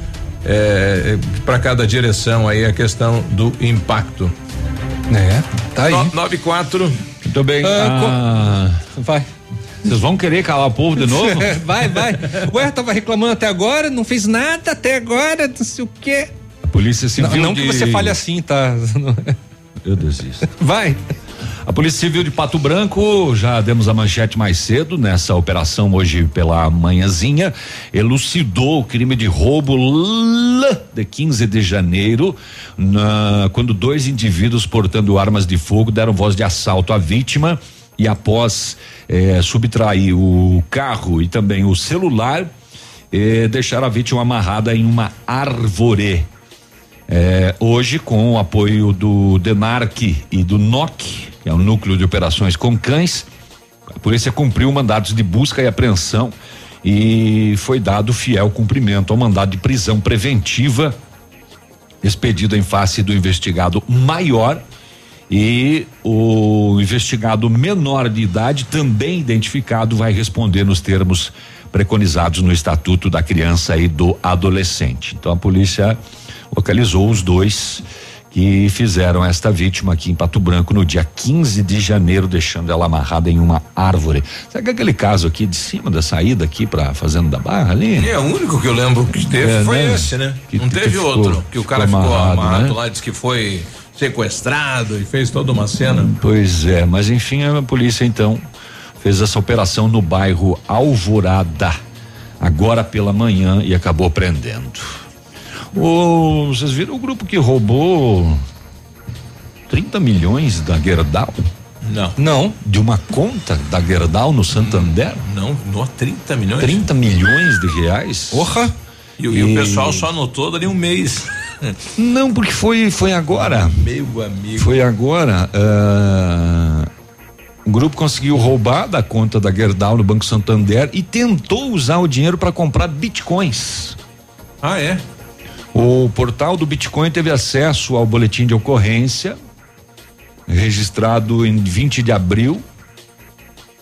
é, para cada direção aí a questão do impacto.
É, tá aí. No,
nove quatro.
Muito bem. Ah,
ah, vai.
Vocês vão querer calar o povo de novo? *laughs*
vai, vai. Ué, tava reclamando até agora, não fez nada até agora, não sei o quê.
A polícia civil.
Não, não
de...
que você fale assim, tá? *laughs*
Eu desisto.
Vai.
A Polícia Civil de Pato Branco, já demos a manchete mais cedo nessa operação hoje pela manhãzinha, elucidou o crime de roubo de 15 de janeiro, na, quando dois indivíduos portando armas de fogo deram voz de assalto à vítima e após eh, subtrair o carro e também o celular, eh, deixaram a vítima amarrada em uma árvore. Eh, hoje, com o apoio do DENARC e do NOC, que é o Núcleo de Operações com Cães, a polícia cumpriu mandados de busca e apreensão e foi dado fiel cumprimento ao mandado de prisão preventiva expedido em face do investigado maior e o investigado menor de idade, também identificado, vai responder nos termos preconizados no Estatuto da Criança e do Adolescente. Então a polícia localizou os dois que fizeram esta vítima aqui em Pato Branco no dia 15 de janeiro, deixando ela amarrada em uma árvore. Sabe que aquele caso aqui de cima da saída aqui para Fazenda da Barra ali?
É, o único que eu lembro que teve é, foi né? esse, né? Que, Não teve outro, que o cara ficou amarrado, ficou amarrado né? lá, disse que foi sequestrado e fez toda uma cena.
Pois é, mas enfim, a polícia então fez essa operação no bairro Alvorada, agora pela manhã e acabou prendendo. Oh, vocês viram o grupo que roubou 30 milhões da Gerdau?
Não.
Não, de uma conta da Gerdau no Santander?
Não, não, 30 milhões.
30 milhões de reais?
Porra! E, e, e o pessoal só anotou dali um mês.
Não, porque foi foi agora.
Meu amigo.
Foi agora. Uh, o grupo conseguiu roubar da conta da Gerdau no Banco Santander e tentou usar o dinheiro para comprar bitcoins.
Ah, é?
O portal do Bitcoin teve acesso ao boletim de ocorrência registrado em 20 de abril,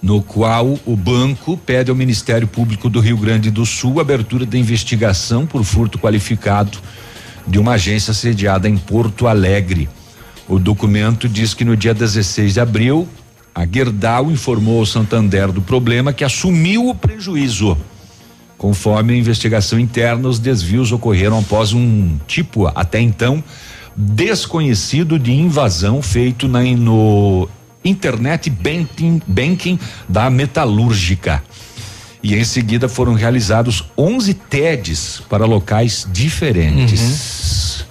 no qual o banco pede ao Ministério Público do Rio Grande do Sul abertura da investigação por furto qualificado de uma agência sediada em Porto Alegre. O documento diz que no dia 16 de abril, a Gerdau informou ao Santander do problema que assumiu o prejuízo. Conforme a investigação interna, os desvios ocorreram após um tipo, até então, desconhecido de invasão feito na, no Internet Banking, banking da Metalúrgica e em seguida foram realizados 11 TEDs para locais diferentes.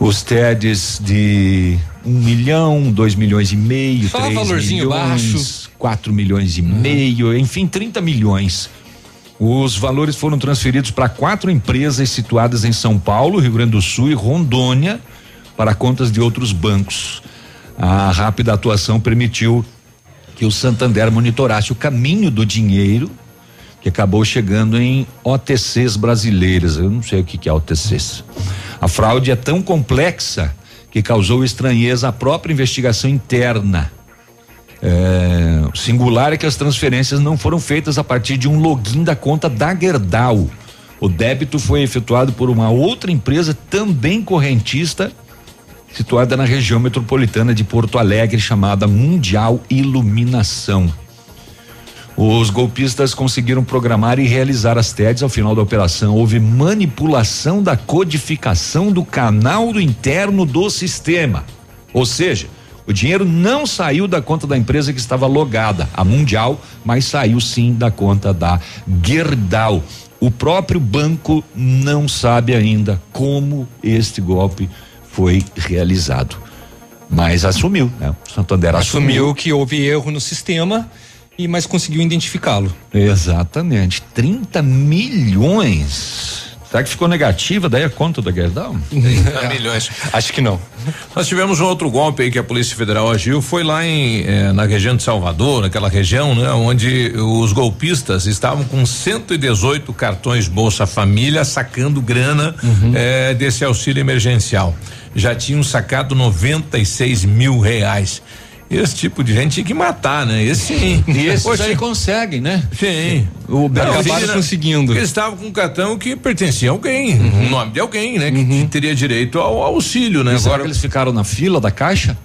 Os TEDs de um milhão, dois milhões e meio,
Só
três
valorzinho
milhões,
baixo.
quatro milhões e meio, enfim, 30 milhões. Os valores foram transferidos para quatro empresas situadas em São Paulo, Rio Grande do Sul e Rondônia para contas de outros bancos. A rápida atuação permitiu que o Santander monitorasse o caminho do dinheiro que acabou chegando em OTCs brasileiras. Eu não sei o que, é OTCs. A fraude é tão complexa que causou estranheza à própria investigação interna. É, singular é que as transferências não foram feitas a partir de um login da conta da Gerdau. O débito foi efetuado por uma outra empresa também correntista, situada na região metropolitana de Porto Alegre, chamada Mundial Iluminação. Os golpistas conseguiram programar e realizar as TEDs. Ao final da operação, houve manipulação da codificação do canal do interno do sistema. Ou seja, o dinheiro não saiu da conta da empresa que estava logada, a Mundial, mas saiu sim da conta da Gerdau. O próprio banco não sabe ainda como este golpe foi realizado. Mas assumiu, né? O Santander assumiu.
Assumiu que houve erro no sistema e mas conseguiu identificá-lo.
Exatamente. 30 milhões. Será que ficou negativa daí a conta da Gerdau?
30 milhões.
Acho que não.
Nós tivemos um outro golpe aí que a Polícia Federal agiu, foi lá em eh, na região de Salvador, naquela região, né, onde os golpistas estavam com 118 cartões Bolsa Família sacando grana eh, desse auxílio emergencial. Já tinham sacado 96 mil reais. Esse tipo de gente tinha que matar, né? Esse sim. *laughs*
E esses
Poxa,
aí conseguem, né?
Sim.
O
Não,
acabaram conseguindo.
Eles estavam com um cartão que pertencia a alguém,
Uhum.
o nome de alguém, né? Que, que teria direito ao auxílio, né?
E será
Agora
que eles ficaram na fila da caixa?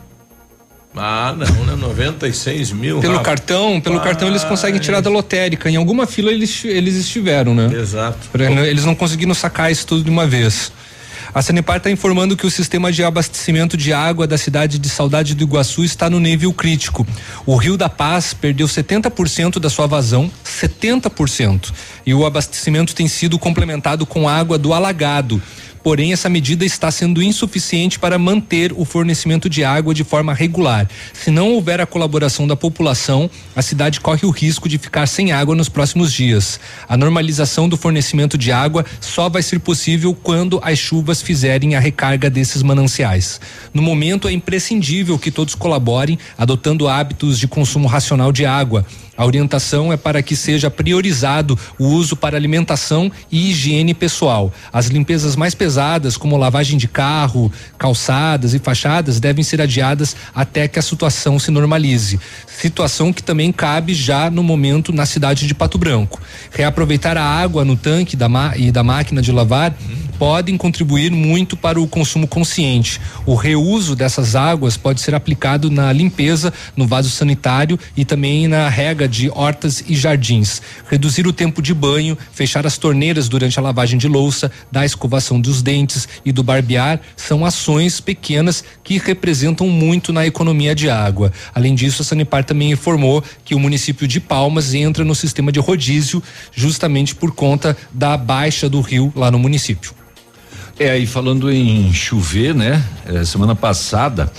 Ah, não, né? 96 mil.
Pelo
rapaz.
cartão, pelo cartão eles conseguem tirar da lotérica. Em alguma fila eles, eles estiveram, né?
Exato.
Eles não conseguiram sacar isso tudo de uma vez. A Sanepar está informando que o sistema de abastecimento de água da cidade de Saudade do Iguaçu está no nível crítico. O Rio da Paz perdeu 70% da sua vazão, 70%. E o abastecimento tem sido complementado com água do alagado. Porém, essa medida está sendo insuficiente para manter o fornecimento de água de forma regular. Se não houver a colaboração da população, a cidade corre o risco de ficar sem água nos próximos dias. A normalização do fornecimento de água só vai ser possível quando as chuvas fizerem a recarga desses mananciais. No momento, é imprescindível que todos colaborem, adotando hábitos de consumo racional de água. A orientação é para que seja priorizado o uso para alimentação e higiene pessoal. As limpezas mais pesadas, como lavagem de carro, calçadas e fachadas, devem ser adiadas até que a situação se normalize. Situação que também cabe já no momento na cidade de Pato Branco. Reaproveitar a água no tanque da e da máquina de lavar podem contribuir muito para o consumo consciente. O reuso dessas águas pode ser aplicado na limpeza, no vaso sanitário e também na rega de hortas e jardins. Reduzir o tempo de banho, fechar as torneiras durante a lavagem de louça, da escovação dos dentes e do barbear são ações pequenas que representam muito na economia de água. Além disso, a Sanepar também informou que o município de Palmas entra no sistema de rodízio justamente por conta da baixa do rio lá no município.
É, e falando em chover, né? eh, semana passada,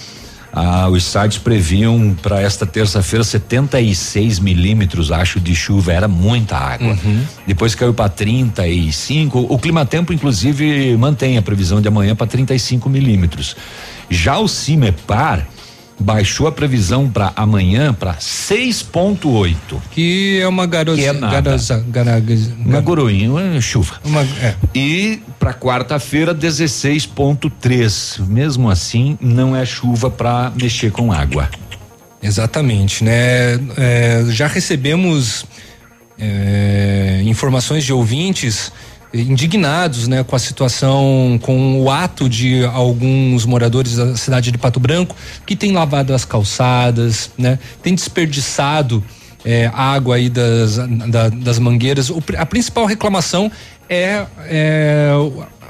ah, os sites previam para esta terça-feira 76 milímetros, acho, de chuva. Era muita água. Depois caiu para 35. O Climatempo, inclusive, mantém a previsão de amanhã para 35 milímetros. Já o Cimepar baixou a previsão para amanhã para 6,8.
Que é uma garosa.
Que é nada. Uma coroinha, uma chuva.
Uma, é.
E para quarta-feira 16.3. Mesmo assim, não é chuva para mexer com água.
Exatamente, né? É, já recebemos é, informações de ouvintes indignados, né, com a situação, com o ato de alguns moradores da cidade de Pato Branco que têm lavado as calçadas, né, tem desperdiçado é, água aí das, da- das mangueiras. O a principal reclamação é, é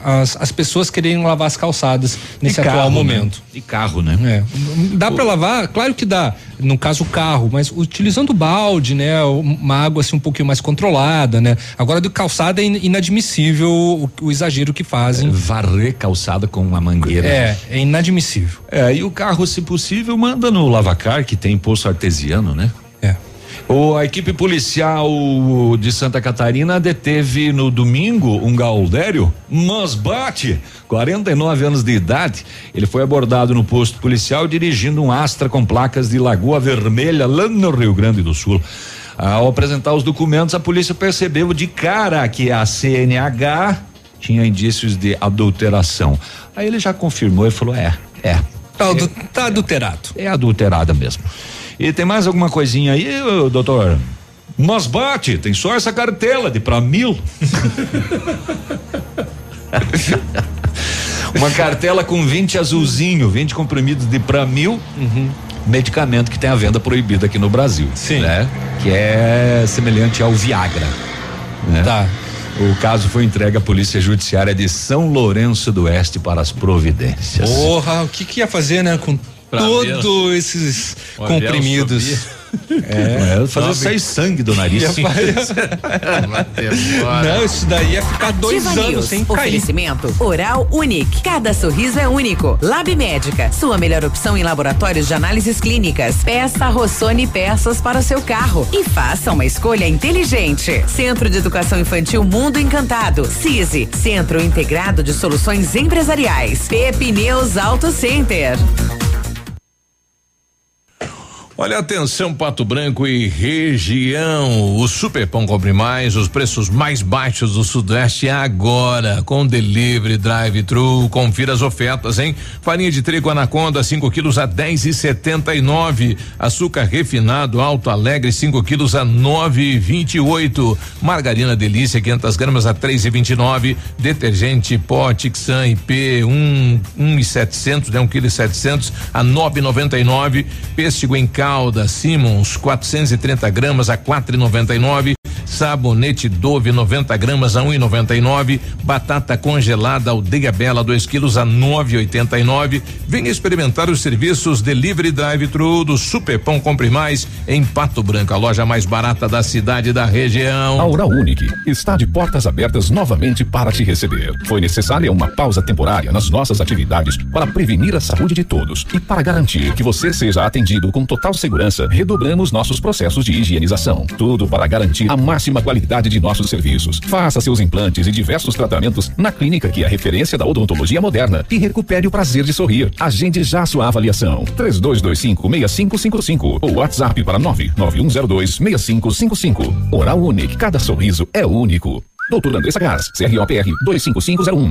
as, as pessoas quererem lavar as calçadas nesse atual
né?
momento.
E carro, né?
É. Dá para lavar? Claro que dá. No caso, o carro, mas utilizando balde, né? Uma água assim um pouquinho mais controlada, né? Agora, do calçada é in- inadmissível o, o exagero que fazem.
Varrer calçada com uma mangueira.
É, é inadmissível.
É, e o carro, se possível, manda no lavacar, que tem poço artesiano, né?
É.
O, a equipe policial de Santa Catarina deteve no domingo um gaudério Masbate, 49 anos de idade. Ele foi abordado no posto policial dirigindo um Astra com placas de Lagoa Vermelha, lá no Rio Grande do Sul. Ao apresentar os documentos, a polícia percebeu de cara que a CNH tinha indícios de adulteração. Aí ele já confirmou e falou: é, é.
Tá, adu- tá adulterado.
É adulterada mesmo. E tem mais alguma coisinha aí, doutor? Mas bate, tem só essa cartela de pra mil. *laughs* Uma cartela com 20 azulzinho, 20 comprimidos de pra mil. Medicamento que tem a venda proibida aqui no Brasil. Sim. Né? Que é semelhante ao Viagra. Né?
Tá.
O caso foi entregue à Polícia Judiciária de São Lourenço do Oeste para as providências.
Porra, o que que ia fazer, né? Com todos esses comprimidos.
subia. É, fazer sair sangue do nariz. *laughs*
Não, isso daí ia ficar dois
Ativa
anos
News.
sem cair.
Oferecimento Oral Unique. Cada sorriso é único. Lab Médica. Sua melhor opção em laboratórios de análises clínicas. Peça Rossoni peças para o seu carro. E faça uma escolha inteligente. Centro de Educação Infantil Mundo Encantado. CISI. Centro Integrado de Soluções Empresariais. Pepineus Auto Center.
Olha, atenção, Pato Branco e região. O Super Pão Compre Mais, os preços mais baixos do Sudeste agora, com delivery, drive-thru. Confira as ofertas, hein? Farinha de trigo Anaconda, 5 quilos a 10 e 79. Açúcar refinado Alto Alegre, 5 quilos a 9 e 28. Margarina Delícia, 500 gramas a 3 e 29. Detergente pó Tixan IP, 1 um, um 700, né? 1 um quilo e 700 a 9,99. Pêssego em calda Simmons, 430 gramas a 4,99. Sabonete Dove 90 gramas a 1,99. Batata congelada Aldeia Bela 2 quilos a 9,89. Venha experimentar os serviços Delivery Drive-Thru do Super Pão Compre Mais em Pato Branco, a loja mais barata da cidade e da região.
A Oral Unique está de portas abertas novamente para te receber. Foi necessária uma pausa temporária nas nossas atividades para prevenir a saúde de todos e para garantir que você seja atendido com total segurança, redobramos nossos processos de higienização. Tudo para garantir a máxima qualidade de nossos serviços. Faça seus implantes e diversos tratamentos na clínica que é a referência da odontologia moderna e recupere o prazer de sorrir. Agende já sua avaliação. 3225-6555 ou WhatsApp para 99102-6555. Oral Unique, cada sorriso é único. Doutor Andressa Gás, CROPR 25501.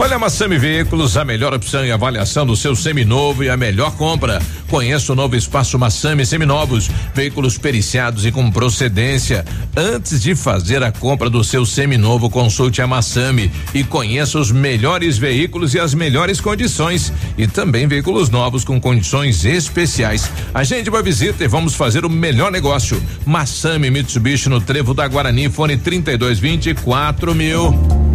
Olha, a Massami Veículos, a melhor opção e avaliação do seu seminovo e a melhor compra. Conheça o novo espaço Massami Seminovos, veículos periciados e com procedência. Antes de fazer a compra do seu seminovo, consulte a Massami e conheça os melhores veículos e as melhores condições. E também veículos novos com condições especiais. Agende uma visita e vamos fazer o melhor negócio. Massami Mitsubishi no Trevo da Guarani, fone 3220 mil.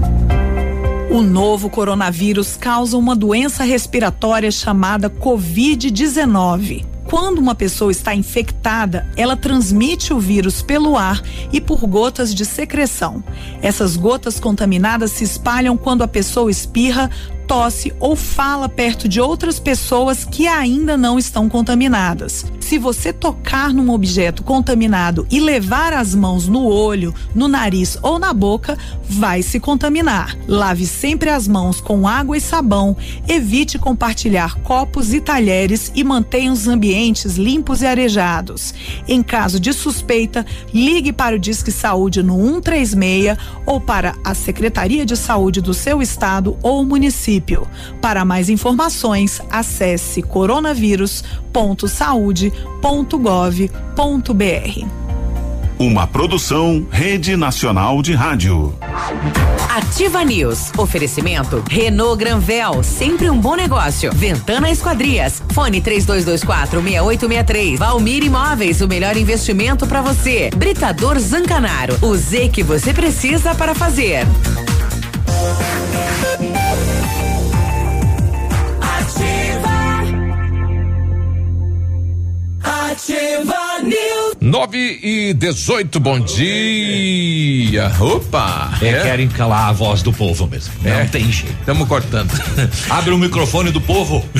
O novo coronavírus causa uma doença respiratória chamada Covid-19. Quando uma pessoa está infectada, ela transmite o vírus pelo ar e por gotas de secreção. Essas gotas contaminadas se espalham quando a pessoa espirra, tosse ou fala perto de outras pessoas que ainda não estão contaminadas. Se você tocar num objeto contaminado e levar as mãos no olho, no nariz ou na boca, vai se contaminar. Lave sempre as mãos com água e sabão, evite compartilhar copos e talheres e mantenha os ambientes limpos e arejados. Em caso de suspeita, ligue para o Disque Saúde no 136 ou para a Secretaria de Saúde do seu estado ou município. Para mais informações, acesse coronavírus.saude.gov.br.
Uma produção Rede Nacional de Rádio.
Ativa News. Oferecimento Renault Granvel, sempre um bom negócio. Ventana Esquadrias. Fone 3224 6863. Valmir Imóveis, o melhor investimento para você. Britador Zancanaro. O Z que você precisa para fazer.
Ativa News. 9 e 18, bom dia. Opa!
É, querem calar a voz do povo mesmo.
É.
Não tem jeito.
Estamos cortando. *laughs*
Abre o microfone do povo. *laughs*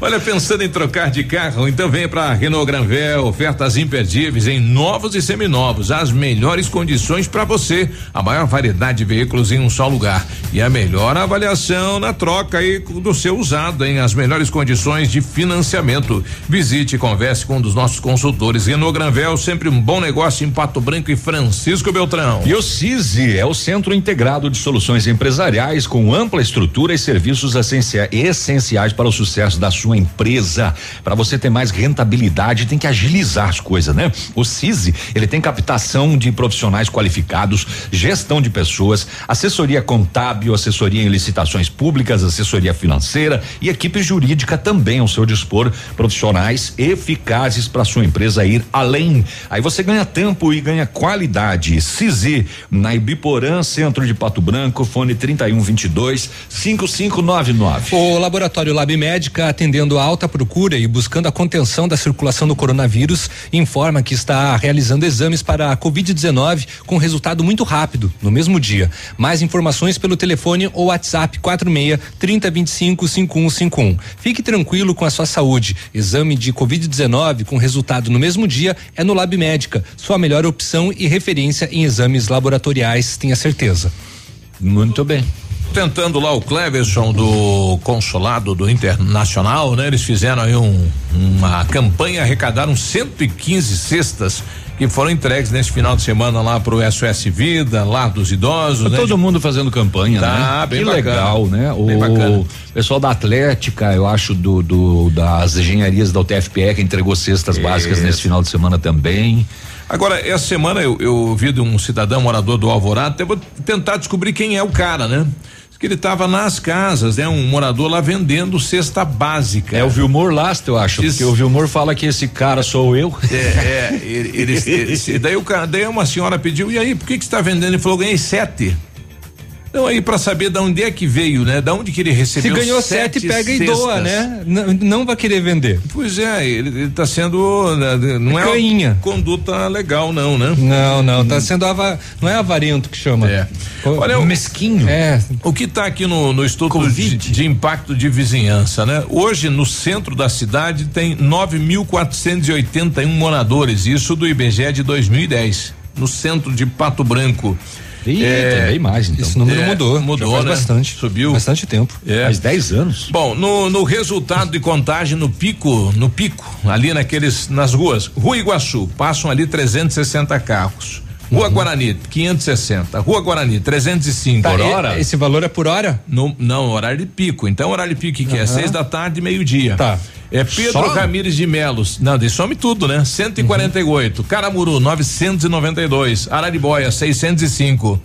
Olha, pensando em trocar de carro, então venha para Renault Granvel, ofertas imperdíveis em novos e seminovos, as melhores condições para você, a maior variedade de veículos em um só lugar e a melhor avaliação na troca aí do seu usado, em as melhores condições de financiamento. Visite e converse com um dos nossos consultores. Renault Granvel, sempre um bom negócio em Pato Branco e Francisco Beltrão.
E o CISI é o Centro Integrado de Soluções Empresariais com ampla estrutura e serviços essencia- essenciais para o sucesso da sua empresa. Para você ter mais rentabilidade, tem que agilizar as coisas, né? O CISI, ele tem captação de profissionais qualificados, gestão de pessoas, assessoria contábil, assessoria em licitações públicas, assessoria financeira e equipe jurídica também ao seu dispor, profissionais eficazes para sua empresa ir além. Aí você ganha tempo e ganha qualidade. CISI, na Ibiporã, centro de Pato Branco, fone 3122 5599.
O laboratório Lab Médica, atendendo a alta procura e buscando a contenção da circulação do coronavírus, informa que está realizando exames para a Covid-19 com resultado muito rápido, no mesmo dia. Mais informações pelo telefone ou WhatsApp 46 3025 5151. Fique tranquilo com a sua saúde. Exame de Covid-19 com resultado no mesmo dia é no Lab Médica, sua melhor opção e referência em exames laboratoriais, tenha certeza.
Muito bem.
Tentando lá o Cleverson do consulado do Internacional, né? Eles fizeram aí um, uma campanha, arrecadaram 115 cestas que foram entregues nesse final de semana lá pro SOS Vida, lá dos idosos, né?
Todo mundo fazendo campanha,
Tá,
né?
bem
que
bacana.
legal, né?
Bem
o pessoal da Atlética, eu acho, do, do- das engenharias da UTFPE que entregou cestas básicas
Isso.
nesse final de semana também.
Agora, essa semana eu, eu ouvi de um cidadão morador do Alvorada, até vou tentar descobrir quem é o cara, né? Diz Que ele estava nas casas, né? Um morador lá vendendo cesta básica.
É o Vilmor Lasta, eu acho, porque o Vilmor fala que esse cara sou eu.
É, é, ele, ele- *laughs* ele- daí o daí uma senhora pediu, e aí, por que que você está vendendo? Ele falou, ganhei sete. Então aí para saber de onde é que veio, né? Da onde que ele
Se
recebeu
ganhou sete, pega e doa,
cestas.
né? Não, não vai querer vender.
Pois é, ele, ele tá sendo, né, não é uma
Cainha.
conduta legal não, né?
Não, não, tá sendo ava, não é avarento que chama.
É. Olha, o-
mesquinho.
É.
O que está aqui no, no estudo de, de impacto de vizinhança, né? Hoje, no centro da cidade, tem 9.481 moradores, isso do IBGE de 2010, no centro de Pato Branco.
Ih, tem bem mais, então.
Esse número
É,
mudou.
mudou,
faz
né?
bastante.
Subiu.
Bastante tempo.
É.
Faz 10 anos.
Bom, no, no resultado de contagem no pico, no pico, ali naqueles, nas ruas, Rua Iguaçu, passam ali 360 carros. Rua
Uhum.
Guarani, 560. Rua Guarani, 305.
Tá, e- Esse valor é por hora?
No, não, horário de pico. Então, horário de pico que é
Aham.
seis da tarde, meio-dia.
Tá.
É Pedro
Só?
Ramires de Melos. Não, daí some tudo, né? 148. Caramuru, 992. Araribóia, 605.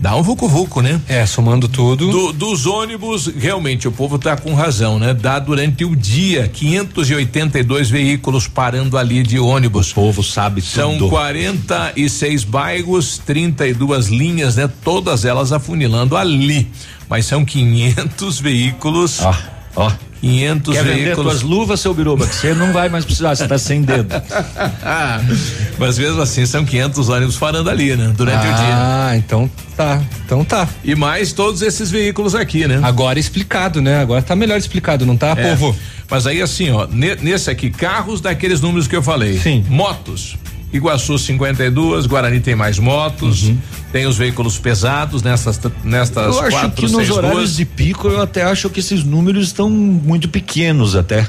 Dá um vucu-vucu, né?
É, somando tudo.
Do- dos ônibus, realmente, o povo tá com razão, né? Dá durante o dia 582 veículos parando ali de ônibus. O
povo sabe
São
tudo.
46 bairros, 32 linhas, né? Todas elas afunilando ali. Mas são 500 veículos.
Ó, ó.
500
Quer
veículos.
tuas luvas, seu Biruba? Que você não vai mais precisar, você tá sem dedo. *laughs*
Mas mesmo assim, são 500 ônibus parando ali, né? Durante o dia.
Ah, então tá. Então tá.
E mais todos esses veículos aqui, né?
Agora explicado, né? Agora tá melhor explicado, não tá,
É.
povo?
Mas aí assim, ó, ne- nesse aqui, carros daqueles números que eu falei. Sim. Motos. Iguaçu 52, Guarani tem mais motos,
Uhum.
tem os veículos pesados nessas nestas
eu acho
quatro,
que nos horários
ruas.
de pico eu até acho que esses números estão muito pequenos até.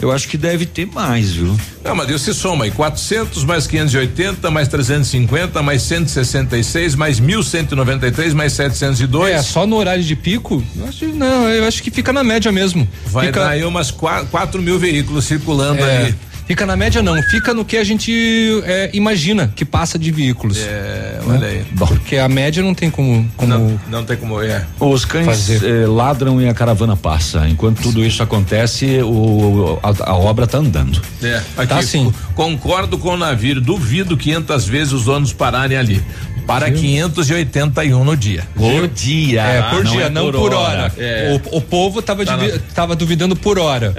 Eu acho que deve ter mais, viu?
Não, mas Deus se soma aí, 400 mais 580 mais 350 mais 166 mais 1193 mais 702.
É, só no horário de pico? Eu acho, não, eu acho que fica na média mesmo.
Vai
fica,
dar aí umas 4 mil veículos circulando
é,
ali.
Fica na média não, fica no que a gente é, imagina que passa de veículos.
É, olha aí.
Porque a média não tem como. como
Não, não tem como, é.
Os cães
Fazer.
eh, ladram e a caravana passa. Enquanto tudo isso acontece, o, a, a obra tá andando.
É, aqui,
Tá sim.
co- Concordo com o navio, duvido 500 vezes os ônibus pararem ali. Para 581 no dia.
Por dia.
É, por
não
dia,
é
não
por
por,
hora.
hora.
É.
O, o povo tava,
Tá
divi-
na-
tava duvidando por hora.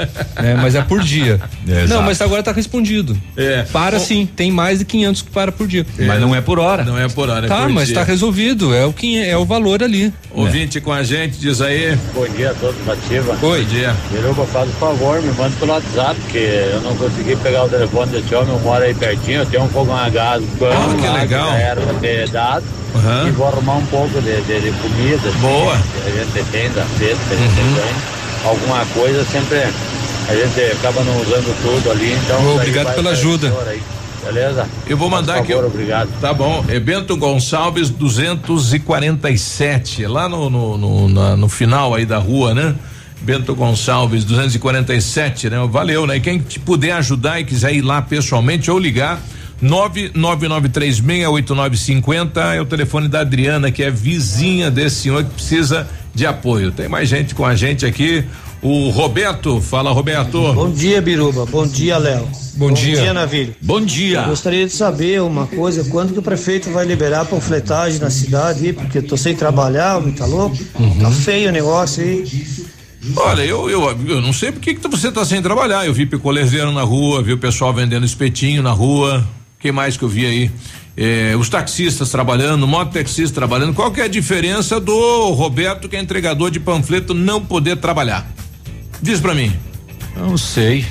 né, Mas é por dia. *laughs*
É,
não, mas agora tá respondido.
É.
Para
Bom,
sim, tem mais de 500 que para por dia.
Mas não é por hora.
Não é por hora, é
Tá,
por
mas
dia.
tá resolvido. É o que é o valor ali.
Ouvinte com a gente, diz aí.
Bom dia a todos, Ativa.
Oi. Bom dia.
Biruba, faz o favor, me manda pelo WhatsApp, porque eu não consegui pegar o telefone desse homem, eu moro aí pertinho, eu tenho um fogão a gás bom
Ah, que legal.
era pra ter dado.
Aham.
E vou arrumar um pouco de, de, de comida.
Boa.
que a gente tem da festa, que a gente
Uhum.
ganha. Alguma coisa sempre a gente acaba não usando tudo ali, então.
Obrigado pela ajuda.
Beleza?
Eu vou mandar
Por
aqui.
favor, obrigado.
Tá bom. É Bento Gonçalves 247. Lá no, no, no, na- no final aí da rua, né? Bento Gonçalves 247, né? Valeu, né? E quem te puder ajudar e quiser ir lá pessoalmente ou ligar. 999368950 é o telefone da Adriana, que é vizinha desse senhor que precisa de apoio. Tem mais gente com a gente aqui. O Roberto, fala Roberto.
Bom dia, Biruba. Bom dia, Léo.
Bom dia.
Bom dia, Navilho.
Bom dia.
Eu gostaria de saber uma coisa, quando que o prefeito vai liberar a panfletagem na cidade aí, porque eu tô sem trabalhar, tá louco?
Uhum.
Tá feio o negócio aí.
Olha, eu, eu, eu não sei por que que você tá sem trabalhar. Eu vi picolezeiro na rua, vi o pessoal vendendo espetinho na rua. Que mais que eu vi aí? Eh, os taxistas trabalhando, mototaxistas trabalhando. Qual que é a diferença do Roberto, que é entregador de panfleto, não poder trabalhar? Diz pra mim.
Não sei.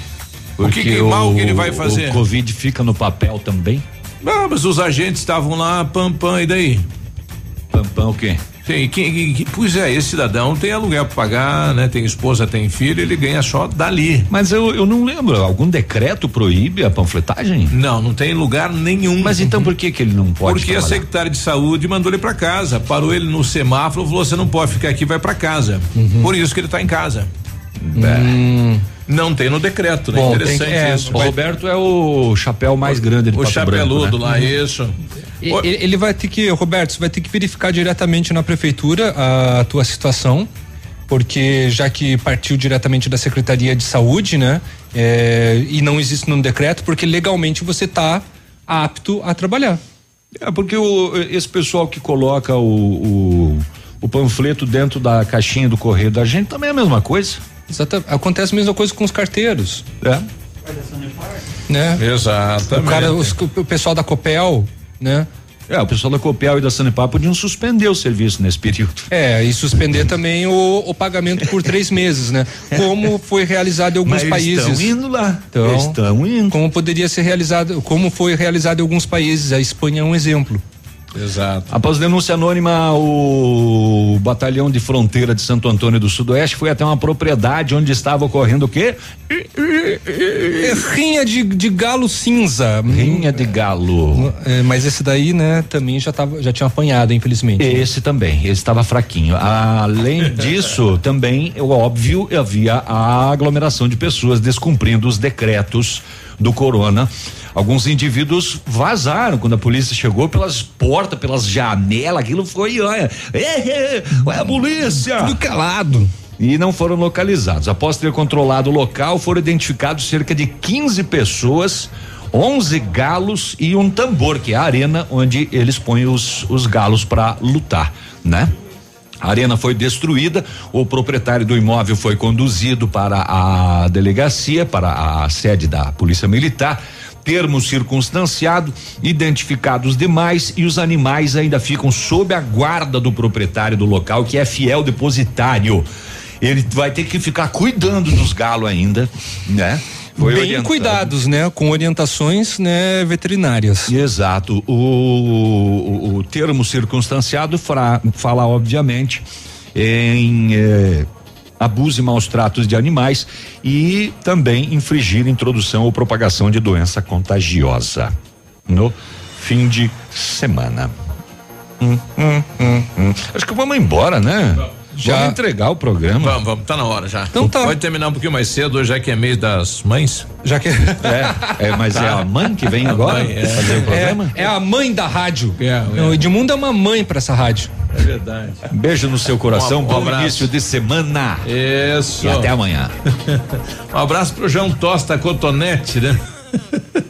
O que que mal que ele vai
o
fazer?
Covid fica no papel também?
Ah, mas os agentes estavam lá, pam, pam, e daí?
Pam, pam, o quê?
Tem, quem, quem- pois é, esse cidadão tem aluguel pra pagar, né? Tem esposa, tem filho, ele ganha só dali.
Mas eu, eu não lembro, algum decreto proíbe a panfletagem?
Não, não tem lugar nenhum.
Mas então por que que ele não pode
Porque a
trabalhar?
secretária de saúde mandou ele pra casa, parou ele no semáforo, falou: você não pode ficar aqui, vai pra casa.
Uhum.
Por isso que ele tá em casa.
Hum.
Não tem no decreto, né?
Bom,
Interessante
que- é,
isso.
o Roberto é o chapéu mais grande de
O
Pato
chapeludo
Branco, né?
lá, isso.
Ele, ele vai ter que, Roberto, você vai ter que verificar diretamente na prefeitura a tua situação, porque já que partiu diretamente da Secretaria de Saúde, né? é, e não existe no decreto, porque legalmente você está apto a trabalhar.
É porque o, esse pessoal que coloca o, o, o panfleto dentro da caixinha do correio da gente também é a mesma coisa.
Exata, acontece a mesma coisa com os carteiros.
É.
Né?
Exatamente.
O, cara, os- o pessoal da Copel, né?
É, o pessoal da Copel e da Sanepar podiam suspender o serviço nesse período. *laughs*
É, e suspender também o, o pagamento por três meses, né? Como foi realizado em alguns
Mas eles
países.
estão indo lá.
Então,
Eles estão indo.
Como poderia ser realizado, como foi realizado em alguns países. A Espanha é um exemplo.
Exato.
Após denúncia anônima, o batalhão de fronteira de Santo Antônio do Sudoeste foi até uma propriedade onde estava ocorrendo o quê?
Rinha de, de galo cinza.
Rinha de galo.
É, mas esse daí, né, também já tava, já tinha apanhado, infelizmente.
Esse também, esse estava fraquinho. Além *laughs* disso, também, é óbvio, havia a aglomeração de pessoas descumprindo os decretos do corona. Alguns indivíduos vazaram quando a polícia chegou pelas portas, pelas janelas, aquilo foi, olha, é, a polícia!
Tudo calado.
E não foram localizados. Após ter controlado o local, foram identificados cerca de 15 pessoas, 11 galos e um tambor, que é a arena onde eles põem os, os galos para lutar, né? A arena foi destruída, o proprietário do imóvel foi conduzido para a delegacia, para a sede da Polícia Militar. Termo circunstanciado, identificados demais e os animais ainda ficam sob a guarda do proprietário do local, que é fiel depositário. Ele vai ter que ficar cuidando dos galos ainda, né?
Foi Bem orientado. cuidados, né? Com orientações, né, veterinárias.
Exato. O, o, o termo circunstanciado fra, fala, obviamente, em eh, abuso e maus tratos de animais e também infringir introdução ou propagação de doença contagiosa no fim de semana. Hum, hum, hum, hum. Acho que vamos embora, né? Já vamos entregar o programa.
Vamos, vamos, tá na hora já.
Então tá.
Pode terminar um pouquinho mais cedo, já que é mês das mães.
Já que *laughs* é, é mas tá. é a mãe que vem agora mãe, é. fazer o programa?
É, é, a mãe da rádio. É, é. O Edmundo é uma mãe para essa rádio.
É verdade.
beijo no seu coração, um, um bom início de semana.
Isso.
E até amanhã. *laughs*
um abraço pro João Tosta Cotonete, né? *laughs*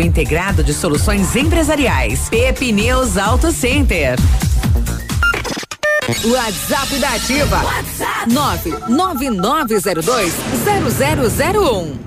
Integrado de Soluções Empresariais. Pepineus Auto Center. WhatsApp da Ativa. WhatsApp 999020001.